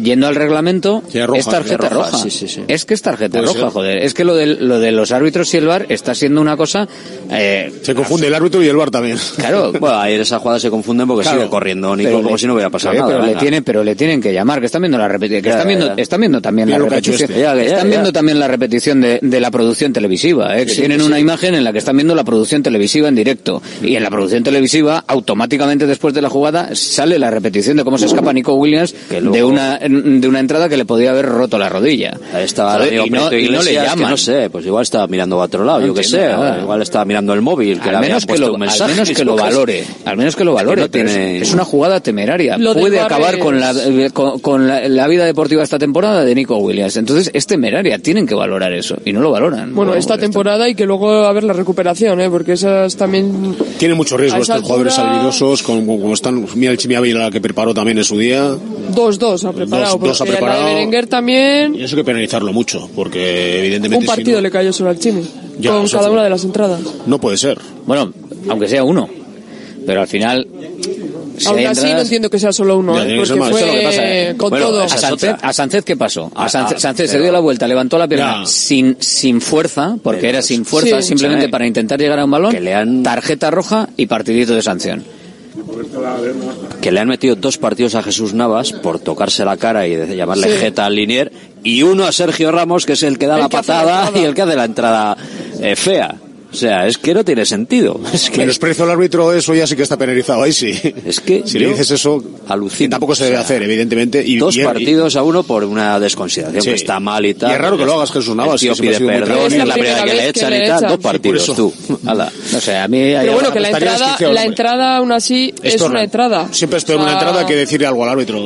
yendo al reglamento,
roja,
es tarjeta
roja,
roja.
sí, sí, sí.
Es que es tarjeta roja,
ser.
joder. Es que lo de, lo de los árbitros y el VAR está siendo una cosa... eh,
Se confunde el árbitro y el bar también.
Claro, *laughs*
Bueno, en esa jugada se confunden porque
Claro.
sigue corriendo Nico
Pero
como
le-
si no hubiera pasado
Oye,
nada.
Pero le, tienen, pero le tienen que llamar, que están viendo la repetición, que
Ya,
están viendo,
ya.
están viendo también la repetición,
este.
Están viendo también la repetición de, de la producción televisiva, ¿eh? que tienen una imagen en la que están viendo la producción televisiva en directo y en la producción televisiva automáticamente después de la jugada sale la repetición de cómo se escapa Nico Williams de una de una entrada que le podía haber roto la rodilla.
Ahí estaba
y, no, y no le
que
llaman.
no sé, pues igual estaba mirando a otro lado,
No
yo que
entiendo
sé,
nada.
igual estaba mirando el móvil, que
al menos que, lo,
un
al
mensaje.
menos que lo valore, al menos que lo valore.
no
pero es-
tiene-
es, una jugada temeraria.
Lo
Puede acabar
es-
con la eh, con, con la, la vida deportiva esta temporada de Nico Williams. Entonces es temeraria. Tienen que valorar eso y no lo valoran.
Bueno, esta temporada y que luego a ver la recuperación, ¿eh? porque esas también.
Tiene mucho riesgo estos jugadores
altura-
habilidosos, como, como están. Mira el Chimiavila que preparó también en su día.
2-2 ha preparado.
Dos- dos ha
la
preparado.
de Berenguer también.
Y eso hay que penalizarlo mucho, porque evidentemente.
Un
si
partido
no-
le cayó solo al Chimi.
Ya,
con cada
fue.
una de las entradas.
No puede ser.
Bueno, aunque sea uno. Pero al final. si
Aún así no entiendo que sea solo uno, ¿eh?
que
porque fue
lo que pasa, ¿eh?
con
Bueno,
todo.
A Sánchez, a Sánchez, ¿qué pasó? A
Ah,
Sánchez,
ah,
Sánchez se dio la vuelta, levantó la pierna sin, sin fuerza, porque era sin fuerza,
Sí.
simplemente
Sí.
para intentar llegar a un balón. Tarjeta roja y partidito de sanción.
Que le han metido dos partidos a Jesús Navas por tocarse la cara y llamarle
Sí.
jeta al linier y uno a Sergio Ramos que es el que da
El
la
que hace la
patada y el que hace la entrada eh, fea. O sea, es que no tiene sentido. *laughs* Es que
Menosprecio al árbitro, eso ya sí que está penalizado, ahí sí.
Es que
si le dices eso,
alucino.
tampoco se debe
O sea,
hacer, evidentemente. Y,
dos
y-
partidos a uno por una desconsideración
Sí.
que está mal y tal.
Y es raro que lo hagas, Jesús Navas,
El tío pide perdón, es la primera que le echan y tal. Dos partidos, tú. Hala. *laughs*
No sé, a mí hay
Pero bueno,
algo-
que la entrada, la entrada aún así es una entrada.
Siempre es peor
O sea,
una entrada que decirle algo al árbitro.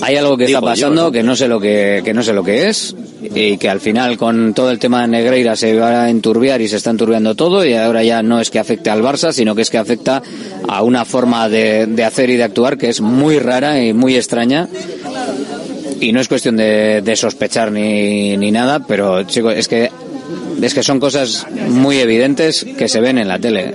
Hay algo que
Digo
está pasando que no sé lo que, que no sé lo que es y que al final con todo el tema de Negreira se va a enturbiar y se está enturbiando todo y ahora ya no es que afecte al Barça sino que es que afecta a una forma de, hacer y de actuar que es muy rara y muy extraña. Y no es cuestión de, sospechar ni, ni nada pero chicos es que es que son cosas muy evidentes que se ven en la tele.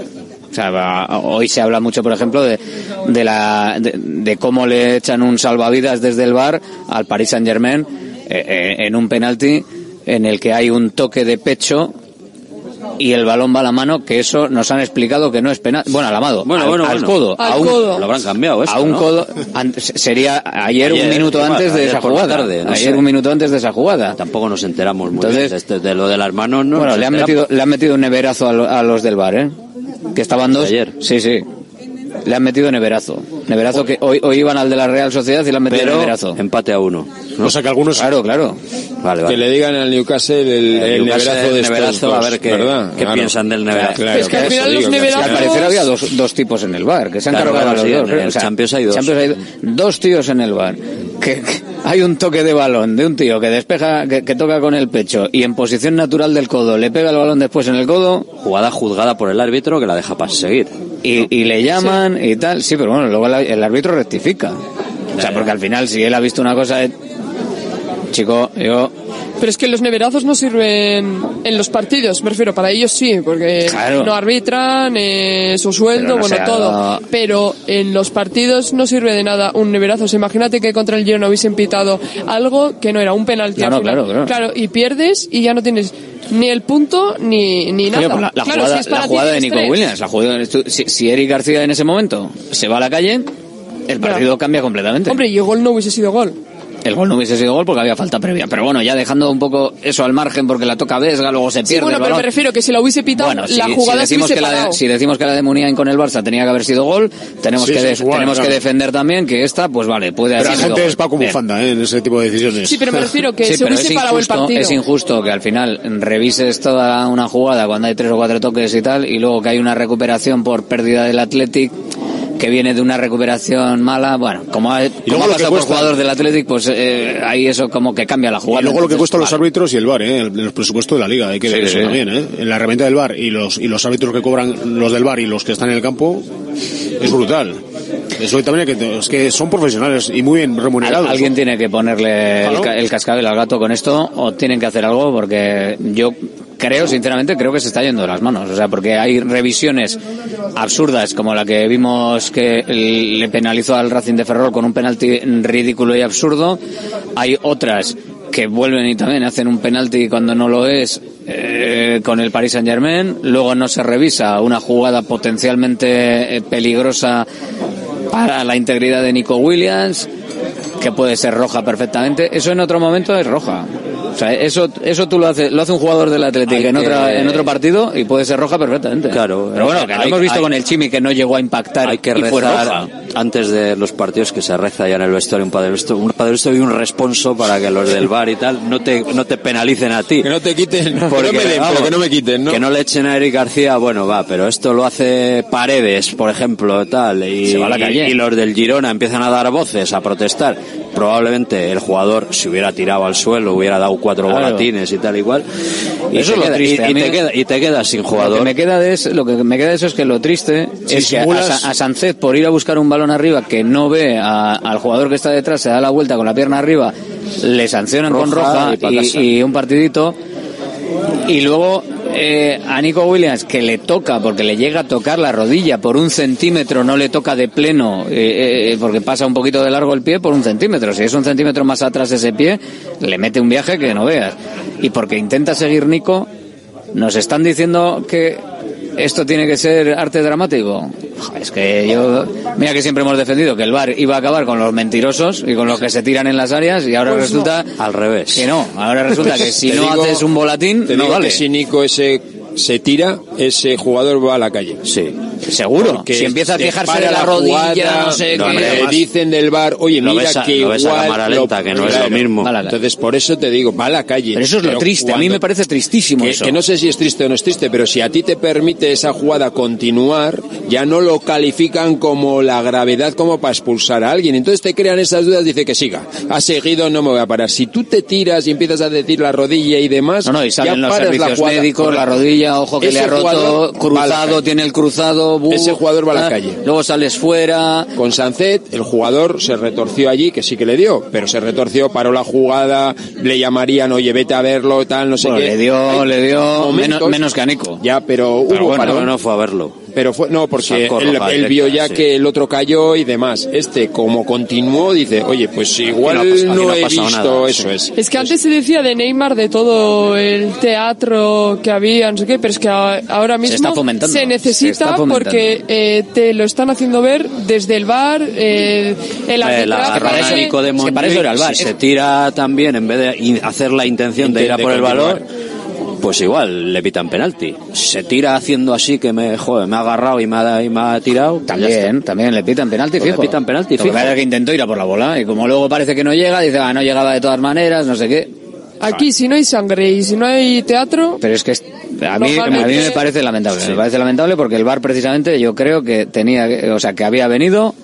O sea, hoy se habla mucho, por ejemplo, de, de, la, de, cómo le echan un salvavidas desde el bar al Paris Saint Germain en un penalti en el que hay un toque de pecho y el balón va a la mano, que eso nos han explicado que no es penal. Bueno, al amado,
Bueno,
al,
bueno,
al codo.
Al
a un,
codo.
Lo habrán cambiado esto,
a un
¿no?
codo. an- sería ayer,
Ayer,
un minuto antes de esa
la
jugada.
tarde, no
ayer
sé.
un minuto antes de esa jugada.
Tampoco nos enteramos muy
Entonces-
bien de, este- de lo de las manos. No
bueno, le han metido, le han metido un neverazo a, lo- a los del bar, ¿eh? Que estaban dos.
Ayer.
Sí, sí. Le han metido neverazo. Neverazo que hoy, hoy iban al de la Real Sociedad y le han metido
Pero
neverazo.
empate a uno.
O sea que algunos.
Claro, claro.
Vale,
Que le digan al Newcastle el, el
Newcastle,
neverazo de
neverazo,
dos,
a ver qué- qué piensan del neverazo.
Claro,
Es que al final los neverazos-
Al parecer había dos, dos tipos en el bar, que se han
Claro,
cargado los
sí,
dos.
en el Champions hay dos.
hay dos tíos en el bar. Que, que hay un toque de balón de un tío que despeja, que, que toca con el pecho y en posición natural del codo le pega el balón después en el codo
Jugada juzgada por el árbitro que la deja para seguir.
Y, y le llaman y tal. Sí, pero bueno, luego el, árbitro rectifica. O sea, porque al final si él ha visto una cosa... eh, Chico, yo...
Pero es que los neverazos no sirven en los partidos, me refiero, para ellos sí, porque
Claro.
no arbitran, eh, su sueldo,
no
bueno,
sea
todo. Pero en los partidos no sirve de nada un neverazo. O sea, imagínate que contra el Girona hubiesen pitado algo que no era un penalti
No,
al final.
claro, claro.
y pierdes y ya no tienes ni el punto ni, ni nada.
Pues la, la
Claro,
jugada,
si es para
la jugada de Nico
tres.
Williams, la jugada, si, si Eric García en ese momento se va a la calle, el partido cambia completamente.
Hombre, y el gol no hubiese sido gol.
El gol no hubiese sido gol porque había falta previa. Pero bueno, ya dejando un poco eso al margen porque la toca Vesga, luego se
Sí,
pierde
bueno,
el
pero me refiero que si la hubiese pitado,
Bueno, si,
la
si
jugada se
decimos
hubiese
que la de, si decimos que la de Muniain con el Barça tenía que haber sido gol, tenemos,
Sí,
que,
sí,
de-
igual,
tenemos
claro.
que defender también que esta, pues vale, puede
Pero
haber
la
sido
gente
gol.
es Paco. Bufanda ¿eh? en ese tipo de decisiones.
Sí, pero me refiero que *laughs*
Sí,
se
pero
hubiese
es
parado el
injusto,
partido.
es injusto que al final revises toda una jugada cuando hay tres o cuatro toques y tal, y luego que hay una recuperación por pérdida del Athletic que viene de una recuperación mala, bueno, como ha, como ha pasado por
cuesta-
jugador del Athletic, pues eh, ahí eso como que cambia la jugada.
Y luego lo que cuesta los árbitros y el VAR, ¿eh? el, el presupuesto de la liga, hay que ver eso
sí.
también. ¿eh? En la herramienta del VAR y los, y los árbitros que cobran los del VAR y los que están en el campo es brutal. Eso también hay que, es que son profesionales y muy bien remunerados.
Al- alguien tiene que ponerle el,
Claro.
ca- el cascabel al gato con esto o tienen que hacer algo porque yo creo, sinceramente, creo que se está yendo de las manos. O sea, porque hay revisiones absurdas como la que vimos que le penalizó al Racing de Ferrol con un penalti ridículo y absurdo. Hay otras que vuelven y también hacen un penalti cuando no lo es eh, con el Paris Saint Germain. Luego no se revisa una jugada potencialmente eh, peligrosa para la integridad de Nico Williams, que puede ser roja perfectamente. Eso en otro momento es roja. O sea, eso, eso tú lo haces, lo hace un jugador del Atlético en,
que-
otra, en otro partido y puede ser roja perfectamente.
Claro.
Pero bueno, que lo hemos visto
hay-
con el Chimi que no llegó a impactar
Hay que
y fue
rezar
roja.
antes de los partidos que se reza ya en el vestuario un padre Nuestro- un padre Nuestro y un responso para que los del bar y tal no te no te penalicen a ti.
Que no te quiten, que
Porque,
no me den,
vamos,
pero que no me quiten, ¿no?
Que no le echen a Eric García, bueno, va, pero esto lo hace Paredes, por ejemplo, tal, y,
Se va a la
y- y los del Girona empiezan a dar voces, a protestar. Probablemente el jugador se hubiera tirado al suelo, hubiera dado cuatro
Claro.
y tal igual. Y
Eso
te
es lo
queda-
triste.
y- y te queda- y te quedas sin
Lo
jugador.
que me queda de es, lo que me queda de eso es que lo triste
Si
es que a, a Sánchez por ir a buscar un balón arriba que no ve a- al jugador que está detrás, se da la vuelta con la pierna arriba, le sancionan con
Roja y
y, y un partidito. Y luego eh, a Nico Williams que le toca porque le llega a tocar la rodilla por un centímetro, no le toca de pleno eh, eh, porque pasa un poquito de largo el pie por un centímetro. Si es un centímetro más atrás ese pie, le mete un viaje que no veas. Y porque intenta seguir Nico, nos están diciendo que esto tiene que ser arte dramático. Es que yo, mira que siempre hemos defendido que el bar iba a acabar con los mentirosos y con los que se tiran en las áreas y ahora
Pues
resulta
al revés.
que no. Ahora resulta que *laughs* si
Te
no
digo-
haces un volatín,
te
no
digo
vale.
que si Nico ese se tira, ese jugador va a la calle.
Sí.
Seguro.
Porque
Si empieza a
se
quejarse
para
de la rodilla, no sé
no,
qué.
le dicen del bar, oye,
Lo
mira
ves a-
que
lo ves a
igual
cámara lenta, que no es lo mismo.
La.
Entonces, por eso te digo, va a la calle.
Pero eso es lo triste. A mí me parece tristísimo
que,
eso.
que no sé si es triste o no es triste, pero si a ti te permite esa jugada continuar, ya no lo califican como la gravedad como para expulsar a alguien. Entonces te crean esas dudas, dice que siga. Ha seguido, no me voy a parar. Si tú te tiras y empiezas a decir la rodilla y demás,
No, no, y
ya
salen los
paras la
servicios
jugada.
médicos, la rodilla, ojo que
Ese
le ha roto,
jugador va a la
cruzado,
calle.
tiene el cruzado, bu-
Ese jugador va a la
ah,
calle.
Luego sales fuera.
Con Sancet, el jugador se retorció allí, que sí que le dio, pero se retorció, paró la jugada, le llamarían, oye, vete a verlo, tal, no sé
Bueno,
qué.
le dio,
Hay
le dio
momentos-
menos, menos que a Nico.
Ya, pero,
Pero
hubo
bueno,
parón.
no fue a verlo.
Pero fue, no, porque
Sacó
él, él vio ya
sí.
que el otro cayó y demás. Este, como continuó, dice, oye, pues igual
no aquí
no,
no ha
he
pasado
visto
nada,
eso
sí.
es.
Es que antes se decía de Neymar de todo el teatro que había, no sé qué, pero es que ahora mismo
está fomentando,
se
se
necesita
está fomentando.
porque eh, te lo están haciendo ver desde el bar, eh, el
Eh, la
arbitraje.
de
que para eso era el VAR.
si se tira también en vez de in- hacer la intención de ir a por el
continuar.
Pues igual le pitan penalti se tira haciendo así que me joder, me ha agarrado y me ha, y me ha tirado pues
También, también le pitan penalti
Pues le
fijo.
pitan penalti
Lo que
fijo.
es que intentó ir a por la bola y como luego parece que no llega, dice, ah, no llegaba de todas maneras, no sé qué.
Aquí si no hay sangre y si no hay teatro,
Pero es que es- a mí, a mí me parece lamentable. Me parece lamentable porque el VAR precisamente yo creo que tenía, o sea, que había venido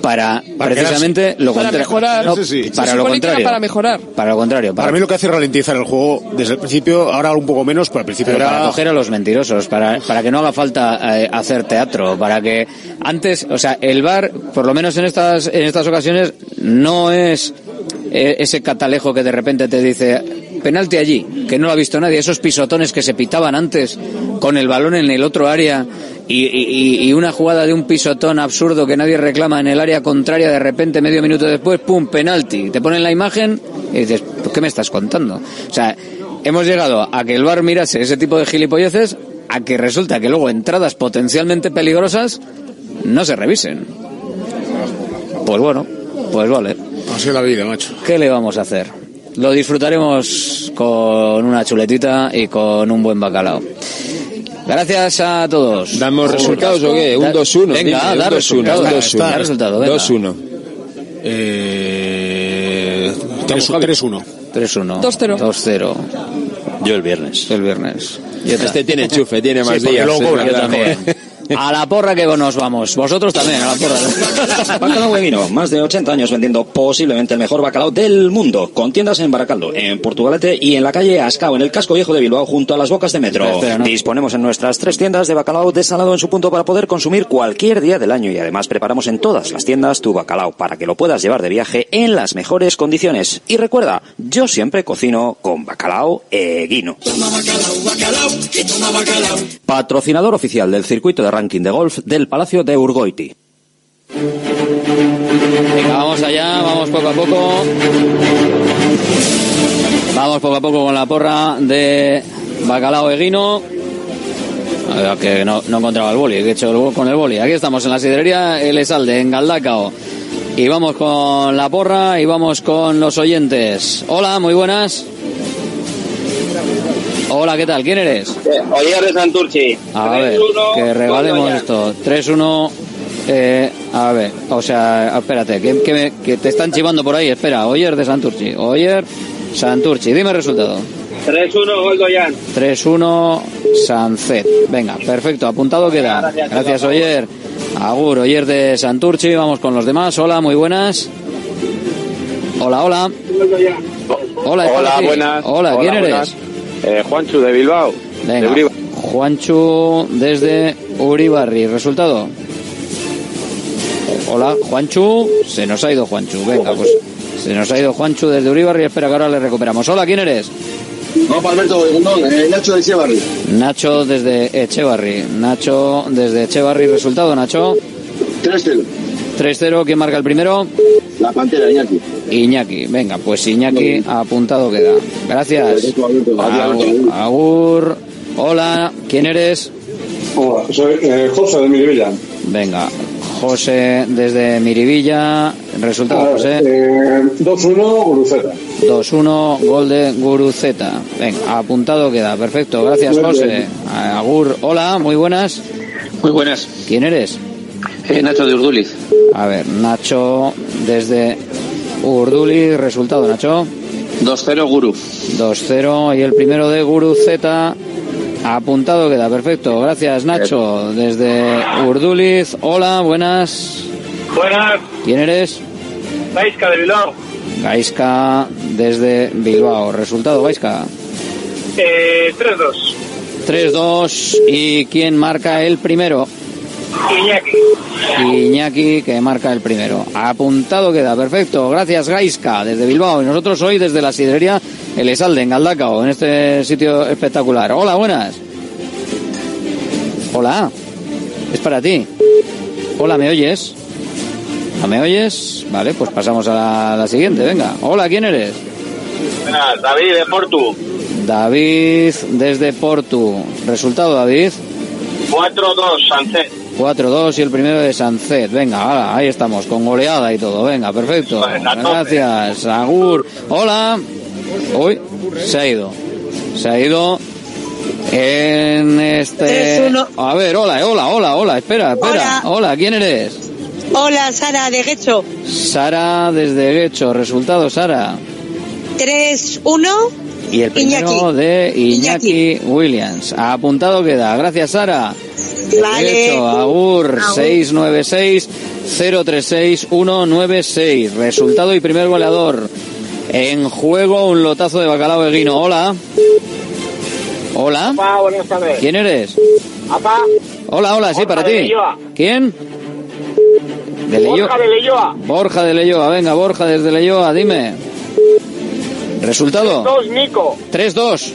para,
Para
precisamente lo
para
contrario.
mejorar.
No, Para lo contrario.
para mejorar.
Para lo contrario. Para,
Para mí lo que hace es ralentizar el juego desde el principio, ahora un poco menos, pero al principio
pero
era...
para coger a los mentirosos, para, para que no haga falta eh, hacer teatro, para que antes, o sea, el VAR, por lo menos en estas, en estas ocasiones, no es eh, ese catalejo que de repente te dice penalti allí, que no lo ha visto nadie, esos pisotones que se pitaban antes con el balón en el otro área y, y- y una jugada de un pisotón absurdo que nadie reclama en el área contraria, de repente medio minuto después, pum, penalti, te ponen la imagen y dices, "¿Pero ¿qué me estás contando? O sea, hemos llegado a que el VAR mirase ese tipo de gilipolleces, a que resulta que luego entradas potencialmente peligrosas no se revisen. Pues bueno, pues vale.
Así es la vida, macho.
¿Qué le vamos a hacer? Lo disfrutaremos con una chuletita y con un buen bacalao. Gracias a todos.
¿Damos resultados o qué? Un
Da-
2-1.
Venga,
dime,
da
un 2-1.
resultados.
un
Da
2-1.
resultado, venga.
2-1.
Eh, 3-1.
3-1.
2-0.
2-0.
Yo el viernes.
El viernes.
Este tiene *laughs* enchufe, tiene más
Sí,
días.
luego.
Yo
verdad.
también. A la porra que nos vamos. Vosotros también, a la porra.
Bacalao Eguino, más de 80 años vendiendo posiblemente el mejor bacalao del mundo. Con tiendas en Baracaldo, en Portugalete y en la calle Ascao, en el casco viejo de Bilbao, junto a las bocas de metro.
Espera, espera, ¿no?
Disponemos en nuestras tres tiendas de bacalao desalado en su punto para poder consumir cualquier día del año y además preparamos en todas las tiendas tu bacalao para que lo puedas llevar de viaje en las mejores condiciones. Y recuerda, yo siempre cocino con bacalao Eguino. Patrocinador oficial del circuito de ranking de golf del Palacio de Urgoiti.
Venga, vamos allá, vamos poco a poco. Vamos poco a poco con la porra de Bacalao Eguino. Que no, encontraba el boli, que he hecho con el boli. Aquí estamos en la sidrería El Esalde, en Galdacao. Y vamos con la porra y vamos con los oyentes. Hola, muy buenas. Hola, ¿qué tal? ¿Quién eres?
Oyer de Santurchi.
A ver,
3-1,
que regalemos esto. 3-1. Eh, a ver, o sea, espérate, que, que me- que te están chivando por ahí. Espera, Oyer de Santurchi. Oyer, Santurchi. Dime el resultado.
3-1, Goldoyan.
3-1, Sancet. Venga, perfecto, apuntado queda.
Gracias,
Gracias. Oyer. Agur, Oyer de Santurchi. Vamos con los demás. Hola, muy buenas. Hola, hola. Hola,
Hola, buenas.
Hola, ¿quién eres?
buenas. Eh, Juanchu de Bilbao. De
Venga,
Uribe.
Juanchu desde Uribarri. ¿Resultado? Hola, Juanchu. Se nos ha ido Juanchu. Venga, pues se nos ha ido Juanchu desde Uribarri. Espera que ahora le recuperamos. Hola, ¿quién eres?
No, Palmerto, Gundón, eh, Nacho de Echevarri.
Nacho desde Echevarri. Nacho desde Echevarri. ¿Resultado, Nacho?
3-0.
3-0. ¿Quién marca el primero?
La Pantera, Iñaki.
Iñaki. Venga, pues Iñaki apuntado queda. Gracias. Agur. Agur. Hola, ¿quién eres?
Hola, soy eh, José de Miribilla.
Venga, José desde Miribilla. Resultado, José.
Eh, 2-1, Guruceta.
2-1, gol de Guruceta. Venga, apuntado queda. Perfecto, gracias, José. Agur, hola, muy buenas.
Muy buenas.
¿Quién eres?
Eh, Nacho de Urduliz.
A ver, Nacho desde Urduli. Resultado, Nacho.
2-0, Guru.
2-0 y el primero de Guruceta. Apuntado queda, perfecto. Gracias, Nacho. Desde Urduliz. Hola, buenas.
Buenas.
¿Quién eres?
Paisca de Bilbao.
Gaisca desde Bilbao. Resultado, Gaisca.
Eh, 3-2.
3-2. ¿Y quién marca el primero?
Iñaki.
Iñaki, que marca el primero. Apuntado queda, perfecto. Gracias, Gaisca, desde Bilbao. Y nosotros hoy desde la sidrería El Esalde, en Galdacao, en este sitio espectacular. Hola, buenas. Hola. Es para ti. Hola, ¿me oyes? ¿No me oyes? Vale, pues pasamos a la, la siguiente, venga. Hola, ¿quién eres?
Buenas, David de Portu.
David desde Portu. Resultado, David.
4-2, Sánchez.
4-2 y el primero de Sancet. Venga, ahora, ahí estamos, con goleada y todo. Venga, perfecto. Gracias. Agur. Hola. Uy, se ha ido. Se ha ido en este...
3-1.
A ver, hola, hola, hola, hola. Espera, espera. Hola, ¿quién eres?
Hola, Sara de Guecho.
Sara desde Guecho. Resultado, Sara.
3-1.
Y el primero
Iñaki.
de Iñaki, Williams. Apuntado queda. Gracias, Sara.
Vale.
Hecho, Agur,
Agur.
696 036 196. Resultado y primer goleador. En juego un lotazo de bacalao de guino. Hola. Hola.
Papá, buenas tardes.
¿Quién eres?
Papá.
Hola, hola, sí,
Borja
para
de
ti. ¿Quién? De Leioa.
Borja de Leyoa.
Borja de Leyoa, venga, Borja desde Leyoa, dime. Resultado.
2, Nico.
3-2.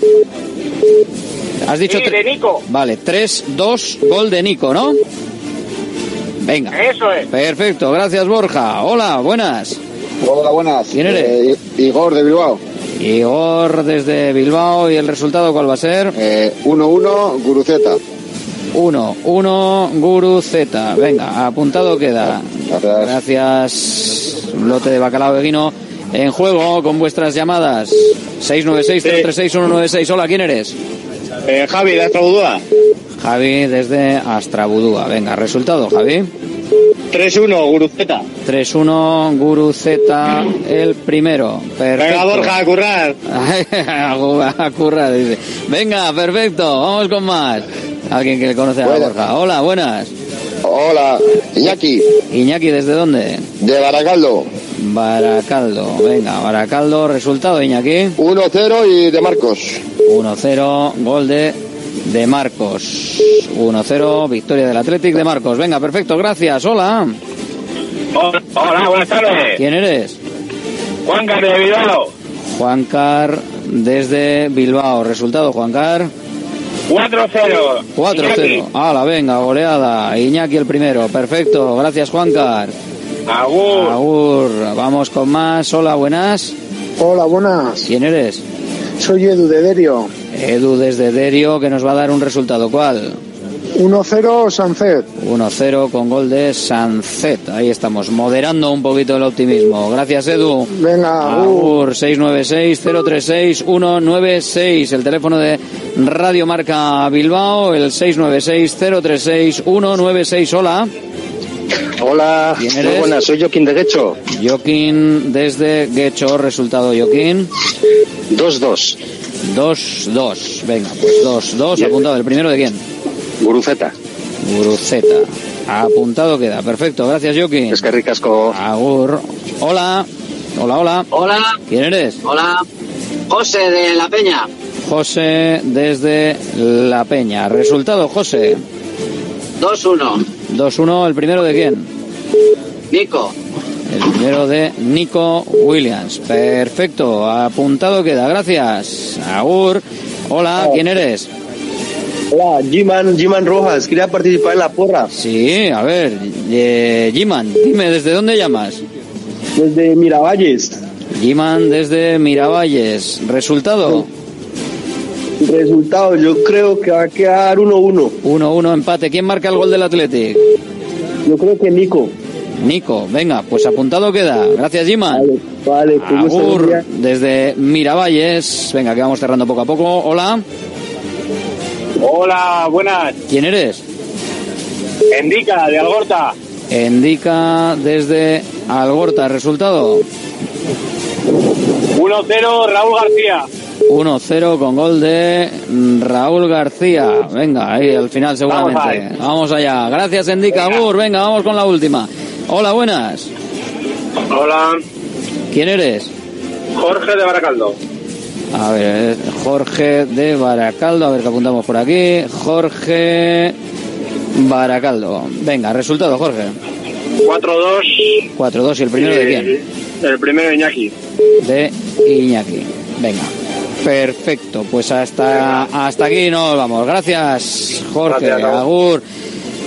Has dicho
Sí, de Nico.
Vale, 3-2, gol de Nico, ¿no? Venga.
Eso es.
Perfecto, gracias Borja. Hola, buenas.
Hola, buenas.
¿Quién eres?
Eh, Igor de Bilbao.
Igor desde Bilbao y el resultado cuál va a ser?
Eh, 1-1, Guruceta.
1-1 Guru Z. Venga, apuntado queda. Gracias Un lote de bacalao veguino en juego con vuestras llamadas. 696-036-196. Hola, ¿quién eres?
Eh, Javi, de Astrabudúa.
Javi desde Astrabudúa. Venga, resultado, Javi.
3-1, Guruceta.
3-1, Guru Z, el primero. Perfecto.
Venga, Borja, a currar. *laughs*
a currar, dice. Venga, perfecto, vamos con más. Alguien que le conoce a Borja. Hola, buenas.
Hola, Iñaki.
Iñaki, ¿desde dónde?
De Baracaldo.
Baracaldo, venga, Baracaldo, resultado, Iñaki.
1-0 y de Marcos.
1-0, gol de, de Marcos. 1-0, victoria del Athletic de Marcos. Venga, perfecto, gracias, hola.
Hola, hola, buenas tardes.
¿Quién eres?
Juan Carlos de Bilbao.
Juancar desde Bilbao. Resultado, Juancar.
4-0.
4-0. Hala, venga, goleada. Iñaki el primero. Perfecto. Gracias, Juancar.
Agur.
Agur. Vamos con más. Hola, buenas.
Hola, buenas.
¿Quién eres?
Soy Edu de Derio.
Edu desde Derio, que nos va a dar un resultado. ¿Cuál?
1-0 Sancet.
1-0 con gol de Sancet. Ahí estamos, moderando un poquito el optimismo. Gracias, Edu.
Venga,
Agur, 696-036-196. El teléfono de Radio Marca Bilbao, el 696-036-196. Hola.
Hola,
¿Quién
muy
eres?
buenas, soy Joaquín de Guecho.
Joaquín desde Guecho. Resultado, Joaquín.
2-2.
2-2. Venga, pues 2-2. Apuntado. ¿El primero de quién?
Guruceta.
Guruceta. Apuntado queda. Perfecto. Gracias, Joaquín.
Es que ricasco.
Agur. Hola. Hola, hola.
Hola.
¿Quién eres?
Hola. José de La Peña.
José desde La Peña. Resultado, José.
2-1.
2-1. ¿El primero de quién?
Nico.
El primero de Nico Williams. Perfecto. Apuntado queda. Gracias. Agur. Hola. ¿Quién eres?
Hola, Jiman Rojas, quería participar en la porra.
Sí, a ver. Eh, Jiman, dime, ¿desde dónde llamas?
Desde Miravalles.
Jiman desde Miravalles. ¿Resultado?
Resultado, yo creo que va a quedar 1-1.
1-1 empate. ¿Quién marca el gol del Athletic?
Yo creo que Nico.
Nico, venga, pues apuntado queda. Gracias.
Vale,
Agur,
gracias.
desde Miravalles. Venga, que vamos cerrando poco a poco. Hola.
Hola, buenas.
¿Quién eres?
Endica, de Algorta.
Indica desde Algorta. ¿Resultado?
1-0, Raúl García.
1-0 con gol de Raúl García. Venga, ahí al final seguramente. Vamos, allá. Gracias, Endica. Agur, venga, vamos con la última. Hola, buenas.
Hola,
¿Quién eres?
Jorge de Baracaldo.
A ver, Jorge de Baracaldo. A ver qué apuntamos por aquí. Jorge Baracaldo. Venga, resultado, Jorge.
4-2.
4-2 y el primero de quién?
El primero de Iñaki.
de Iñaki. Venga. Perfecto, pues hasta, hasta aquí nos vamos. Gracias, Jorge.
Gracias.
Agur.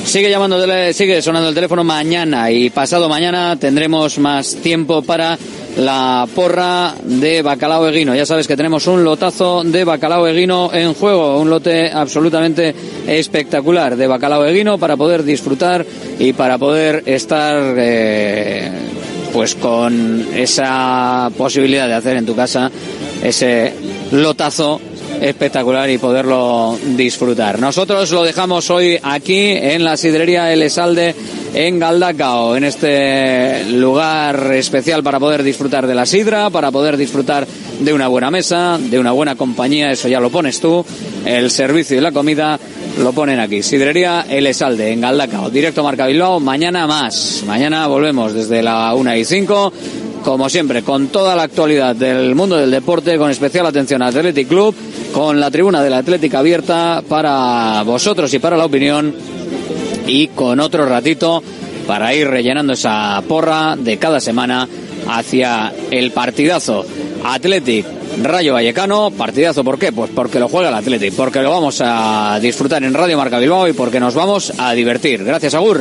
Sigue llamando, sigue sonando el teléfono mañana y pasado mañana tendremos más tiempo para la porra de bacalao eguino. Ya sabes que tenemos un lotazo de bacalao eguino en juego, un lote absolutamente espectacular de bacalao eguino para poder disfrutar y para poder estar eh, pues con esa posibilidad de hacer en tu casa ese lotazo espectacular y poderlo disfrutar. Nosotros lo dejamos hoy aquí en la sidrería El Esalde en Galdacao, en este lugar especial para poder disfrutar de la sidra, para poder disfrutar de una buena mesa, de una buena compañía, eso ya lo pones tú, el servicio y la comida lo ponen aquí. Sidrería El Esalde en Galdacao, directo Marca Bilbao, mañana más. Mañana volvemos desde la 1 y 5 como siempre, con toda la actualidad del mundo del deporte, con especial atención al Athletic Club, con la tribuna de la Atlética abierta para vosotros y para la opinión, y con otro ratito para ir rellenando esa porra de cada semana hacia el partidazo Athletic Rayo Vallecano, partidazo, ¿por qué? Pues porque lo juega el Athletic, porque lo vamos a disfrutar en Radio Marca Bilbao y porque nos vamos a divertir. Gracias, Agur.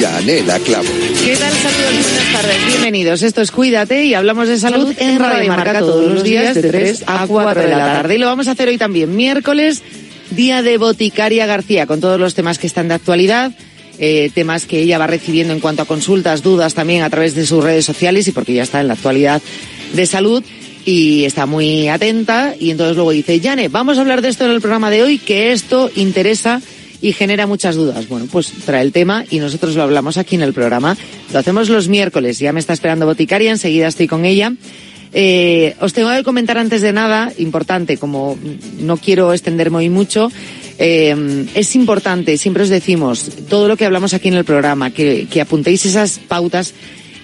Yanela Clavo.
¿Qué tal? Saludos, buenas tardes, bienvenidos. Esto es Cuídate y hablamos de salud en Radio Marca todos los días de 3 a 4 de la tarde. Y lo vamos a hacer hoy también, miércoles, día de Boticaria García, con todos los temas que están de actualidad. Eh, temas que ella va recibiendo en cuanto a consultas, dudas también a través de sus redes sociales y porque ya está en la actualidad de salud y está muy atenta y entonces luego dice, Yane, vamos a hablar de esto en el programa de hoy, que esto interesa y genera muchas dudas. Bueno, pues trae el tema y nosotros lo hablamos aquí en el programa. Lo hacemos los miércoles, ya me está esperando Boticaria, enseguida estoy con ella. Eh, os tengo que comentar antes de nada, importante, como no quiero extenderme hoy mucho, eh, es importante, siempre os decimos, todo lo que hablamos aquí en el programa, que, apuntéis esas pautas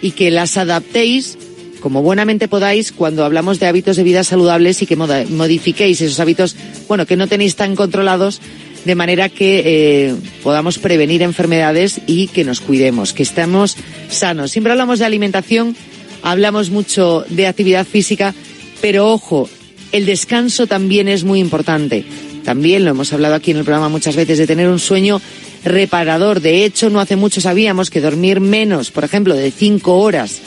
y que las adaptéis como buenamente podáis cuando hablamos de hábitos de vida saludables y que modifiquéis esos hábitos, bueno, que no tenéis tan controlados de manera que eh, podamos prevenir enfermedades y que nos cuidemos, que estemos sanos. Siempre hablamos de alimentación, hablamos mucho de actividad física, pero ojo, el descanso también es muy importante. También lo hemos hablado aquí en el programa muchas veces de tener un sueño reparador. De hecho, no hace mucho sabíamos que dormir menos, por ejemplo, de cinco horas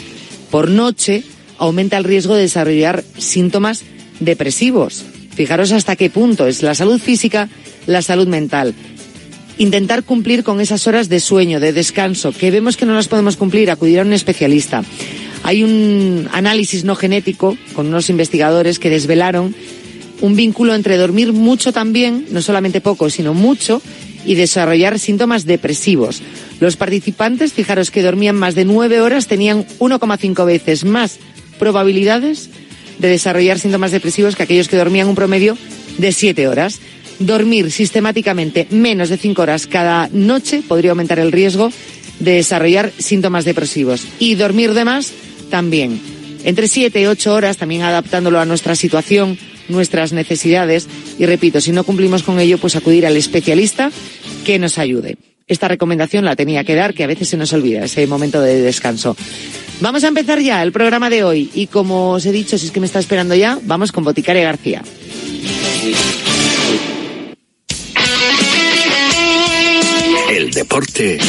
por noche, aumenta el riesgo de desarrollar síntomas depresivos. Fijaros hasta qué punto es la salud física, la salud mental. Intentar cumplir con esas horas de sueño, de descanso, que vemos que no las podemos cumplir, acudir a un especialista. Hay un análisis no genético con unos investigadores que desvelaron un vínculo entre dormir mucho también, no solamente poco, sino mucho, y desarrollar síntomas depresivos. Los participantes, fijaros que dormían más de nueve horas, tenían 1,5 veces más probabilidades de desarrollar síntomas depresivos que aquellos que dormían un promedio de siete horas. Dormir sistemáticamente menos de cinco horas cada noche podría aumentar el riesgo de desarrollar síntomas depresivos. Y dormir de más también. Entre siete y ocho horas, también adaptándolo a nuestra situación, nuestras necesidades. Y repito, si no cumplimos con ello, pues acudir al especialista que nos ayude. Esta recomendación la tenía que dar, que a veces se nos olvida ese momento de descanso. Vamos a empezar ya el programa de hoy y como os he dicho, si es que me está esperando ya, vamos con Boticaria García.
El deporte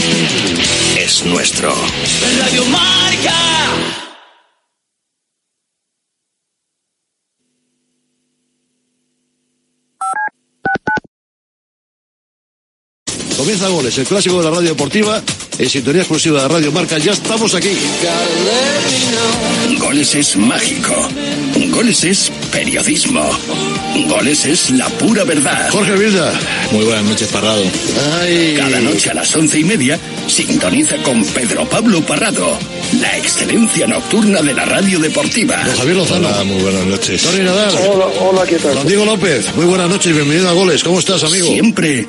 es nuestro.
Radio Marca.
Comienza Goles, el clásico de la radio deportiva, en sintonía exclusiva de Radio Marca. Ya estamos aquí.
Goles es mágico. Goles es periodismo. Goles es la pura verdad.
Jorge Vilda.
Muy buenas noches, Parrado.
Cada noche a las once y media sintoniza con Pedro Pablo Parrado. La excelencia nocturna de la radio deportiva.
Don Javier Lozano.
Hola, muy buenas noches.
Tony Nadal.
Hola, hola, ¿qué tal?
Don Diego López. Muy buenas noches y bienvenido a Goles. ¿Cómo estás, amigo?
Siempre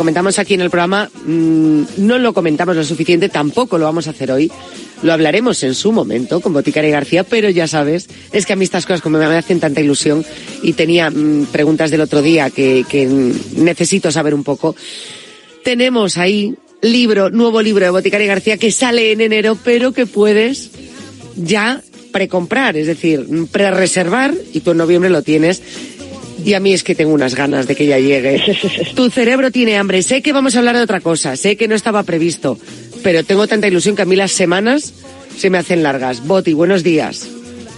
Comentamos aquí en el programa, mm, no lo comentamos lo suficiente, tampoco lo vamos a hacer hoy. Lo hablaremos en su momento con Boticaria García, pero ya sabes, es que a mí estas cosas como me hacen tanta ilusión y tenía mm, preguntas del otro día que, mm, necesito saber un poco. Tenemos ahí libro, nuevo libro de Boticaria García que sale en enero, pero que puedes ya precomprar, es decir, pre-reservar y tú en noviembre lo tienes. Y a mí es que tengo unas ganas de que ya llegue. *laughs* Tu cerebro tiene hambre. Sé que vamos a hablar de otra cosa, sé que no estaba previsto, pero tengo tanta ilusión que a mí las semanas se me hacen largas. Boti, buenos días.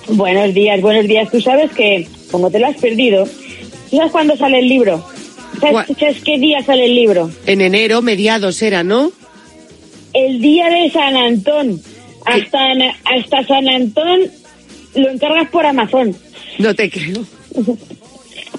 Buenos días, buenos días. Tú sabes que, como te lo has perdido, ¿tú sabes cuándo sale el libro? ¿Sabes, sabes qué día sale el libro?
En enero, mediados era, ¿no?
El día de San Antón. Hasta, hasta San Antón lo encargas por Amazon.
No te creo. *laughs*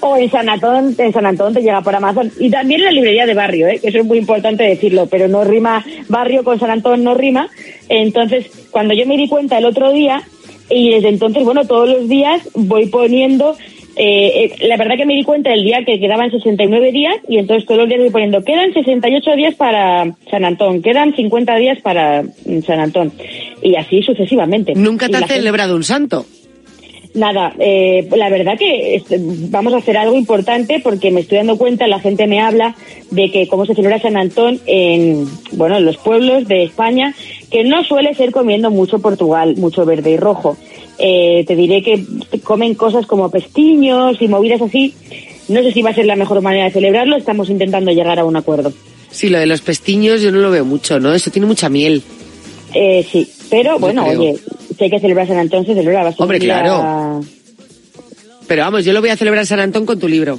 O en San Antón, en San Antón te llega por Amazon. Y también en la librería de barrio, ¿eh? que eso es muy importante decirlo, pero no rima, barrio con San Antón no rima. Entonces, cuando yo me di cuenta el otro día, y desde entonces, bueno, todos los días voy poniendo, eh, eh, la verdad que me di cuenta el día que quedaban 69 días, y entonces todos los días voy poniendo, quedan 68 días para San Antón, quedan 50 días para mm, San Antón, y así sucesivamente.
¿Nunca te has
gente-
celebrado un santo?
Nada, eh, la verdad que vamos a hacer algo importante porque me estoy dando cuenta, la gente me habla de que cómo se celebra San Antón en, bueno, en los pueblos de España, que no suele ser comiendo mucho Portugal, mucho verde y rojo. Eh, te diré que comen cosas como pestiños y movidas así. No sé si va a ser la mejor manera de celebrarlo, estamos intentando llegar a un acuerdo.
Sí, lo de los pestiños yo no lo veo mucho, ¿no? Eso tiene mucha miel.
Eh, sí, pero bueno, oye, si hay que celebrar San Antón, se celebra bastante.
Hombre, claro. Pero vamos, yo lo voy a celebrar San Antón con tu libro.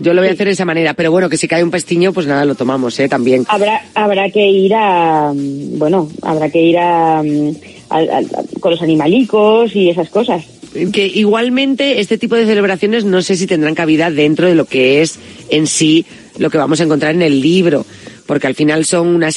Yo lo voy a hacer de esa manera, pero bueno, que si cae un pestiño, pues nada, lo tomamos, ¿eh? También.
Habrá, habrá que ir a, mm, bueno, habrá que ir a, mm, al- al- con los animalicos y esas cosas.
Que igualmente este tipo de celebraciones no sé si tendrán cabida dentro de lo que es en sí lo que vamos a encontrar en el libro, porque al final son una serie